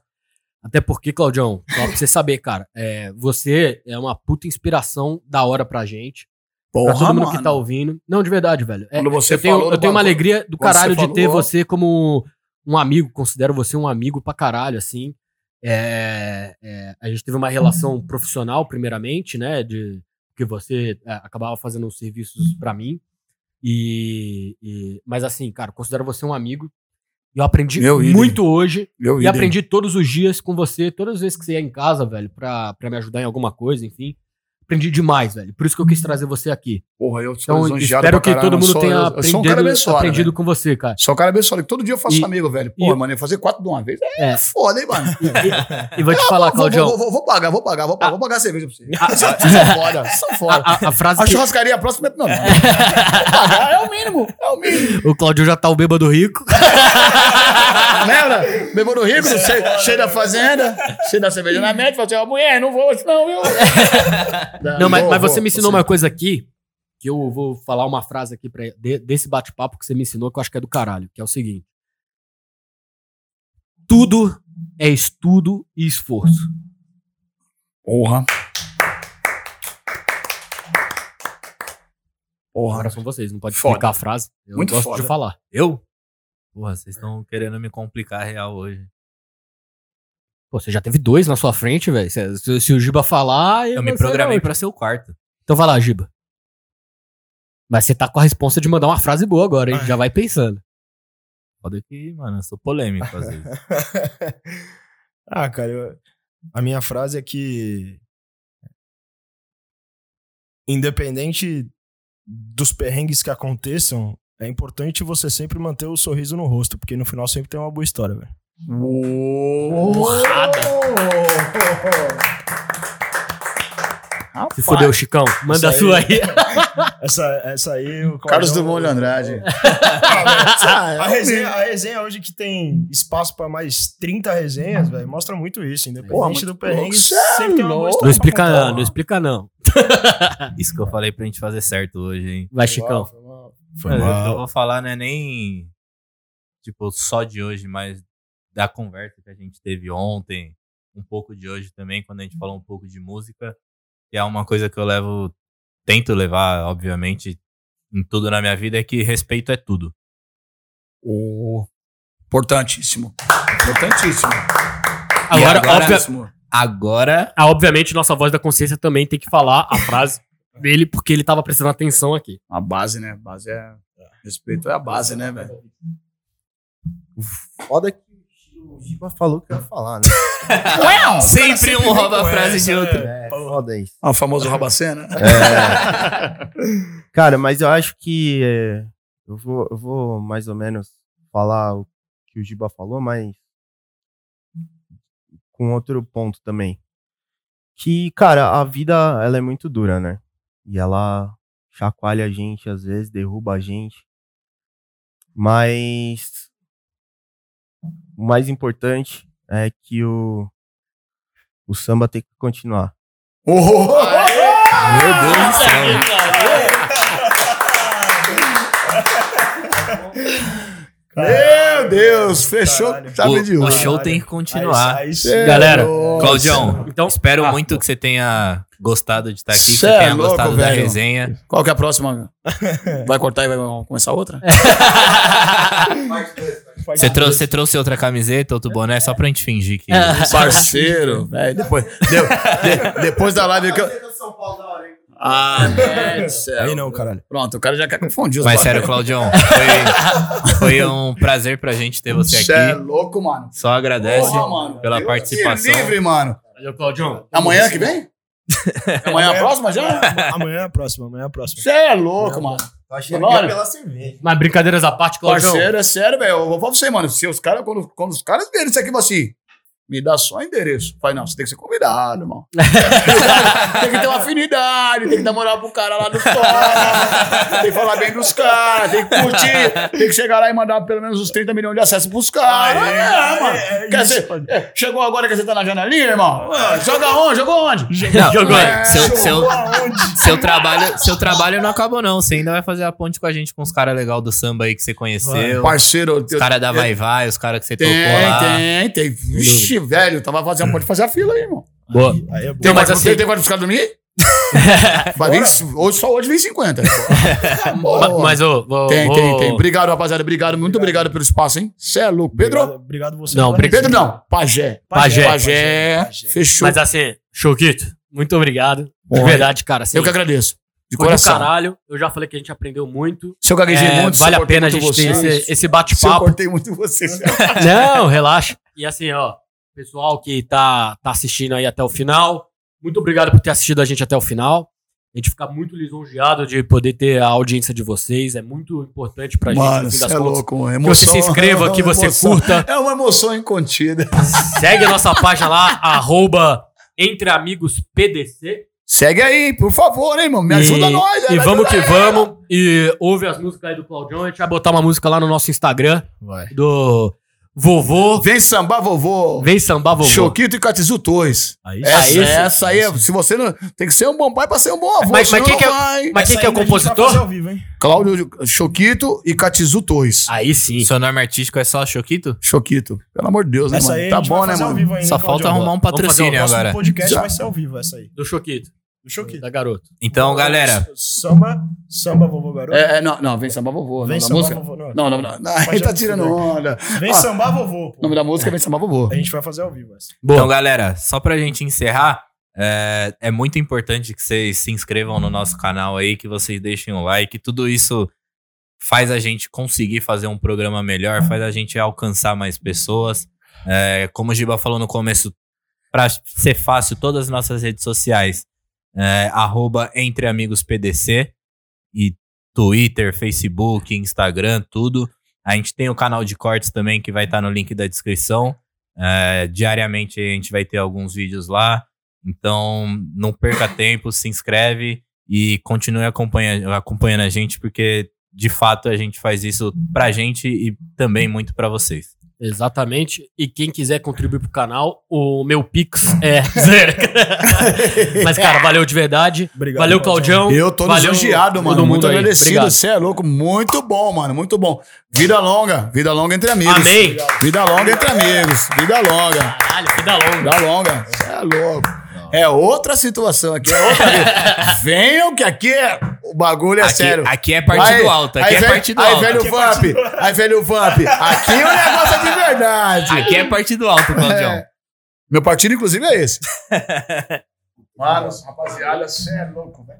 Até porque, Claudião, só pra você saber, cara, é, você é uma puta inspiração da hora pra gente. pra todo mundo que tá ouvindo. Não, de verdade, velho. É, Quando você eu tenho, falou eu tenho uma alegria do caralho de ter falou- você como um amigo. Considero você um amigo pra caralho, assim. É, é, a gente teve uma relação profissional, primeiramente, né? De que você é, acabava fazendo os serviços pra mim. E, e- mas assim, cara, considero você um amigo. Eu aprendi Meu muito hoje. Eu E idem. aprendi todos os dias com você, todas as vezes que você ia em casa, velho, pra, pra me ajudar em alguma coisa, enfim. Aprendi demais, velho. Por isso que eu quis trazer você aqui. Porra, eu sou Então, espero pra que caralho. todo Eu mundo sou- tenha eu- eu sou um cara aprendido, abençoado, aprendido velho. com você, cara. Sou um cara abençoado. que Todo dia eu faço E- amigo, velho. e- Pô, mano, fazer quatro de uma vez é, É. foda, hein, mano? E vou te falar, Vou, Claudião. vou, vou, vou pagar, vou pagar, vou pagar, vou pagar a cerveja pra você. Ah, Vocês são foda, vocês são A, foda. a- a frase A que churrascaria próxima é. Não, não. <laughs> Vou pagar, é o mínimo, é o mínimo. o Claudio já tá o bêbado rico. <laughs> Lembra? Bebendo rico, cheio, cheio da fazenda, cheio da cerveja na mente, falou assim: ó, mulher, não vou, hoje não, viu? <laughs> Não, mas, vou, mas vou, você me ensinou você- uma coisa aqui, que eu vou falar uma frase aqui pra, de- desse bate-papo que você me ensinou, que eu acho que é do caralho, que é o seguinte. Tudo é estudo e esforço. Porra. Porra. Agora são vocês, não pode Foda. explicar a frase. Eu Muito gosto foda. de falar. Eu? Porra, vocês estão querendo me complicar real hoje. Pô, você já teve dois na sua frente, velho. Se, se- o Giba falar. Eu me programei pra ser o quarto. Então vai lá, Giba. Mas você tá com a responsa de mandar uma frase boa agora, hein? Ai. Já vai pensando. Foda que, mano, eu sou polêmico às vezes. <laughs> ah, cara, eu- a minha frase é que. Independente dos perrengues que aconteçam, é importante você sempre manter o sorriso no rosto, porque no final sempre tem uma boa história, velho. Porrada. Se fodeu, Chicão. Manda a sua aí. aí. <laughs> Essa, essa aí. O Carlos Dumont de Andrade. <laughs> Ah, é a, resenha, a resenha hoje que tem espaço pra mais 30 resenhas, velho, mostra muito isso. Independente muito do perrengue, louco. Cê é sempre tem uma boa Não explica não, não explica não. <laughs> Isso que eu falei pra gente fazer certo hoje, hein? Vai, Chicão. Foi Mas eu- mal. Eu vou falar, não é nem tipo só de hoje, mas da conversa que a gente teve ontem, um pouco de hoje também, quando a gente falou um pouco de música. E é uma coisa que eu levo, tento levar, obviamente, em tudo na minha vida, é que respeito é tudo. Oh, importantíssimo. Importantíssimo. Agora, agora- óbvia-. Agora, ah, obviamente, nossa voz da consciência também tem que falar a frase dele, porque ele tava prestando atenção aqui. A base, né? A base é. Respeito é a base, né, velho? Foda que o Giba falou que eu ia falar, né? sempre um rouba a frase de outro. É, foda isso. Ah, o famoso Rabacena. <laughs> Cara, mas eu acho que é, eu, vou, eu vou mais ou menos falar o que o Giba falou, mas com outro ponto também. Que, cara, a vida ela é muito dura, né? E ela chacoalha a gente, às vezes, derruba a gente. Mas o mais importante é que o, o samba tem que continuar. Oh! Meu Deus do céu. Meu Deus, fechou Caralho. chave de O, o show tem que continuar. É Galera. Claudião, Então, espero ah, muito que você tenha gostado de estar aqui, que é tenha louco, gostado da resenha. Qual que é a próxima? <laughs> Vai cortar e vai começar outra? <laughs> Você trouxe, você trouxe outra camiseta, outro boné, só pra gente fingir que. <laughs> Parceiro, velho. Depois, de- de- depois da live que eu. Ah, é do céu. Aí não, caralho. Pronto, o cara já quer confundir os Mas sério, Claudião, <laughs> foi, foi um prazer pra gente ter você Cê é aqui. louco, mano. Só agradece Porra, mano. pela Deus participação. livre, mano. Valeu, Claudião. Amanhã que vem? <laughs> Amanhã a próxima já? Amanhã é a próxima, amanhã é a próxima. Você é louco, mano. Tô achando Bora. que é pela cerveja. Mas brincadeiras à parte, Claudião. Parceiro, é sério, velho. Eu vou falar pra você, mano. Se os caras, quando, quando os caras verem isso aqui, vão assim. Me dá só o endereço. Pai, não, você tem que ser convidado, irmão. <laughs> tem que ter uma afinidade, tem que dar moral pro cara lá do fora. tem que falar bem dos caras, tem que curtir, tem que chegar lá e mandar pelo menos uns 30 milhões de acessos pros caras. Ah, é, é, mano. é, é Quer dizer, é, chegou agora que você tá na janelinha, irmão? Ah, Joga onde? Jogou onde? Não, Jogou. é, seu, seu, aonde? seu, trabalho, seu trabalho não acabou, não. Você ainda vai fazer a ponte com a gente com os caras legais do samba aí que você conheceu. Parceiro, Os caras da Vai Vai, os caras que você Tem, tocou lá. tem, tem. Vixe, velho, tava fazendo, pode fazer a fila aí, irmão. Boa. Aí é Tem bom. mas mais assim- tem, tem quanto caras dormir? <laughs> Vai vir, hoje, só hoje vem 50. Ma- Mas, ô, vou- tem, vou- tem, tem. Obrigado, rapaziada. Obrigado, muito obrigado pelo espaço, hein? Cê é louco. Pedro? Obrigado, obrigado você. Não. Pedro não. Pajé. Pajé. Pajé. Pajé. Fechou. Mas assim, Choquito, muito obrigado. De verdade, cara. Assim, eu que agradeço. De foi coração. caralho. Eu já falei que a gente aprendeu muito. Se eu gaguejei É, muito, vale a pena a gente ter esse, esse Se eu bate-papo. cortei muito vocês. <laughs> Não, relaxa. E assim, ó, pessoal que tá, tá assistindo aí até o final, muito obrigado por ter assistido a gente até o final. A gente fica muito lisonjeado de poder ter a audiência de vocês. É muito importante pra gente, Mano, no fim você das é contas. louco. mano. Que você se Emoção- inscreva, é que você emoção. curta. É uma emoção incontida. <laughs> Segue a nossa página lá, arroba Entre Amigos PDC. Segue aí, por favor, hein, irmão. Me ajuda e, nós. E vamos ajuda que vamos. E ouve as músicas aí do Claudião. A gente vai botar uma música lá no nosso Instagram Vai. do Vovô. Vem sambar, vovô. Vem sambar vovô. Choquito e Catizu Tois. Aí Essa, esse- essa aí, é- se você não. Tem que ser um bom pai pra ser um bom avô. Mas- mas quem que é-. Mas quem que é o fazer compositor? vivo? Cláudio Choquito e Catizu Tois. Aí sim. Seu nome artístico é só Choquito? Choquito. Pelo amor de Deus, né, Essa aí mano? a Tá bom, né, mano? ainda. Só falta arrumar um patrocínio O agora. podcast Já. vai ser ao vivo, essa aí. Do Choquito. Do Choquito. Da garoto. Então, galera, Samba, samba, vovô garoto. É, é, não, não, vem sambar vovô. Vem sambar música? vovô. Não, Não, não, não. não ele tá tirando onda. Vem Ah, sambar vovô, O nome da música é Vem sambar vovô. A gente vai fazer ao vivo essa. Então, galera, só pra gente encerrar, é, é muito importante que vocês se inscrevam no nosso canal aí, que vocês deixem o like. Tudo isso faz a gente conseguir fazer um programa melhor, faz a gente alcançar mais pessoas. É, como o Giba falou no começo, pra ser fácil, todas as nossas redes sociais, é, arroba Entre Amigos PDC, e Twitter, Facebook, Instagram, tudo. A gente tem o canal de cortes também, que vai estar no link da descrição. É, diariamente a gente vai ter alguns vídeos lá. Então, não perca tempo, se inscreve e continue acompanha, acompanhando a gente, porque de fato a gente faz isso pra gente e também muito pra vocês. Exatamente. E quem quiser contribuir pro canal, o meu Pix é <laughs> zero. <laughs> Mas, cara, valeu de verdade. Obrigado, valeu, Claudião. Eu tô Valeu todo mano. Muito aí. agradecido. Obrigado. Você é louco. Muito bom, mano. Muito bom. Vida longa. Vida longa entre amigos. Amém. Vida longa entre amigos. Vida longa. Caralho, vida longa. Vida longa. Você é louco. É outra situação aqui. É outra vida. <laughs> Venham que aqui é... o bagulho é aqui, sério. aqui é partido Aí- alto, aqui aí é partido aí, alto. velho Aqui é Vamp. partido Aí, velho Vamp. Aqui o negócio é de verdade. Aqui é partido alto, Claudião. É. Meu partido, inclusive, é esse. <laughs> Mano, rapaziada, você é louco, velho.